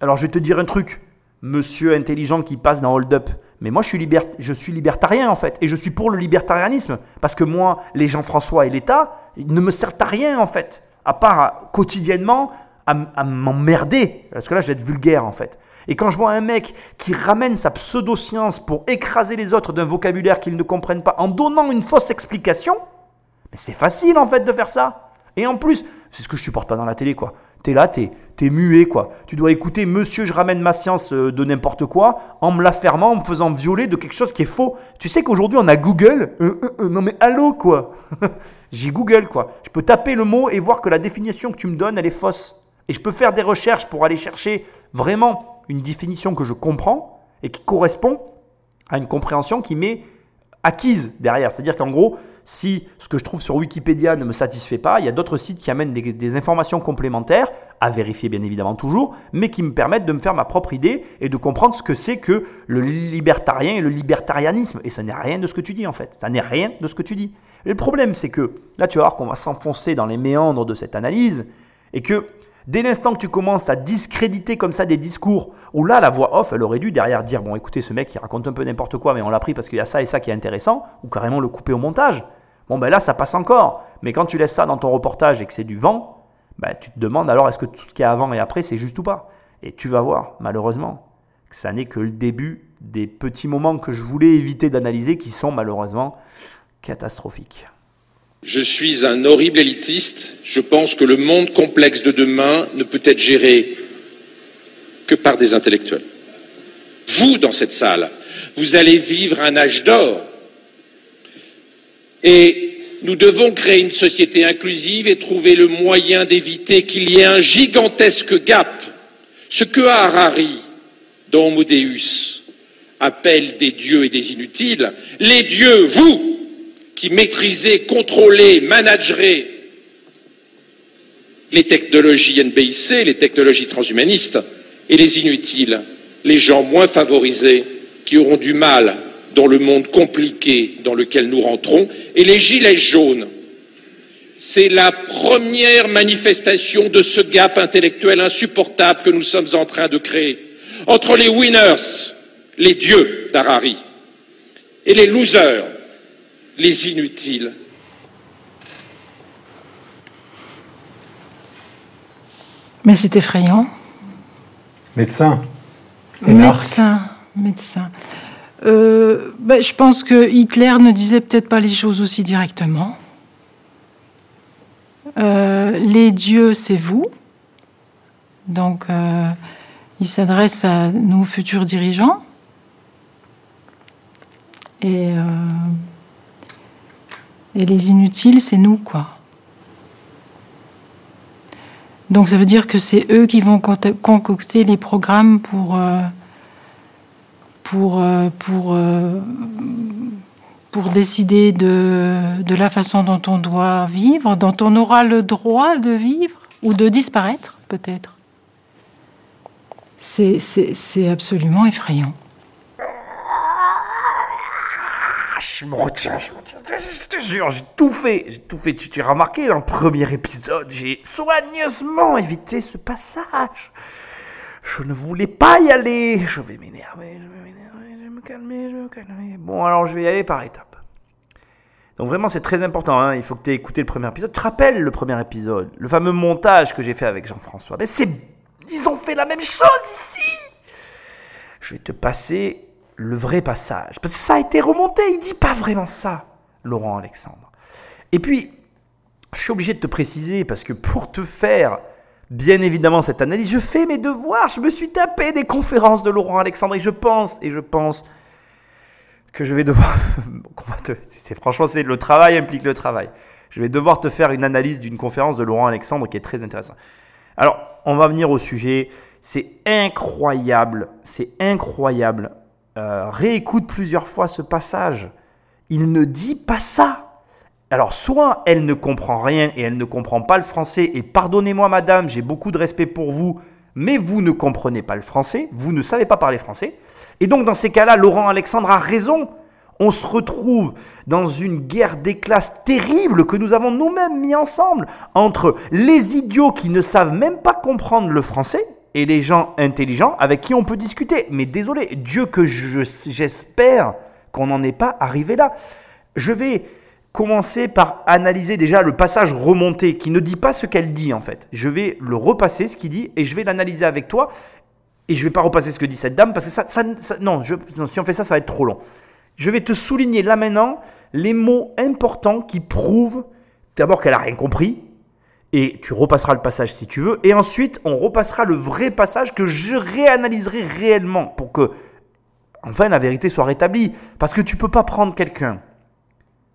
Alors je vais te dire un truc, monsieur intelligent qui passe dans Hold Up, mais moi je suis, je suis libertarien en fait, et je suis pour le libertarianisme, parce que moi, les Jean-François et l'État, ils ne me servent à rien en fait, à part quotidiennement à, à m'emmerder, parce que là je vais être vulgaire en fait. Et quand je vois un mec qui ramène sa pseudo-science pour écraser les autres d'un vocabulaire qu'ils ne comprennent pas en donnant une fausse explication, c'est facile en fait de faire ça. Et en plus, c'est ce que je supporte pas dans la télé quoi. T'es là, t'es es muet quoi. Tu dois écouter Monsieur, je ramène ma science euh, de n'importe quoi en me la fermant, en me faisant violer de quelque chose qui est faux. Tu sais qu'aujourd'hui on a Google. Euh, euh, non mais allô quoi. J'ai Google quoi. Je peux taper le mot et voir que la définition que tu me donnes elle est fausse. Et je peux faire des recherches pour aller chercher vraiment une définition que je comprends et qui correspond à une compréhension qui m'est acquise derrière. C'est-à-dire qu'en gros, Si ce que je trouve sur Wikipédia ne me satisfait pas, il y a d'autres sites qui amènent des, informations complémentaires, à vérifier bien évidemment toujours, mais qui me permettent de me faire ma propre idée et de comprendre ce que c'est que le libertarien et le libertarianisme. Et ça n'est rien de ce que tu dis en fait. Ça n'est rien de ce que tu dis. Le problème, c'est que là, tu vas voir qu'on va s'enfoncer dans les méandres de cette analyse et que Dès l'instant que tu commences à discréditer comme ça des discours, où là, la voix off, elle aurait dû derrière dire, bon écoutez, ce mec, il raconte un peu n'importe quoi, mais on l'a pris parce qu'il y a ça et ça qui est intéressant, ou carrément le couper au montage. Bon, ben là, ça passe encore. Mais quand tu laisses ça dans ton reportage et que c'est du vent, ben, tu te demandes alors est-ce que tout ce qu'il y a avant et après, c'est juste ou pas? Et tu vas voir, malheureusement, que ça n'est que le début des petits moments que je voulais éviter d'analyser qui sont malheureusement catastrophiques. Je suis un horrible élitiste. Je pense que le monde complexe de demain ne peut être géré que par des intellectuels. Vous, dans cette salle, vous allez vivre un âge d'or. Et nous devons créer une société inclusive et trouver le moyen d'éviter qu'il y ait un gigantesque gap. Ce que Harari, dans Homo appelle des dieux et des inutiles, les dieux, vous, qui maîtrisez, contrôlez, managerez les technologies NBIC, les technologies transhumanistes, et les inutiles, les gens moins favorisés qui auront du mal dans le monde compliqué dans lequel nous rentrons, et les gilets jaunes. C'est la première manifestation de ce gap intellectuel insupportable que nous sommes en train de créer entre les winners, les dieux d'Harari, et les losers, les inutiles. Mais c'est effrayant. Médecin. Médecin, médecin. Euh, ben, je pense que Hitler ne disait peut-être pas les choses aussi directement. Euh, les dieux, c'est vous. Donc, euh, il s'adresse à nos futurs dirigeants. Et et les inutiles, c'est nous, quoi. Donc ça veut dire que c'est eux qui vont concocter les programmes pour, euh, pour, euh, pour, euh, pour décider de, de, la façon dont on doit vivre, dont on aura le droit de vivre ou de disparaître, peut-être. C'est absolument effrayant. Je me retiens, je, te jure, j'ai tout fait, j'ai tout fait. Tu t'es remarqué dans le premier épisode, j'ai soigneusement évité ce passage. Je ne voulais pas y aller. Je vais m'énerver, je vais m'énerver, je vais me calmer, je vais me calmer. Bon, alors je vais y aller par étapes. Donc vraiment, c'est très important. Hein. Il faut que tu aies écouté le premier épisode. Tu te rappelles le premier épisode, le fameux montage que j'ai fait avec Jean-François? Mais c'est, ils ont fait la même chose ici. Je vais te passer le vrai passage. Parce que ça a été remonté, il dit pas vraiment ça, Laurent Alexandre. Et puis, je suis obligé de te préciser, parce que pour te faire, bien évidemment, cette analyse, je fais mes devoirs, je me suis tapé des conférences de Laurent Alexandre, et je pense, et je pense que je vais devoir... c'est, franchement, c'est, le travail implique le travail. Je vais devoir te faire une analyse d'une conférence de Laurent Alexandre qui est très intéressante. Alors, on va venir au sujet. C'est incroyable, c'est incroyable euh, réécoute plusieurs fois ce passage. Il ne dit pas ça. Alors soit elle ne comprend rien et elle ne comprend pas le français, et pardonnez-moi madame, j'ai beaucoup de respect pour vous, mais vous ne comprenez pas le français, vous ne savez pas parler français. Et donc dans ces cas-là, Laurent Alexandre a raison. On se retrouve dans une guerre des classes terrible que nous avons nous-mêmes mis ensemble entre les idiots qui ne savent même pas comprendre le français, et les gens intelligents avec qui on peut discuter. Mais désolé, Dieu que j'espère qu'on n'en est pas arrivé là. Je vais commencer par analyser déjà le passage remonté qui ne dit pas ce qu'elle dit en fait. Je vais le repasser ce qu'il dit et je vais l'analyser avec toi. Et je vais pas repasser ce que dit cette dame parce que ça, ça, non, je, si on fait ça, ça va être trop long. Je vais te souligner là maintenant les mots importants qui prouvent d'abord qu'elle a rien compris, et tu repasseras le passage si tu veux. Et ensuite, on repassera le vrai passage que je réanalyserai réellement pour que, enfin, la vérité soit rétablie. Parce que tu peux pas prendre quelqu'un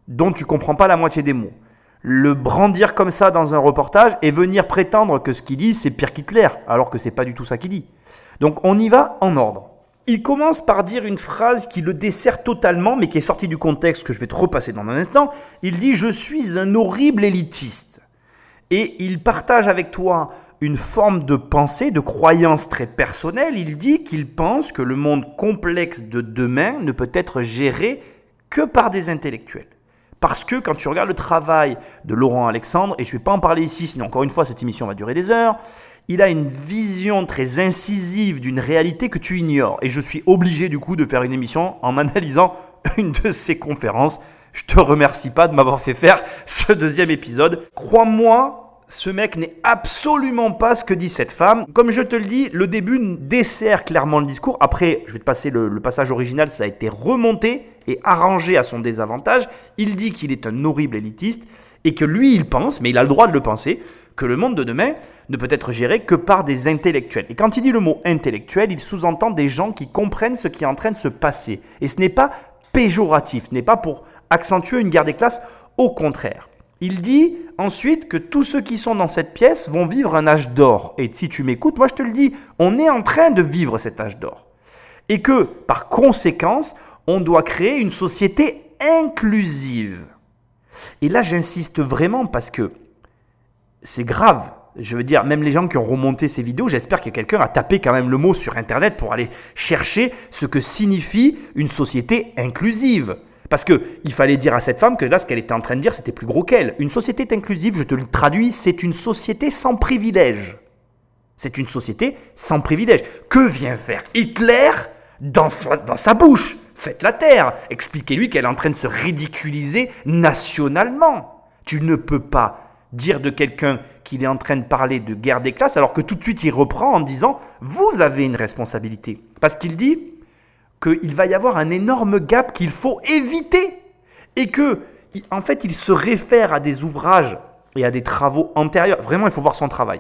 dont tu comprends pas la moitié des mots, le brandir comme ça dans un reportage et venir prétendre que ce qu'il dit c'est pire qu'Hitler, alors que c'est pas du tout ça qu'il dit. Donc on y va en ordre. il commence par dire une phrase qui le dessert totalement, mais qui est sortie du contexte que je vais te repasser dans un instant. Il dit Je suis un horrible élitiste. Et il partage avec toi une forme de pensée, de croyance très personnelle. Il dit qu'il pense que le monde complexe de demain ne peut être géré que par des intellectuels. Parce que quand tu regardes le travail de Laurent Alexandre, et je ne vais pas en parler ici, sinon encore une fois cette émission va durer des heures, il a une vision très incisive d'une réalité que tu ignores. Et je suis obligé du coup de faire une émission en analysant une de ses conférences. Je te remercie pas de m'avoir fait faire ce deuxième épisode. Crois-moi, ce mec n'est absolument pas ce que dit cette femme. Comme je te le dis, le début dessert clairement le discours. Après, je vais te passer le, passage original, ça a été remonté et arrangé à son désavantage. Il dit qu'il est un horrible élitiste et que lui, il pense, mais il a le droit de le penser, que le monde de demain ne peut être géré que par des intellectuels. Et quand il dit le mot intellectuel, il sous-entend des gens qui comprennent ce qui est en train de se passer. Et ce n'est pas péjoratif, ce n'est pas pour accentuer une guerre des classes, au contraire. Il dit ensuite que tous ceux qui sont dans cette pièce vont vivre un âge d'or. Et si tu m'écoutes, moi je te le dis, on est en train de vivre cet âge d'or. Et que, par conséquence, on doit créer une société inclusive. Et là, j'insiste vraiment parce que c'est grave. Je veux dire, même les gens qui ont remonté ces vidéos, j'espère que quelqu'un a tapé quand même le mot sur Internet pour aller chercher ce que signifie une société inclusive. Parce que il fallait dire à cette femme que là, ce qu'elle était en train de dire, c'était plus gros qu'elle. Une société inclusive, je te le traduis, c'est une société sans privilèges. C'est une société sans privilèges. Que vient faire Hitler dans dans sa bouche? Faites la terre. Expliquez-lui qu'elle est en train de se ridiculiser nationalement. Tu ne peux pas dire de quelqu'un qu'il est en train de parler de guerre des classes, alors que tout de suite il reprend en disant Vous avez une responsabilité. Parce qu'il dit qu'il va y avoir un énorme gap qu'il faut éviter. Et que, en fait, il se réfère à des ouvrages et à des travaux antérieurs. Vraiment, il faut voir son travail.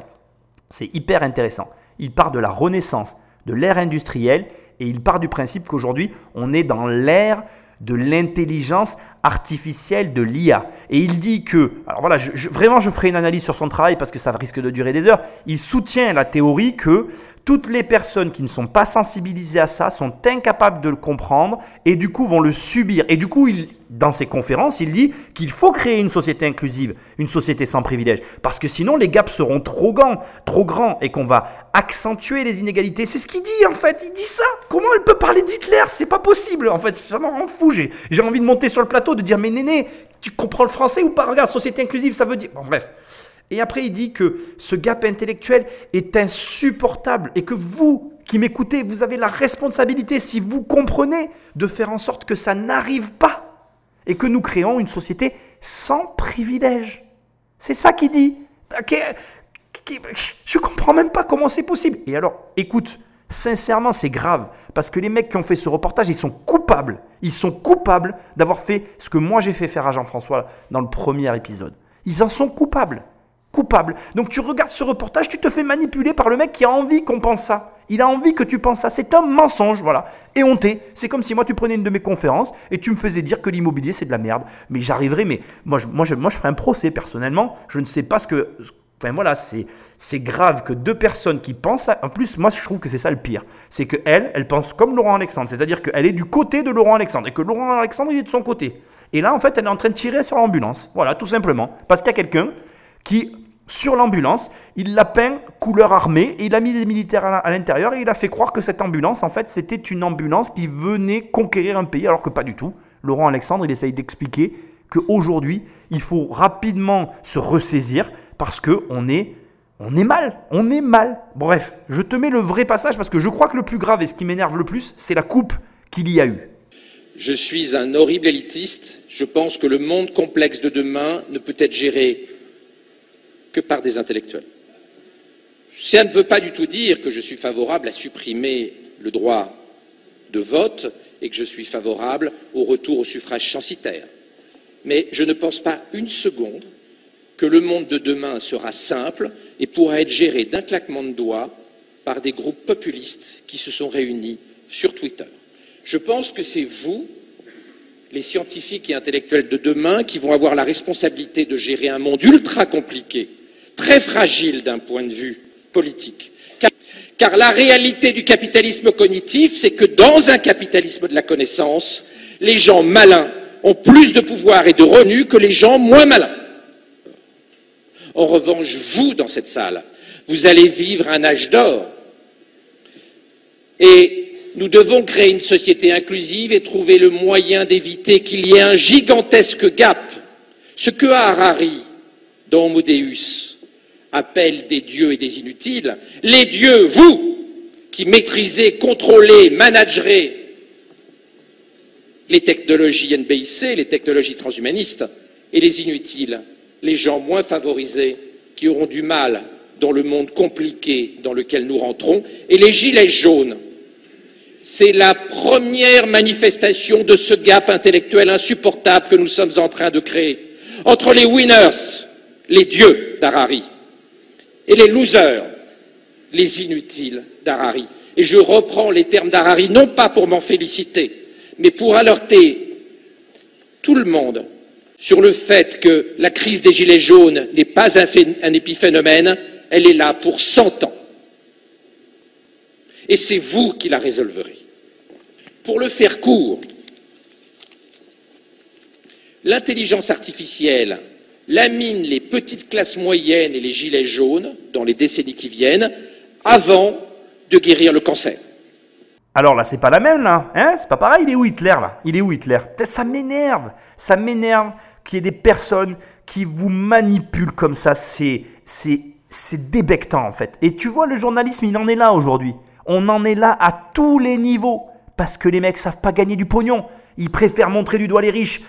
C'est hyper intéressant. Il part de la renaissance de l'ère industrielle et il part du principe qu'aujourd'hui, on est dans l'ère de l'intelligence artificielle de l'IA. Et il dit que, alors voilà, vraiment je ferai une analyse sur son travail parce que ça risque de durer des heures, il soutient la théorie que toutes les personnes qui ne sont pas sensibilisées à ça sont incapables de le comprendre et du coup vont le subir. Et du coup, il, dans ses conférences, il dit qu'il faut créer une société inclusive, une société sans privilèges, parce que sinon les gaps seront trop grands, trop grands et qu'on va accentuer les inégalités. C'est ce qu'il dit en fait, il dit ça. Comment elle peut parler d'Hitler? C'est pas possible en fait, ça m'en rend fou. J'ai envie de monter sur le plateau, de dire mais néné, tu comprends le français ou pas? Regarde, société inclusive, ça veut dire... Bon bref. Et après, il dit que ce gap intellectuel est insupportable et que vous qui m'écoutez, vous avez la responsabilité, si vous comprenez, de faire en sorte que ça n'arrive pas et que nous créons une société sans privilèges. C'est ça qu'il dit. Je comprends même pas comment c'est possible. Et alors, écoute, sincèrement, c'est grave parce que les mecs qui ont fait ce reportage, ils sont coupables. Ils sont coupables d'avoir fait ce que moi j'ai fait faire à Jean-François dans le premier épisode. Ils en sont coupables coupable. Donc tu regardes ce reportage, tu te fais manipuler par le mec qui a envie qu'on pense ça. Il a envie que tu penses ça. C'est un mensonge, voilà. Et honté. C'est comme si moi tu prenais une de mes conférences et tu me faisais dire que l'immobilier c'est de la merde. Mais j'arriverais, mais moi je, moi, moi je ferais un procès personnellement. Je ne sais pas ce que. Enfin voilà, c'est, c'est grave que deux personnes qui pensent. En plus, moi je trouve que c'est ça le pire. C'est que elle, elle pense comme Laurent Alexandre. C'est-à-dire qu'elle est du côté de Laurent Alexandre et que Laurent Alexandre il est de son côté. Et là en fait elle est en train de tirer sur l'ambulance. Voilà, tout simplement. Parce qu'il y a quelqu'un qui sur l'ambulance. Il l'a peint couleur armée et il a mis des militaires à l'intérieur et il a fait croire que cette ambulance, en fait, c'était une ambulance qui venait conquérir un pays alors que pas du tout. Laurent Alexandre, il essaye d'expliquer qu'aujourd'hui, il faut rapidement se ressaisir parce qu'on est, on est mal, on est mal. Bref, je te mets le vrai passage parce que je crois que le plus grave et ce qui m'énerve le plus, c'est la coupe qu'il y a eu. Je suis un horrible élitiste. Je pense que le monde complexe de demain ne peut être géré que par des intellectuels. Ça ne veut pas du tout dire que je suis favorable à supprimer le droit de vote et que je suis favorable au retour au suffrage censitaire. Mais je ne pense pas une seconde que le monde de demain sera simple et pourra être géré d'un claquement de doigts par des groupes populistes qui se sont réunis sur Twitter. Je pense que c'est vous, les scientifiques et intellectuels de demain, qui vont avoir la responsabilité de gérer un monde ultra compliqué très fragile d'un point de vue politique, Car la réalité du capitalisme cognitif, c'est que dans un capitalisme de la connaissance, les gens malins ont plus de pouvoir et de revenus que les gens moins malins. En revanche, vous, dans cette salle, vous allez vivre un âge d'or. Et nous devons créer une société inclusive et trouver le moyen d'éviter qu'il y ait un gigantesque gap. Ce que Harari, dans Homo Deus, appelle des dieux et des inutiles, les dieux, vous, qui maîtrisez, contrôlez, managerez les technologies NBIC, les technologies transhumanistes, et les inutiles, les gens moins favorisés qui auront du mal dans le monde compliqué dans lequel nous rentrons, et les gilets jaunes. C'est la première manifestation de ce gap intellectuel insupportable que nous sommes en train de créer entre les winners, les dieux d'Harari, et les losers, les inutiles d'Harari. Et je reprends les termes d'Harari non pas pour m'en féliciter, mais pour alerter tout le monde sur le fait que la crise des Gilets jaunes n'est pas un, épiphénomène, elle est là pour 100 ans. Et c'est vous qui la résolverez. Pour le faire court, l'intelligence artificielle lamine les petites classes moyennes et les gilets jaunes dans les décennies qui viennent avant de guérir le cancer. Alors là, c'est pas la même là, hein? C'est pas pareil, il est où Hitler là? Il est où Hitler? Ça m'énerve, ça m'énerve qu'il y ait des personnes qui vous manipulent comme ça, c'est c'est c'est débectant en fait. Et tu vois le journalisme, il en est là aujourd'hui. On en est là à tous les niveaux parce que les mecs savent pas gagner du pognon. Ils préfèrent montrer du doigt les riches.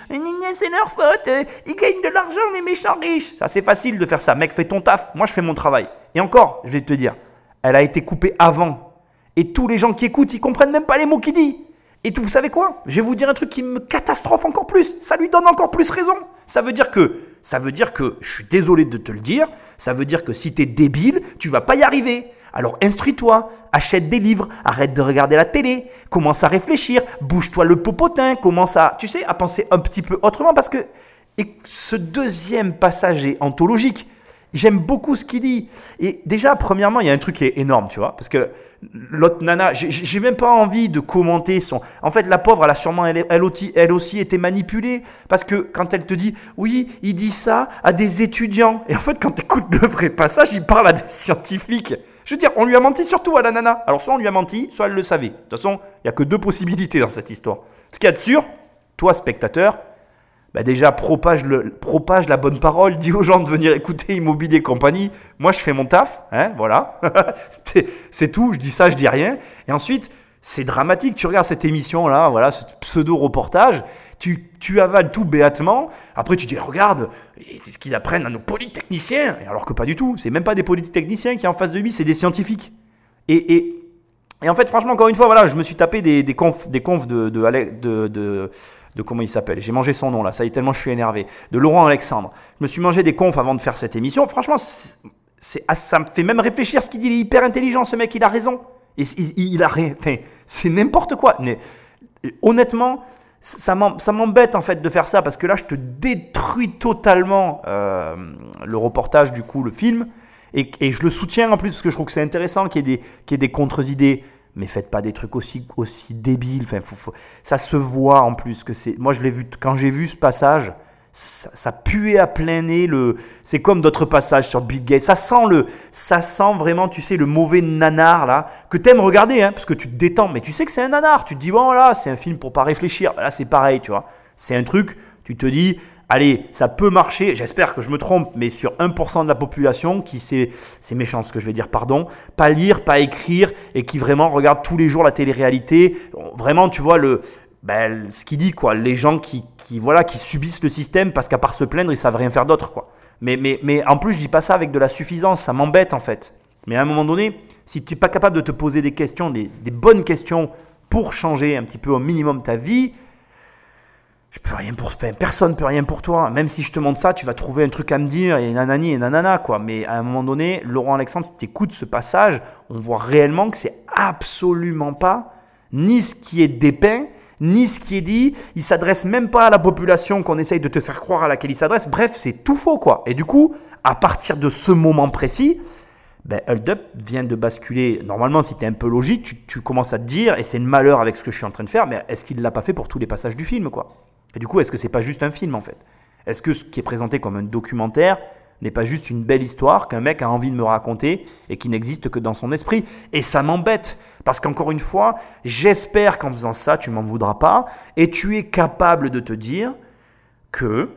C'est leur faute, ils gagnent de l'argent les méchants riches. Ça c'est facile de faire ça. Mec, fais ton taf, moi je fais mon travail. Et encore, je vais te dire, elle a été coupée avant et tous les gens qui écoutent, ils comprennent même pas les mots qu'il dit. Et vous savez quoi? Je vais vous dire un truc qui me catastrophe encore plus. Ça lui donne encore plus raison. Ça veut dire que, ça veut dire que, je suis désolé de te le dire, ça veut dire que si tu es débile, tu vas pas y arriver. Alors instruis-toi, achète des livres, arrête de regarder la télé, commence à réfléchir, bouge-toi le popotin, commence à, tu sais, à penser un petit peu autrement parce que et ce deuxième passage est anthologique. J'aime beaucoup ce qu'il dit. Et déjà, premièrement, il y a un truc qui est énorme, tu vois, parce que l'autre nana, j'ai même pas envie de commenter son. En fait, la pauvre, elle a sûrement elle, aussi, elle aussi été manipulée parce que quand elle te dit, oui, il dit ça à des étudiants, et en fait, quand tu écoutes le vrai passage, il parle à des scientifiques. Je veux dire, on lui a menti surtout à la nana. Alors, soit on lui a menti, soit elle le savait. De toute façon, il y a que deux possibilités dans cette histoire. Ce qu'il y a de sûr, toi, spectateur, bah déjà propage, le, propage la bonne parole, dis aux gens de venir écouter Immobilier Compagnie. Moi, je fais mon taf, hein, voilà. c'est tout, je dis ça, je dis rien. Et ensuite, c'est dramatique. Tu regardes cette émission-là, voilà, ce pseudo-reportage, tu, avales tout béatement. Après, tu dis, regarde, c'est ce qu'ils apprennent à nos polytechniciens. Alors que pas du tout. C'est même pas des polytechniciens qui sont en face de lui, c'est des scientifiques. Et, en fait, franchement, encore une fois, voilà, je me suis tapé des, confs, des confs de, de, comment il s'appelle. J'ai mangé son nom là, ça y est tellement je suis énervé. De Laurent Alexandre. Je me suis mangé des confs avant de faire cette émission. Franchement, ah, ça me fait même réfléchir ce qu'il dit. Il est hyper intelligent ce mec, il a raison. il, a c'est n'importe quoi. Honnêtement, ça m'embête en fait de faire ça parce que là je te détruis totalement euh, le reportage du coup, le film. Et, je le soutiens en plus parce que je trouve que c'est intéressant qu'il y ait des, contre-idées mais faites pas des trucs aussi, débiles. Ça se voit en plus que c'est. Moi, je l'ai vu quand j'ai vu ce passage, ça, puait à plein nez. Le... C'est comme d'autres passages sur Bill Gates. Ça sent le, ça sent vraiment, tu sais, le mauvais nanar là que t'aimes regarder, hein, parce que tu te détends. Mais tu sais que c'est un nanar. Tu te dis bon là, c'est un film pour pas réfléchir. Là, c'est pareil, tu vois. C'est un truc. Tu te dis, allez, ça peut marcher, j'espère que je me trompe, mais sur 1% de la population qui sait, c'est méchant ce que je vais dire, pardon, pas lire, pas écrire, et qui vraiment regarde tous les jours la télé-réalité, vraiment, tu vois, le, ben, ce qu'il dit, quoi, les gens qui, qui, voilà, qui subissent le système parce qu'à part se plaindre, ils savent rien faire d'autre, quoi. Mais, mais, mais en plus, je dis pas ça avec de la suffisance, ça m'embête en fait. Mais à un moment donné, si tu n'es pas capable de te poser des questions, des, des bonnes questions pour changer un petit peu au minimum ta vie, je peux rien pour personne peut rien pour toi. Même si je te montre ça, tu vas trouver un truc à me dire et nanani et nanana quoi. Mais à un moment donné, Laurent Alexandre, si tu écoutes ce passage, on voit réellement que c'est absolument pas ni ce qui est dépeint, ni ce qui est dit. Il s'adresse même pas à la population qu'on essaye de te faire croire à laquelle il s'adresse. Bref, c'est tout faux quoi. Et du coup, à partir de ce moment précis, ben, Hold Up vient de basculer. Normalement, si tu es un peu logique, tu, commences à te dire, et c'est le malheur avec ce que je suis en train de faire, mais est-ce qu'il l'a pas fait pour tous les passages du film quoi? Et du coup, est-ce que c'est pas juste un film en fait? Est-ce que ce qui est présenté comme un documentaire n'est pas juste une belle histoire qu'un mec a envie de me raconter et qui n'existe que dans son esprit Et ça m'embête, parce qu'encore une fois, j'espère qu'en faisant ça, tu m'en voudras pas, et tu es capable de te dire que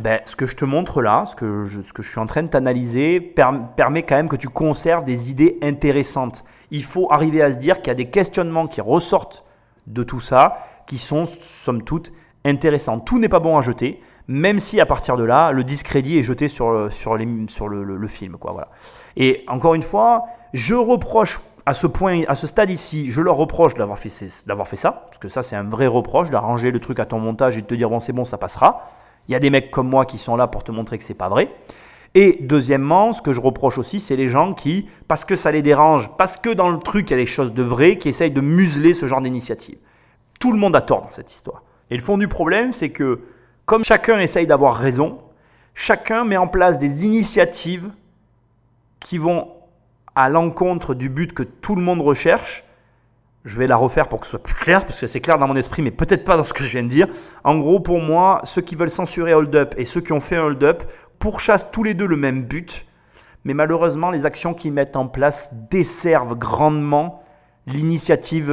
ben, ce que je te montre là, ce que je, ce que je suis en train de t'analyser, permet quand même que tu conserves des idées intéressantes. Il faut arriver à se dire qu'il y a des questionnements qui ressortent de tout ça, qui sont, somme toute, intéressants. Tout n'est pas bon à jeter, même si à partir de là, le discrédit est jeté sur, les, sur le, film. Quoi, voilà. Et encore une fois, je reproche à ce point, à ce stade ici, je leur reproche d'avoir fait, d'avoir fait ça, parce que ça c'est un vrai reproche, d'arranger le truc à ton montage et de te dire bon c'est bon, ça passera. Il y a des mecs comme moi qui sont là pour te montrer que c'est pas vrai. Et deuxièmement, ce que je reproche aussi, c'est les gens qui, parce que ça les dérange, parce que dans le truc il y a des choses de vraies, qui essayent de museler ce genre d'initiative. Tout le monde a tort dans cette histoire. Et le fond du problème, c'est que comme chacun essaye d'avoir raison, chacun met en place des initiatives qui vont à l'encontre du but que tout le monde recherche, je vais la refaire pour que ce soit plus clair, parce que c'est clair dans mon esprit, mais peut-être pas dans ce que je viens de dire. En gros, pour moi, ceux qui veulent censurer Hold Up et ceux qui ont fait Hold Up pourchassent tous les deux le même but. Mais malheureusement, les actions qu'ils mettent en place desservent grandement l'initiative,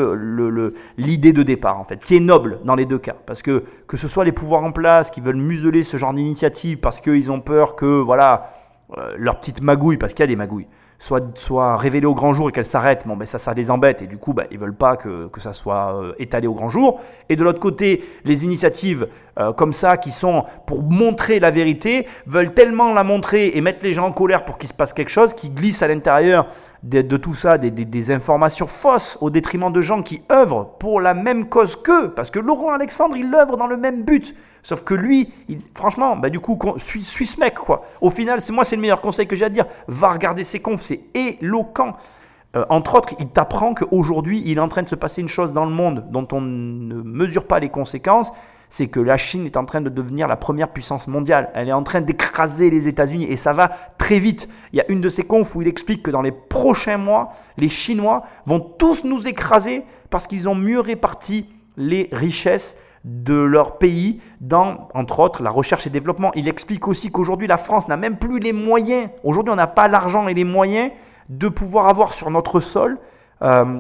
l'idée de départ, en fait, qui est noble dans les deux cas. Parce que que ce soit les pouvoirs en place qui veulent museler ce genre d'initiative parce qu'ils ont peur que, voilà, euh, leur petite magouille, parce qu'il y a des magouilles, soit, révélée au grand jour et qu'elle s'arrête, bon, ben ça, ça les embête et du coup, ben, ils veulent pas que, que ça soit euh, étalé au grand jour. Et de l'autre côté, les initiatives euh, comme ça qui sont pour montrer la vérité veulent tellement la montrer et mettre les gens en colère pour qu'il se passe quelque chose qui glisse à l'intérieur de, de, tout ça des, des, des, informations fausses au détriment de gens qui œuvrent pour la même cause qu'eux. Parce que Laurent Alexandre, il œuvre dans le même but. Sauf que lui, il, franchement, bah du coup, suis, suis ce mec, quoi. Au final, c'est moi, c'est le meilleur conseil que j'ai à dire. Va regarder ses confs, c'est éloquent. Euh, entre autres, il t'apprend qu'aujourd'hui, il est en train de se passer une chose dans le monde dont on ne mesure pas les conséquences. C'est que la Chine est en train de devenir la première puissance mondiale. Elle est en train d'écraser les États-Unis et ça va très vite. Il y a une de ses confs où il explique que dans les prochains mois, les Chinois vont tous nous écraser parce qu'ils ont mieux réparti les richesses de leur pays dans, entre autres, la recherche et développement. Il explique aussi qu'aujourd'hui, la France n'a même plus les moyens, aujourd'hui, on n'a pas l'argent et les moyens de pouvoir avoir sur notre sol euh,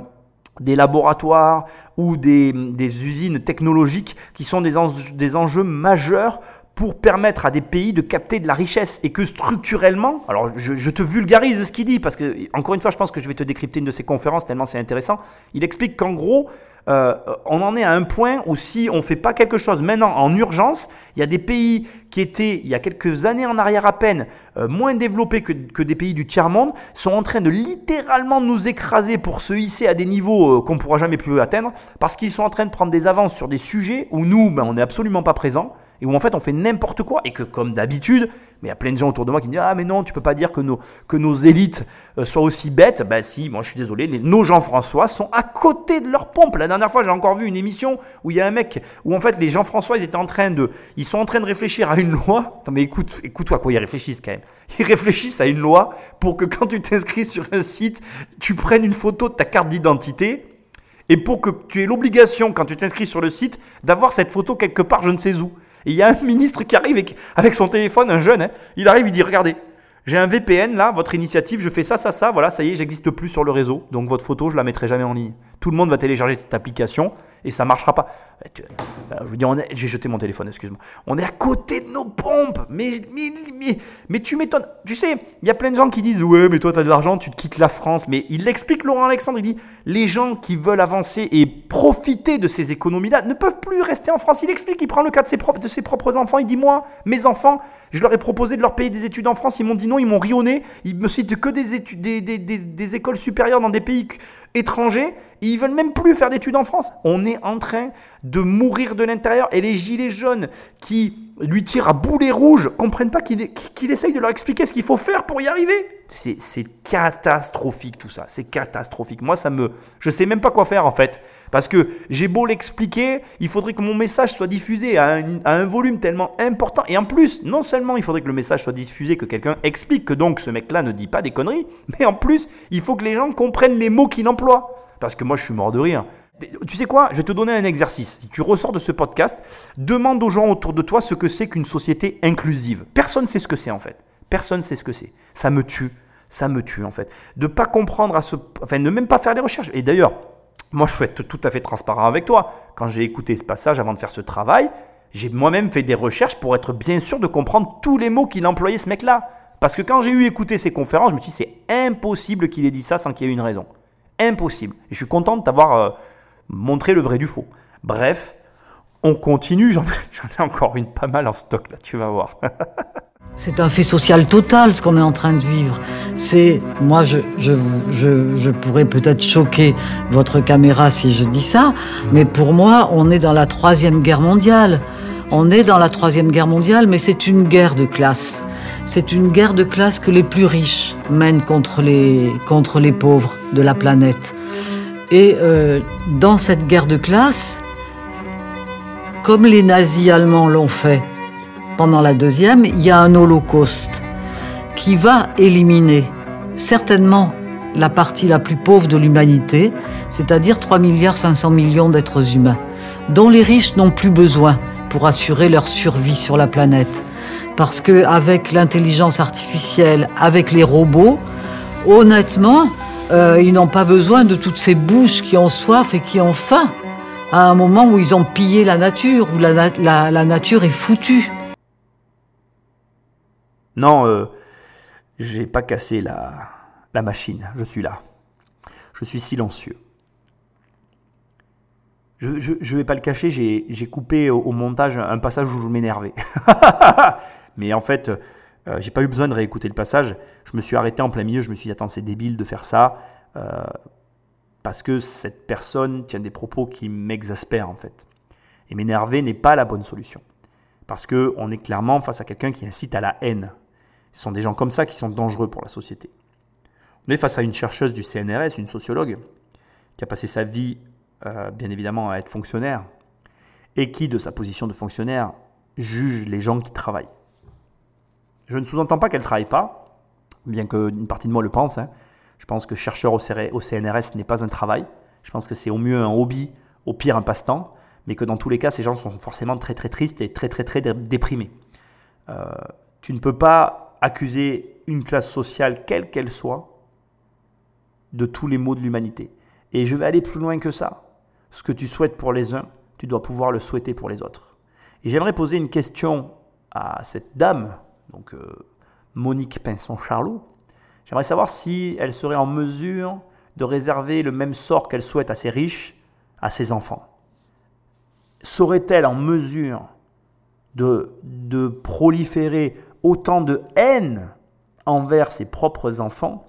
des laboratoires ou des, des, usines technologiques qui sont des, des enjeux majeurs pour permettre à des pays de capter de la richesse et que structurellement, alors je, je te vulgarise ce qu'il dit parce que encore une fois je pense que je vais te décrypter une de ses conférences tellement c'est intéressant, il explique qu'en gros euh, on en est à un point où si on ne fait pas quelque chose maintenant en urgence, il y a des pays qui étaient, il y a quelques années en arrière à peine, euh, moins développés que, que, des pays du tiers-monde, sont en train de littéralement nous écraser pour se hisser à des niveaux euh, qu'on ne pourra jamais plus atteindre, parce qu'ils sont en train de prendre des avances sur des sujets où nous, ben, on n'est absolument pas présents et où en fait on fait n'importe quoi et que comme d'habitude, mais il y a plein de gens autour de moi qui me disent ah mais non tu peux pas dire que nos élites euh, soient aussi bêtes. Ben si, moi je suis désolé, nos Jean-François sont à côté de leur pompe. La dernière fois j'ai encore vu une émission où il y a un mec où en fait les Jean-François ils étaient en train de ils sont en train de réfléchir à une loi. Attends mais écoute écoute-toi quoi ils réfléchissent quand même. Ils réfléchissent à une loi pour que quand tu t'inscris sur un site, tu prennes une photo de ta carte d'identité et pour que tu aies l'obligation, quand tu t'inscris sur le site, d'avoir cette photo quelque part, je ne sais où. Et il y a un ministre qui arrive avec, son téléphone, un jeune, hein. il arrive, il dit Regardez, j'ai un VPN là, votre initiative, je fais ça, ça, ça, voilà, ça y est, j'existe plus sur le réseau, donc votre photo, je la mettrai jamais en ligne. Tout le monde va télécharger cette application et ça marchera pas. Eh, je veux dire, j'ai jeté mon téléphone, excuse-moi. On est à côté de nos pompes, mais, mais, mais, mais tu m'étonnes. Tu sais, il y a plein de gens qui disent Ouais, mais toi, tu as de l'argent, tu te quittes la France. Mais il l'explique, Laurent Alexandre, il dit Les gens qui veulent avancer et profiter de ces économies-là ne peuvent plus rester en France. Il explique, il prend le cas de ses, propres, de ses propres enfants. Il dit Moi, mes enfants, je leur ai proposé de leur payer des études en France. Ils m'ont dit non, ils m'ont rionné. Ils me citent que des, études, des, des, des, des écoles supérieures dans des pays étrangers Ils veulent même plus faire d'études en France. On est en train de mourir de l'intérieur. Et les gilets jaunes qui lui tirent à boulet rouge comprennent pas qu'il essaye de leur expliquer ce qu'il faut faire pour y arriver. C'est catastrophique tout ça. C'est catastrophique. Moi, ça me. Je sais même pas quoi faire en fait. Parce que j'ai beau l'expliquer, il faudrait que mon message soit diffusé à un, à un, volume tellement important. Et en plus, non seulement il faudrait que le message soit diffusé, que quelqu'un explique que donc ce mec-là ne dit pas des conneries, mais en plus, il faut que les gens comprennent les mots qu'il emploie. Parce que moi, je suis mort de rire. Tu sais quoi? Je vais te donner un exercice. Si tu ressors de ce podcast, demande aux gens autour de toi ce que c'est qu'une société inclusive. Personne ne sait ce que c'est en fait. Personne ne sait ce que c'est. Ça me tue. Ça me tue en fait. De pas comprendre à ce, enfin, ne même pas faire des recherches. Et d'ailleurs, moi, je suis tout à fait transparent avec toi. Quand j'ai écouté ce passage avant de faire ce travail, j'ai moi-même fait des recherches pour être bien sûr de comprendre tous les mots qu'il employait ce mec-là. Parce que quand j'ai eu écouté ses conférences, je me suis dit c'est impossible qu'il ait dit ça sans qu'il y ait une raison. Impossible. Et je suis content de t'avoir euh, montré le vrai du faux. Bref, on continue. J'en ai encore une pas mal en stock là, tu vas voir. C'est un fait social total ce qu'on est en train de vivre. C'est, moi, je, je, je, je pourrais peut-être choquer votre caméra si je dis ça, mais pour moi, on est dans la troisième guerre mondiale. On est dans la troisième guerre mondiale, mais c'est une guerre de classe. C'est une guerre de classe que les plus riches mènent contre les, contre les pauvres de la planète. Et euh, dans cette guerre de classe, comme les nazis allemands l'ont fait pendant la deuxième, il y a un holocauste qui va éliminer certainement la partie la plus pauvre de l'humanité, c'est-à-dire 3 milliards 500 millions d'êtres humains, dont les riches n'ont plus besoin pour assurer leur survie sur la planète. Parce que avec l'intelligence artificielle, avec les robots, honnêtement, euh, ils n'ont pas besoin de toutes ces bouches qui ont soif et qui ont faim à un moment où ils ont pillé la nature, où la, nature est foutue. Non, euh, j'ai pas cassé la, machine, je suis là. Je suis silencieux. Je, je vais pas le cacher, j'ai coupé au, au, montage un passage où je m'énervais. Mais en fait, euh, j'ai pas eu besoin de réécouter le passage. Je me suis arrêté en plein milieu, je me suis dit, attends, c'est débile de faire ça. Euh, parce que cette personne tient des propos qui m'exaspèrent en fait. Et m'énerver n'est pas la bonne solution. Parce qu'on est clairement face à quelqu'un qui incite à la haine. Ce sont des gens comme ça qui sont dangereux pour la société. On est face à une chercheuse du CNRS, une sociologue, qui a passé sa vie, euh, bien évidemment, à être fonctionnaire, et qui, de sa position de fonctionnaire, juge les gens qui travaillent. Je ne sous-entends pas qu'elle ne travaille pas, bien qu'une partie de moi le pense. Hein. Je pense que chercheur au CNRS n'est pas un travail. Je pense que c'est au mieux un hobby, au pire un passe-temps, mais que dans tous les cas, ces gens sont forcément très très tristes et très très très déprimés. Euh, tu ne peux pas accuser une classe sociale, quelle qu'elle soit, de tous les maux de l'humanité. Et je vais aller plus loin que ça. Ce que tu souhaites pour les uns, tu dois pouvoir le souhaiter pour les autres. Et j'aimerais poser une question à cette dame, donc euh, Monique Pinson-Charlot. J'aimerais savoir si elle serait en mesure de réserver le même sort qu'elle souhaite à ses riches, à ses enfants. Serait-elle en mesure de, de proliférer autant de haine envers ses propres enfants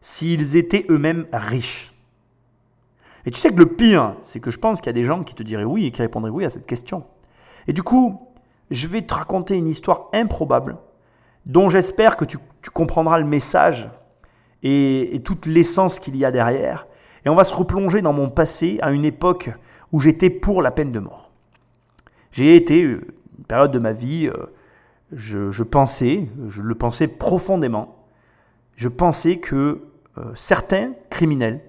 s'ils étaient eux-mêmes riches Et tu sais que le pire, c'est que je pense qu'il y a des gens qui te diraient oui et qui répondraient oui à cette question. Et du coup, je vais te raconter une histoire improbable dont j'espère que tu, comprendras le message et, et toute l'essence qu'il y a derrière. Et on va se replonger dans mon passé à une époque où j'étais pour la peine de mort. J'ai été, euh, une période de ma vie, euh, je, pensais, je le pensais profondément, je pensais que euh, certains criminels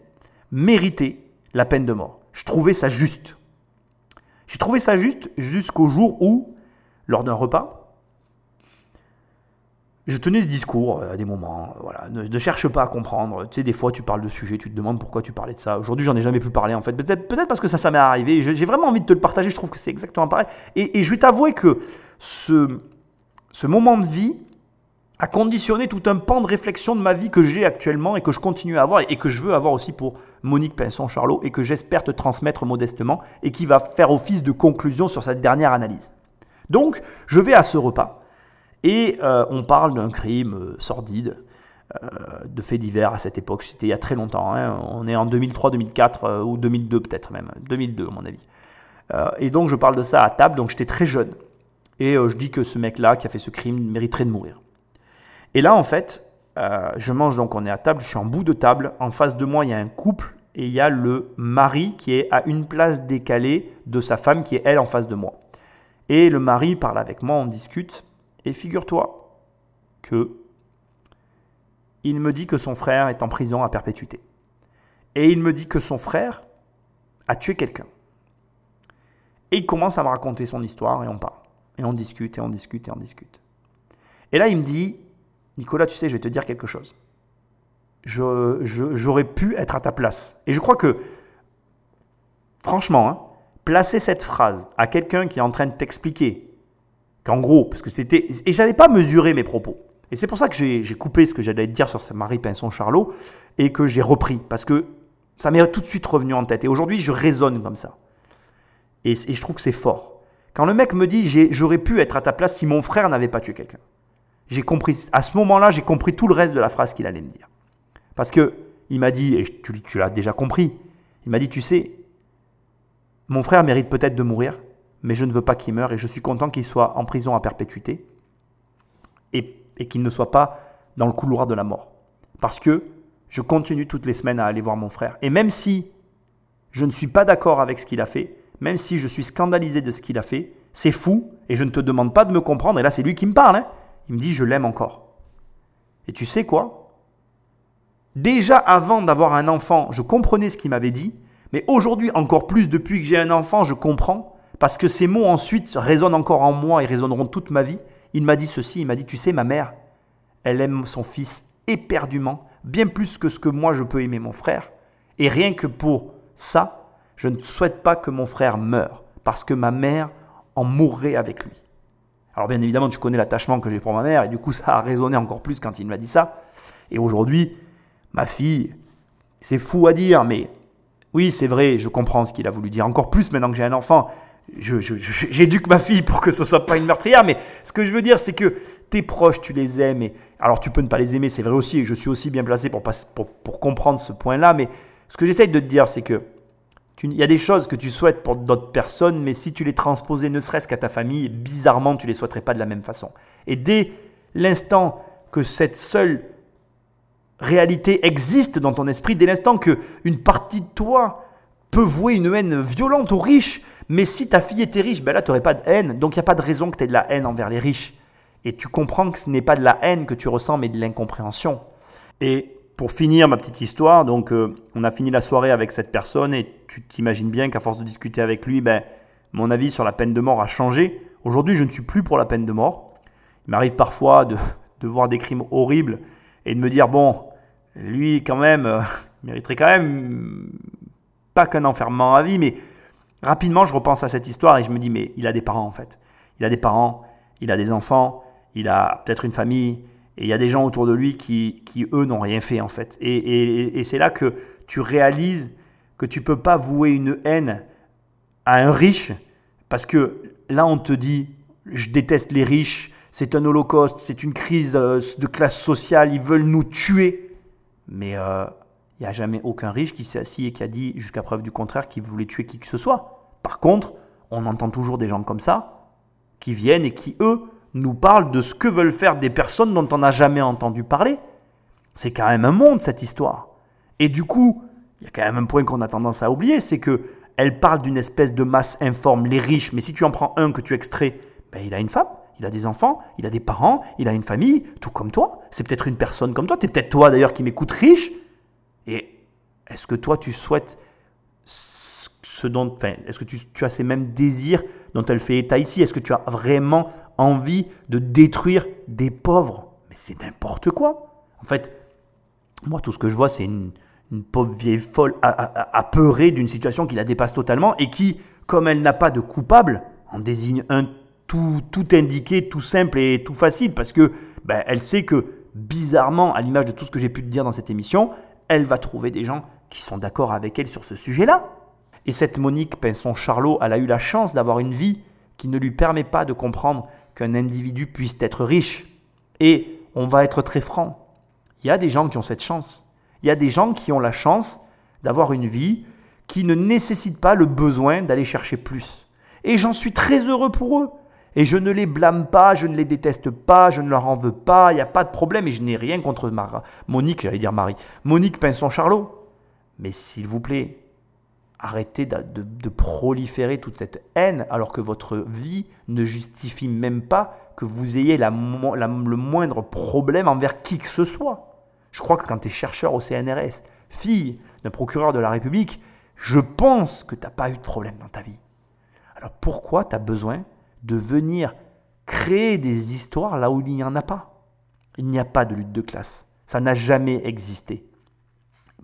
méritaient la peine de mort. Je trouvais ça juste. J'ai trouvé ça juste jusqu'au jour où, lors d'un repas, je tenais ce discours à des moments. Voilà, ne, cherche pas à comprendre. Tu sais, des fois, tu parles de sujet, tu te demandes pourquoi tu parlais de ça. Aujourd'hui, j'en ai jamais pu parler, en fait. Peut-être peut parce que ça, ça m'est arrivé. J'ai vraiment envie de te le partager. Je trouve que c'est exactement pareil. Et je vais t'avouer que ce, ce moment de vie a conditionné tout un pan de réflexion de ma vie que j'ai actuellement et que je continue à avoir et que je veux avoir aussi pour Monique Pinson-Charlot et que j'espère te transmettre modestement et qui va faire office de conclusion sur cette dernière analyse. Donc, je vais à ce repas et euh, on parle d'un crime euh, sordide de faits divers à cette époque. C'était il y a très longtemps. hein. On est en 2003, 2004 euh, ou 2002 peut-être même. 2002 à mon avis. Euh, et donc je parle de ça à table, donc j'étais très jeune. Et euh, je dis que ce mec-là qui a fait ce crime mériterait de mourir. Et là en fait, euh, je mange donc on est à table, je suis en bout de table. En face de moi il y a un couple et il y a le mari qui est à une place décalée de sa femme qui est elle en face de moi. Et le mari parle avec moi, on discute. Et figure-toi que il me dit que son frère est en prison à perpétuité. Et il me dit que son frère a tué quelqu'un. Et il commence à me raconter son histoire et on parle. Et on discute et on discute et on discute. Et là, il me dit, Nicolas, tu sais, je vais te dire quelque chose. Je- je- J'aurais pu être à ta place. Et je crois que, franchement, hein, placer cette phrase à quelqu'un qui est en train de t'expliquer qu'en gros, parce que c'était. Et j'avais pas mesuré mes propos. Et c'est pour ça que j'ai coupé ce que j'allais dire sur Marie Pinson Charlot et que j'ai repris. Parce que ça m'est tout de suite revenu en tête. Et aujourd'hui, je raisonne comme ça. Et je trouve que c'est fort. Quand le mec me dit j'aurais pu être à ta place si mon frère n'avait pas tué quelqu'un. J'ai compris, à ce moment-là, j'ai compris tout le reste de la phrase qu'il allait me dire. Parce que il m'a dit, et tu, l'as déjà compris, il m'a dit, tu sais, mon frère mérite peut-être de mourir, mais je ne veux pas qu'il meure et je suis content qu'il soit en prison à perpétuité et qu'il ne soit pas dans le couloir de la mort. Parce que je continue toutes les semaines à aller voir mon frère. Et même si je ne suis pas d'accord avec ce qu'il a fait, même si je suis scandalisé de ce qu'il a fait, c'est fou et je ne te demande pas de me comprendre. Et là, c'est lui qui me parle. hein. Il me dit, je l'aime encore. Et tu sais quoi? Déjà avant d'avoir un enfant, je comprenais ce qu'il m'avait dit, mais aujourd'hui encore plus depuis que j'ai un enfant, je comprends, parce que ces mots ensuite résonnent encore en moi et résonneront toute ma vie. Il m'a dit ceci, il m'a dit, tu sais, ma mère, elle aime son fils éperdument, bien plus que ce que moi je peux aimer mon frère, et rien que pour ça, je ne souhaite pas que mon frère meure, parce que ma mère en mourrait avec lui. Alors bien évidemment, tu connais l'attachement que j'ai pour ma mère, et du coup ça a résonné encore plus quand il m'a dit ça. Et aujourd'hui, ma fille, c'est fou à dire, mais oui, c'est vrai, je comprends ce qu'il a voulu dire. Encore plus maintenant que j'ai un enfant, j'éduque ma fille pour que ce soit pas une meurtrière, mais ce que je veux dire, c'est que tes proches, tu les aimes, et alors tu peux ne pas les aimer, c'est vrai aussi, et je suis aussi bien placé pour, pour, comprendre ce point-là, mais ce que j'essaye de te dire, c'est que il y a des choses que tu souhaites pour d'autres personnes, mais si tu les transposais ne serait-ce qu'à ta famille, bizarrement, tu les souhaiterais pas de la même façon. Et dès l'instant que cette seule réalité existe dans ton esprit, dès l'instant que une partie de toi peut vouer une haine violente aux riches, mais si ta fille était riche, ben là, tu n'aurais pas de haine. Donc, il n'y a pas de raison que tu aies de la haine envers les riches. Et tu comprends que ce n'est pas de la haine que tu ressens, mais de l'incompréhension. Et pour finir ma petite histoire, donc euh, on a fini la soirée avec cette personne et tu t'imagines bien qu'à force de discuter avec lui, ben, mon avis sur la peine de mort a changé. Aujourd'hui, je ne suis plus pour la peine de mort. Il m'arrive parfois de, de voir des crimes horribles et de me dire, bon, lui quand même, euh, mériterait quand même pas qu'un enfermement à vie, mais rapidement je repense à cette histoire et je me dis, mais il a des parents en fait. Il a des parents, il a des enfants, il a peut-être une famille, et il y a des gens autour de lui qui, qui eux, n'ont rien fait en fait. Et, c'est là que tu réalises que tu peux pas vouer une haine à un riche, parce que là, on te dit, je déteste les riches, c'est un holocauste, c'est une crise euh, de classe sociale, ils veulent nous tuer. Mais euh, il n'y a jamais aucun riche qui s'est assis et qui a dit, jusqu'à preuve du contraire, qu'il voulait tuer qui que ce soit. Par contre, on entend toujours des gens comme ça, qui viennent et qui, eux, nous parlent de ce que veulent faire des personnes dont on n'a jamais entendu parler. C'est quand même un monde, cette histoire. Et du coup, il y a quand même un point qu'on a tendance à oublier, c'est que elle parle d'une espèce de masse informe, les riches, mais si tu en prends un que tu extrais, ben, il a une femme, il a des enfants, il a des parents, il a une famille, tout comme toi. C'est peut-être une personne comme toi, c'est peut-être toi d'ailleurs qui m'écoute riche. Et est-ce que toi tu souhaites est-ce que tu, as ces mêmes désirs dont elle fait état ici? Est-ce que tu as vraiment envie de détruire des pauvres? Mais c'est n'importe quoi. En fait, moi, tout ce que je vois, c'est une, pauvre vieille folle apeurée d'une situation qui la dépasse totalement et qui, comme elle n'a pas de coupable, en désigne un tout, tout indiqué, tout simple et tout facile parce que ben, elle sait que, bizarrement, à l'image de tout ce que j'ai pu te dire dans cette émission, elle va trouver des gens qui sont d'accord avec elle sur ce sujet-là. Et cette Monique Pinson-Charlot, elle a eu la chance d'avoir une vie qui ne lui permet pas de comprendre qu'un individu puisse être riche. Et on va être très franc. Il y a des gens qui ont cette chance. Il y a des gens qui ont la chance d'avoir une vie qui ne nécessite pas le besoin d'aller chercher plus. Et j'en suis très heureux pour eux. Et je ne les blâme pas, je ne les déteste pas, je ne leur en veux pas, il n'y a pas de problème et je n'ai rien contre Monique, j'allais dire Marie, Monique Pinson-Charlot. Mais s'il vous plaît, arrêtez de, proliférer toute cette haine alors que votre vie ne justifie même pas que vous ayez le moindre problème envers qui que ce soit. Je crois que quand tu es chercheur au CNRS, fille d'un procureur de la République, je pense que tu n'as pas eu de problème dans ta vie. Alors pourquoi tu as besoin de venir créer des histoires là où il n'y en a pas? Il n'y a pas de lutte de classe. Ça n'a jamais existé.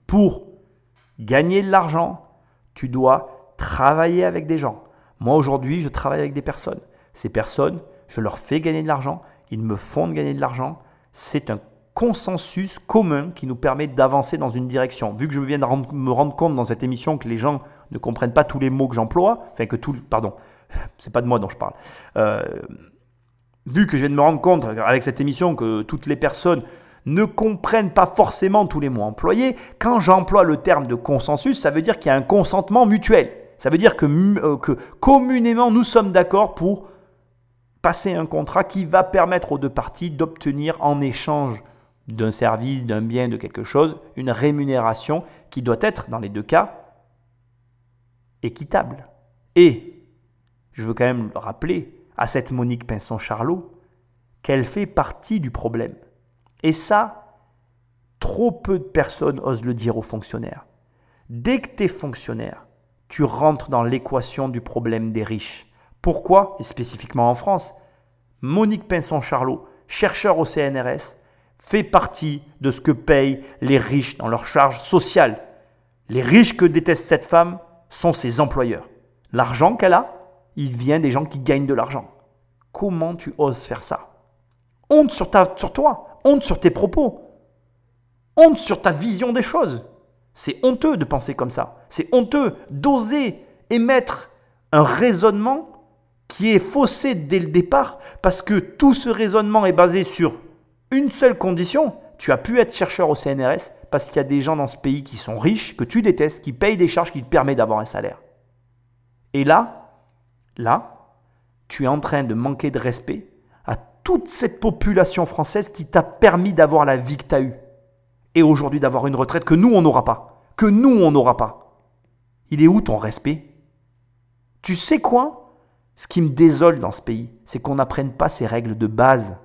Pour gagner de l'argent, tu dois travailler avec des gens. Moi aujourd'hui, je travaille avec des personnes. Ces personnes, je leur fais gagner de l'argent, ils me font gagner de l'argent. C'est un consensus commun qui nous permet d'avancer dans une direction. Vu que je viens de me rendre compte dans cette émission que les gens ne comprennent pas tous les mots que j'emploie, enfin que tout, pardon, c'est pas de moi dont je parle. Euh, vu que je viens de me rendre compte avec cette émission que toutes les personnes ne comprennent pas forcément tous les mots employés, quand j'emploie le terme de consensus, ça veut dire qu'il y a un consentement mutuel. Ça veut dire que, euh, que communément nous sommes d'accord pour passer un contrat qui va permettre aux deux parties d'obtenir en échange d'un service, d'un bien, de quelque chose, une rémunération qui doit être, dans les deux cas, équitable. Et je veux quand même rappeler à cette Monique Pinson-Charlot qu'elle fait partie du problème. Et ça, trop peu de personnes osent le dire aux fonctionnaires. Dès que tu es fonctionnaire, tu rentres dans l'équation du problème des riches. Pourquoi? Et spécifiquement en France, Monique Pinson-Charlot, chercheur au CNRS, fait partie de ce que payent les riches dans leurs charges sociales. Les riches que déteste cette femme sont ses employeurs. L'argent qu'elle a, il vient des gens qui gagnent de l'argent. Comment tu oses faire ça? Honte sur, ta, sur toi, honte sur tes propos, honte sur ta vision des choses. C'est honteux de penser comme ça. C'est honteux d'oser émettre un raisonnement qui est faussé dès le départ parce que tout ce raisonnement est basé sur une seule condition. Tu as pu être chercheur au CNRS parce qu'il y a des gens dans ce pays qui sont riches, que tu détestes, qui payent des charges qui te permettent d'avoir un salaire. Et là, là, tu es en train de manquer de respect toute cette population française qui t'a permis d'avoir la vie que tu as eue. Et aujourd'hui d'avoir une retraite que nous, on n'aura pas. Que nous, on n'aura pas. Il est où ton respect? Tu sais quoi? Ce qui me désole dans ce pays, c'est qu'on n'apprenne pas ces règles de base.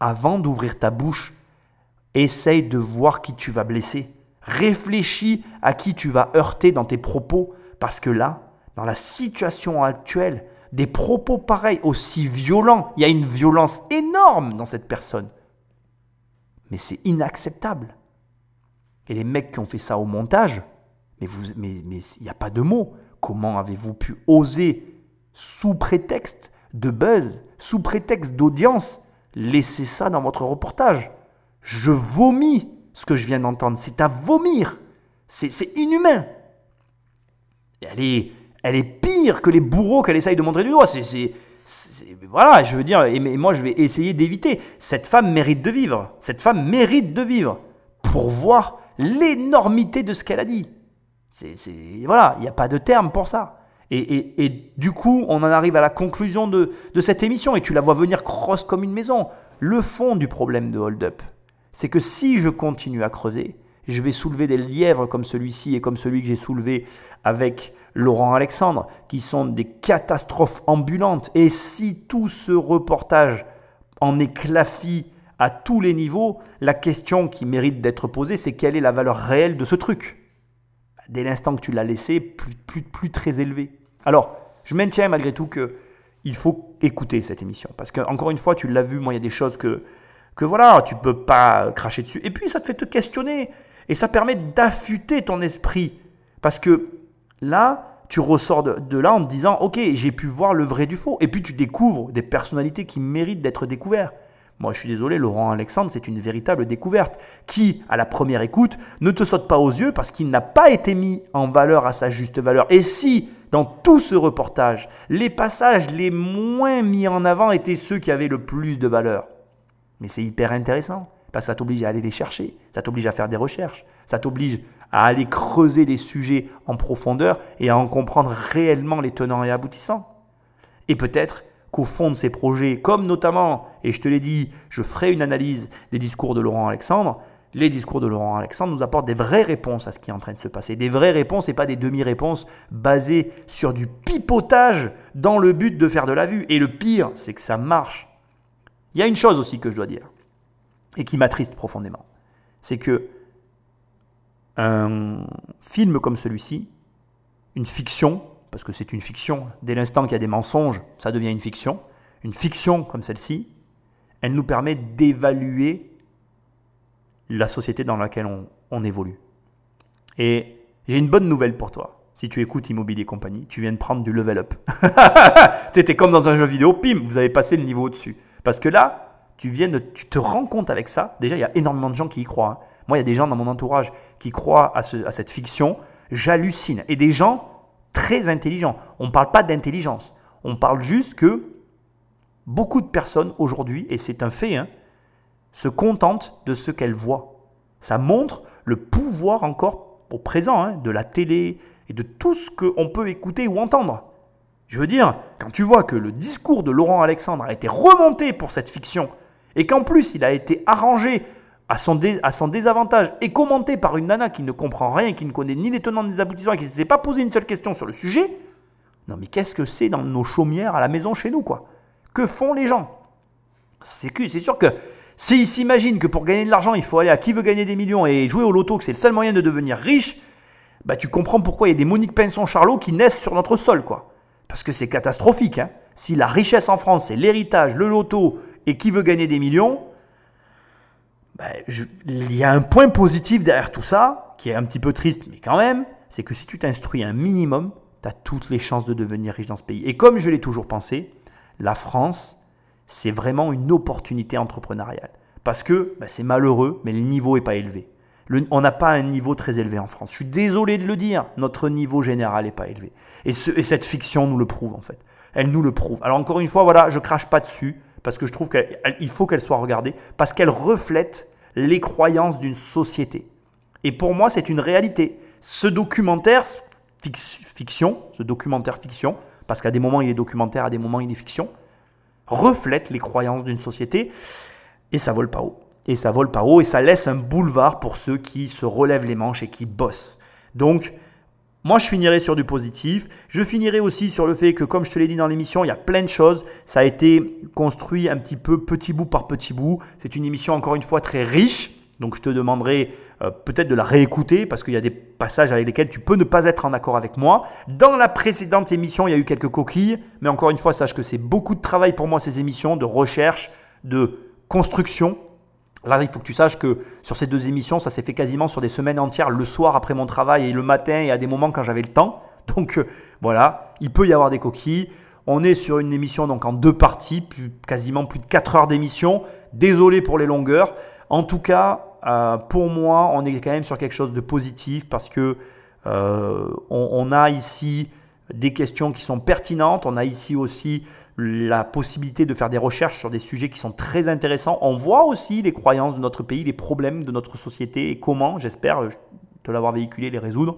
Avant d'ouvrir ta bouche, essaye de voir qui tu vas blesser. Réfléchis à qui tu vas heurter dans tes propos. Parce que là, dans la situation actuelle, des propos pareils, aussi violents, il y a une violence énorme dans cette personne. Mais c'est inacceptable. Et les mecs qui ont fait ça au montage, mais il mais, mais, n'y a pas de mots. Comment avez-vous pu oser, sous prétexte de buzz, sous prétexte d'audience, laisser ça dans votre reportage? Je vomis ce que je viens d'entendre. C'est à vomir. C'est inhumain. Elle est, elle est que les bourreaux qu'elle essaye de montrer du doigt. C'est, voilà, je veux dire, et, moi je vais essayer d'éviter. Cette femme mérite de vivre. Cette femme mérite de vivre pour voir l'énormité de ce qu'elle a dit. C'est, voilà, il n'y a pas de terme pour ça. Et, et, du coup, on en arrive à la conclusion de, de cette émission, et tu la vois venir crosse comme une maison. Le fond du problème de Hold Up, c'est que si je continue à creuser, je vais soulever des lièvres comme celui-ci et comme celui que j'ai soulevé avec Laurent Alexandre, qui sont des catastrophes ambulantes. Et si tout ce reportage en éclafie à tous les niveaux, la question qui mérite d'être posée, c'est quelle est la valeur réelle de ce truc? Dès l'instant que tu l'as laissé, plus, plus, très élevé. Alors, je maintiens malgré tout que il faut écouter cette émission. Parce que, encore une fois, tu l'as vu, moi, il y a des choses que, que voilà, tu peux pas cracher dessus. Et puis, ça te fait te questionner. Et ça permet d'affûter ton esprit. Parce que là, tu ressors de, là en te disant, ok, j'ai pu voir le vrai du faux. Et puis tu découvres des personnalités qui méritent d'être découvertes. Moi, je suis désolé, Laurent Alexandre, c'est une véritable découverte qui, à la première écoute, ne te saute pas aux yeux parce qu'il n'a pas été mis en valeur à sa juste valeur. Et si, dans tout ce reportage, les passages les moins mis en avant étaient ceux qui avaient le plus de valeur, mais c'est hyper intéressant Parce que ça t'oblige à aller les chercher, ça t'oblige à faire des recherches, ça t'oblige à aller creuser des sujets en profondeur et à en comprendre réellement les tenants et aboutissants. Et peut-être qu'au fond de ces projets, comme notamment, et je te l'ai dit, je ferai une analyse des discours de Laurent Alexandre, les discours de Laurent Alexandre nous apportent des vraies réponses à ce qui est en train de se passer. Des vraies réponses et pas des demi-réponses basées sur du pipotage dans le but de faire de la vue. Et le pire, c'est que ça marche. Il y a une chose aussi que je dois dire, et qui m'attriste profondément. C'est que un film comme celui-ci, une fiction, parce que c'est une fiction, dès l'instant qu'il y a des mensonges, ça devient une fiction, une fiction comme celle-ci, elle nous permet d'évaluer la société dans laquelle on, évolue. Et j'ai une bonne nouvelle pour toi. Si tu écoutes Immobilier Compagnie, tu viens de prendre du level up. tu comme dans un jeu vidéo, pim, vous avez passé le niveau au-dessus. Parce que là, tu, viens de, tu te rends compte avec ça. Déjà, il y a énormément de gens qui y croient. Hein. Moi, il y a des gens dans mon entourage qui croient à, à cette fiction. J'hallucine. Et des gens très intelligents. On ne parle pas d'intelligence. On parle juste que beaucoup de personnes aujourd'hui, et c'est un fait, hein, se contente de ce qu'elle voit. Ça montre le pouvoir encore au présent hein, de la télé et de tout ce qu'on peut écouter ou entendre. Je veux dire, quand tu vois que le discours de Laurent Alexandre a été remonté pour cette fiction, et qu'en plus il a été arrangé à son, désavantage et commenté par une nana qui ne comprend rien, qui ne connaît ni les tenants ni les aboutissants et qui ne s'est pas posé une seule question sur le sujet, non mais qu'est-ce que c'est dans nos chaumières à la maison chez nous quoi? Que font les gens? C'est sûr que S'ils s'imaginent que pour gagner de l'argent, il faut aller à qui veut gagner des millions et jouer au loto, que c'est le seul moyen de devenir riche, bah tu comprends pourquoi il y a des Monique Pinson Charlot qui naissent sur notre sol, quoi. Parce que c'est catastrophique. Hein. Si la richesse en France, c'est l'héritage, le loto et qui veut gagner des millions, bah, il y a un point positif derrière tout ça, qui est un petit peu triste, mais quand même, c'est que si tu t'instruis un minimum, tu as toutes les chances de devenir riche dans ce pays. Et comme je l'ai toujours pensé, la France, c'est vraiment une opportunité entrepreneuriale. Parce que bah, c'est malheureux, mais le niveau n'est pas élevé. on n'a pas un niveau très élevé en France. Je suis désolé de le dire, notre niveau général n'est pas élevé. Et, cette fiction nous le prouve en fait. Elle nous le prouve. Alors encore une fois, voilà, je crache pas dessus parce que je trouve qu'il faut qu'elle soit regardée parce qu'elle reflète les croyances d'une société. Et pour moi, c'est une réalité. Ce documentaire fiction, ce documentaire fiction, parce qu'à des moments il est documentaire, à des moments il est fiction, reflète les croyances d'une société et ça vole pas haut. Et ça vole pas haut et ça laisse un boulevard pour ceux qui se relèvent les manches et qui bossent. Donc, moi, je finirai sur du positif. Je finirai aussi sur le fait que, comme je te l'ai dit dans l'émission, il y a plein de choses. Ça a été construit un petit peu petit bout par petit bout. C'est une émission, encore une fois, très riche. Donc, je te demanderai euh, peut-être de la réécouter parce qu'il y a des passages avec lesquels tu peux ne pas être en accord avec moi. Dans la précédente émission, il y a eu quelques coquilles, mais encore une fois, sache que c'est beaucoup de travail pour moi ces émissions, de recherche, de construction. Là, il faut que tu saches que sur ces deux émissions, ça s'est fait quasiment sur des semaines entières, le soir après mon travail et le matin et à des moments quand j'avais le temps. Donc euh, voilà, il peut y avoir des coquilles. On est sur une émission donc en deux parties, quasiment plus de 4 heures d'émission. Désolé pour les longueurs. En tout cas, euh, pour moi, on est quand même sur quelque chose de positif parce que euh, on, a ici des questions qui sont pertinentes. On a ici aussi la possibilité de faire des recherches sur des sujets qui sont très intéressants. On voit aussi les croyances de notre pays, les problèmes de notre société et comment, j'espère, te l'avoir véhiculé, les résoudre.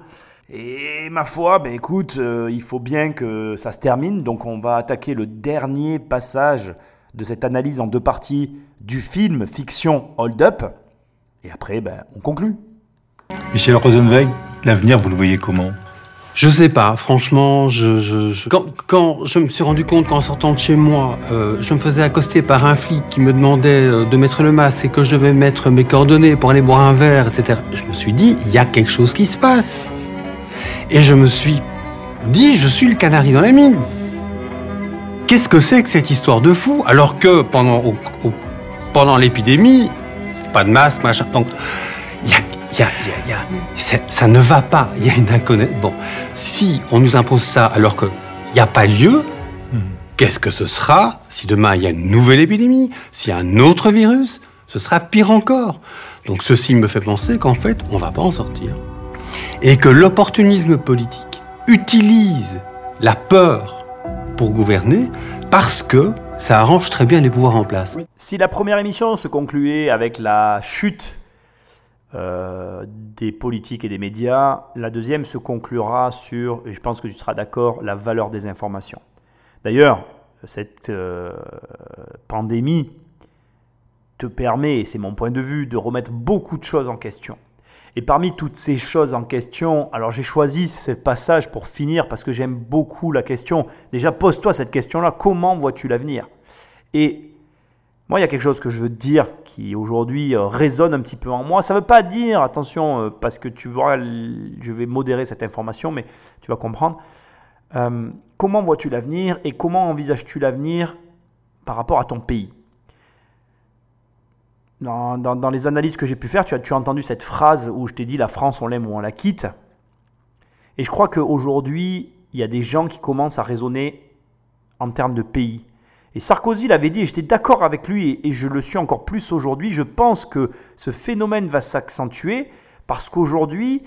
Et ma foi, ben écoute, euh, il faut bien que ça se termine. Donc on va attaquer le dernier passage de cette analyse en deux parties du film fiction Hold Up. Et après, ben, on conclut. Michel Rosenweg, l'avenir, vous le voyez comment? Je sais pas, franchement, je, Quand, je me suis rendu compte qu'en sortant de chez moi, euh, je me faisais accoster par un flic qui me demandait euh, de mettre le masque et que je devais mettre mes coordonnées pour aller boire un verre, etc., je me suis dit, il y a quelque chose qui se passe. Et je me suis dit, je suis le canari dans la mine. Qu'est-ce que c'est que cette histoire de fou alors que pendant, pendant l'épidémie, pas de masque, machin. Donc, y a, y a, ça ne va pas. Il y a une inconnaissance. Bon, si on nous impose ça alors qu'il n'y a pas lieu, hmm. qu'est-ce que ce sera si demain il y a une nouvelle épidémie, s'il y a un autre virus Ce sera pire encore. Donc ceci me fait penser qu'en fait, on ne va pas en sortir. Et que l'opportunisme politique utilise la peur pour gouverner parce que ça arrange très bien les pouvoirs en place. Si la première émission se concluait avec la chute euh, des politiques et des médias, la deuxième se conclura sur, et je pense que tu seras d'accord, la valeur des informations. D'ailleurs, cette euh, pandémie te permet, et c'est mon point de vue, de remettre beaucoup de choses en question. Et parmi toutes ces choses en question, alors j'ai choisi ce passage pour finir parce que j'aime beaucoup la question. Déjà, pose-toi cette question-là, comment vois-tu l'avenir? Et moi, il y a quelque chose que je veux te dire qui aujourd'hui euh, résonne un petit peu en moi. Ça ne veut pas dire, attention, euh, parce que tu vois, je vais modérer cette information, mais tu vas comprendre. Euh, comment vois-tu l'avenir et comment envisages-tu l'avenir par rapport à ton pays? Dans, les analyses que j'ai pu faire, tu as, tu as entendu cette phrase où je t'ai dit la France, on l'aime ou on la quitte. Et je crois qu'aujourd'hui, il y a des gens qui commencent à raisonner en termes de pays. Et Sarkozy l'avait dit, et j'étais d'accord avec lui, et, je le suis encore plus aujourd'hui. Je pense que ce phénomène va s'accentuer parce qu'aujourd'hui,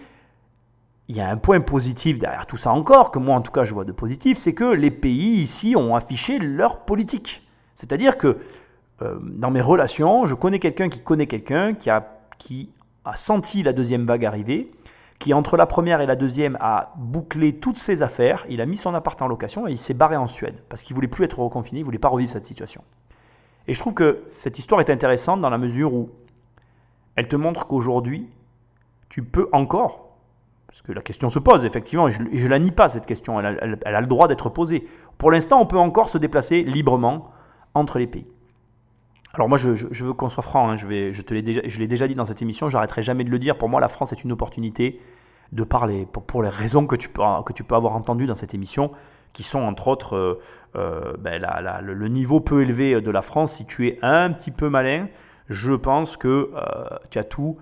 il y a un point positif derrière tout ça encore, que moi en tout cas je vois de positif, c'est que les pays ici ont affiché leur politique. C'est-à-dire que euh, dans mes relations, je connais quelqu'un qui connaît quelqu'un qui a, qui a senti la deuxième vague arriver, qui entre la première et la deuxième a bouclé toutes ses affaires, il a mis son appart en location et il s'est barré en Suède parce qu'il voulait plus être reconfiné, il voulait pas revivre cette situation. Et je trouve que cette histoire est intéressante dans la mesure où elle te montre qu'aujourd'hui, tu peux encore, parce que la question se pose effectivement, et je ne la nie pas cette question, elle a le droit d'être posée. Pour l'instant, on peut encore se déplacer librement entre les pays. Alors moi, je, veux qu'on soit franc. Hein. je, l'ai déjà, dit dans cette émission. J'arrêterai jamais de le dire. Pour moi, la France est une opportunité de parler pour, les raisons que tu, peux, que tu peux avoir entendues dans cette émission, qui sont entre autres euh, euh, ben, le, niveau peu élevé de la France. Si tu es un petit peu malin, je pense que euh, tu as tout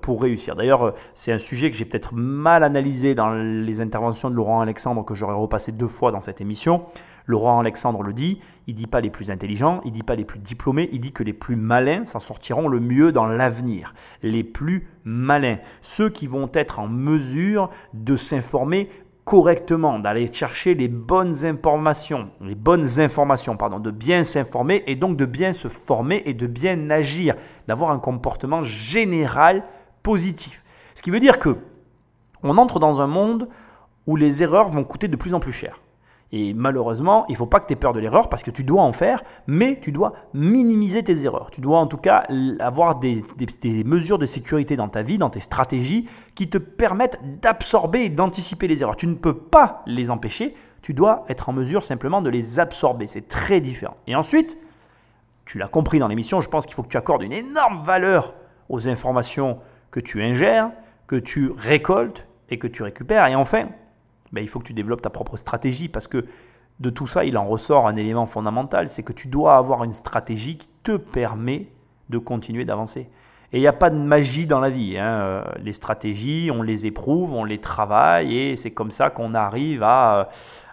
pour réussir. D'ailleurs, c'est un sujet que j'ai peut-être mal analysé dans les interventions de Laurent Alexandre que j'aurais repassé deux fois dans cette émission. Laurent Alexandre le dit, il dit pas les plus intelligents, il dit pas les plus diplômés, il dit que les plus malins s'en sortiront le mieux dans l'avenir. Les plus malins, ceux qui vont être en mesure de s'informer correctement, d'aller chercher les bonnes informations, les bonnes informations, pardon, de bien s'informer et donc de bien se former et de bien agir, d'avoir un comportement général positif. Ce qui veut dire que on entre dans un monde où les erreurs vont coûter de plus en plus cher. Et malheureusement, il ne faut pas que tu aies peur de l'erreur parce que tu dois en faire, mais tu dois minimiser tes erreurs. Tu dois en tout cas avoir des, mesures de sécurité dans ta vie, dans tes stratégies, qui te permettent d'absorber et d'anticiper les erreurs. Tu ne peux pas les empêcher, tu dois être en mesure simplement de les absorber. C'est très différent. Et ensuite, tu l'as compris dans l'émission, je pense qu'il faut que tu accordes une énorme valeur aux informations que tu ingères, que tu récoltes et que tu récupères. Et enfin, ben, il faut que tu développes ta propre stratégie parce que de tout ça, il en ressort un élément fondamental, c'est que tu dois avoir une stratégie qui te permet de continuer d'avancer. Et il n'y a pas de magie dans la vie. Hein. Euh, les stratégies, on les éprouve, on les travaille et c'est comme ça qu'on arrive à,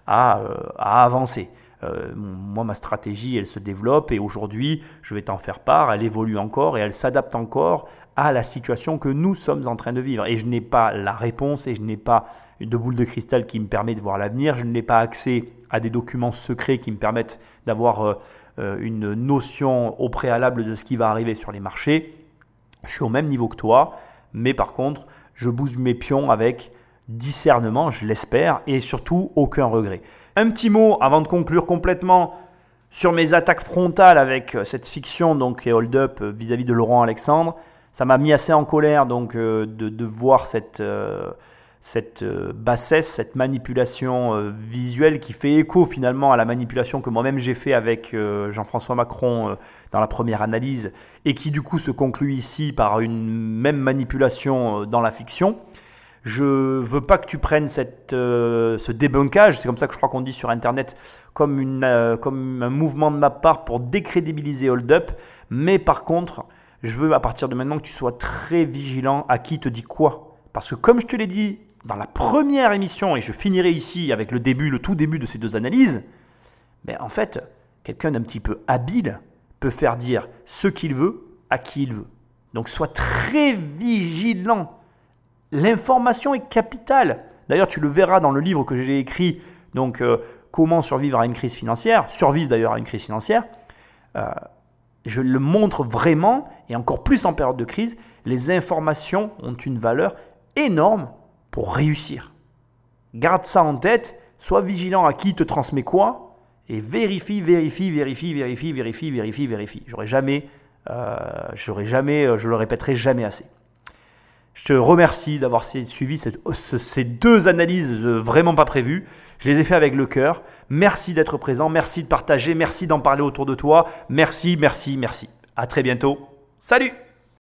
à, euh, à avancer. Euh, moi, ma stratégie, elle se développe et aujourd'hui, je vais t'en faire part, elle évolue encore et elle s'adapte encore à la situation que nous sommes en train de vivre. Et je n'ai pas la réponse et je n'ai pas de boule de cristal qui me permet de voir l'avenir. Je n'ai pas accès à des documents secrets qui me permettent d'avoir euh, euh, une notion au préalable de ce qui va arriver sur les marchés. Je suis au même niveau que toi, mais par contre, je bouge mes pions avec discernement, je l'espère, et surtout aucun regret. Un petit mot avant de conclure complètement sur mes attaques frontales avec euh, cette fiction donc et Hold Up vis-à-vis de Laurent Alexandre. Ça m'a mis assez en colère donc de, de voir cette cette euh, bassesse, cette manipulation euh, visuelle qui fait écho finalement à la manipulation que moi-même j'ai fait avec euh, Jean-François Macron dans la première analyse et qui du coup se conclut ici par une même manipulation dans la fiction. Je veux pas que tu prennes cette, ce débunkage, c'est comme ça que je crois qu'on dit sur Internet, comme, une, comme un mouvement de ma part pour décrédibiliser Hold Up, mais par contre, je veux à partir de maintenant que tu sois très vigilant à qui te dit quoi. Parce que comme je te l'ai dit dans la première émission, et je finirai ici avec le début, le tout début de ces deux analyses, mais en fait, quelqu'un d'un petit peu habile peut faire dire ce qu'il veut à qui il veut. Donc sois très vigilant. L'information est capitale. D'ailleurs, tu le verras dans le livre que j'ai écrit, donc euh, comment survivre à une crise financière, survivre d'ailleurs à une crise financière, euh, je le montre vraiment, et encore plus en période de crise, les informations ont une valeur énorme pour réussir. Garde ça en tête, sois vigilant à qui te transmet quoi, et vérifie, vérifie, vérifie, vérifie, vérifie, vérifie, vérifie. J'aurais jamais, euh, j'aurais jamais, euh, je le répéterai jamais assez. Je te remercie d'avoir suivi ces deux analyses vraiment pas prévues. Je les ai fait avec le cœur. Merci d'être présent, merci de partager, merci d'en parler autour de toi. Merci, merci, merci. À très bientôt. Salut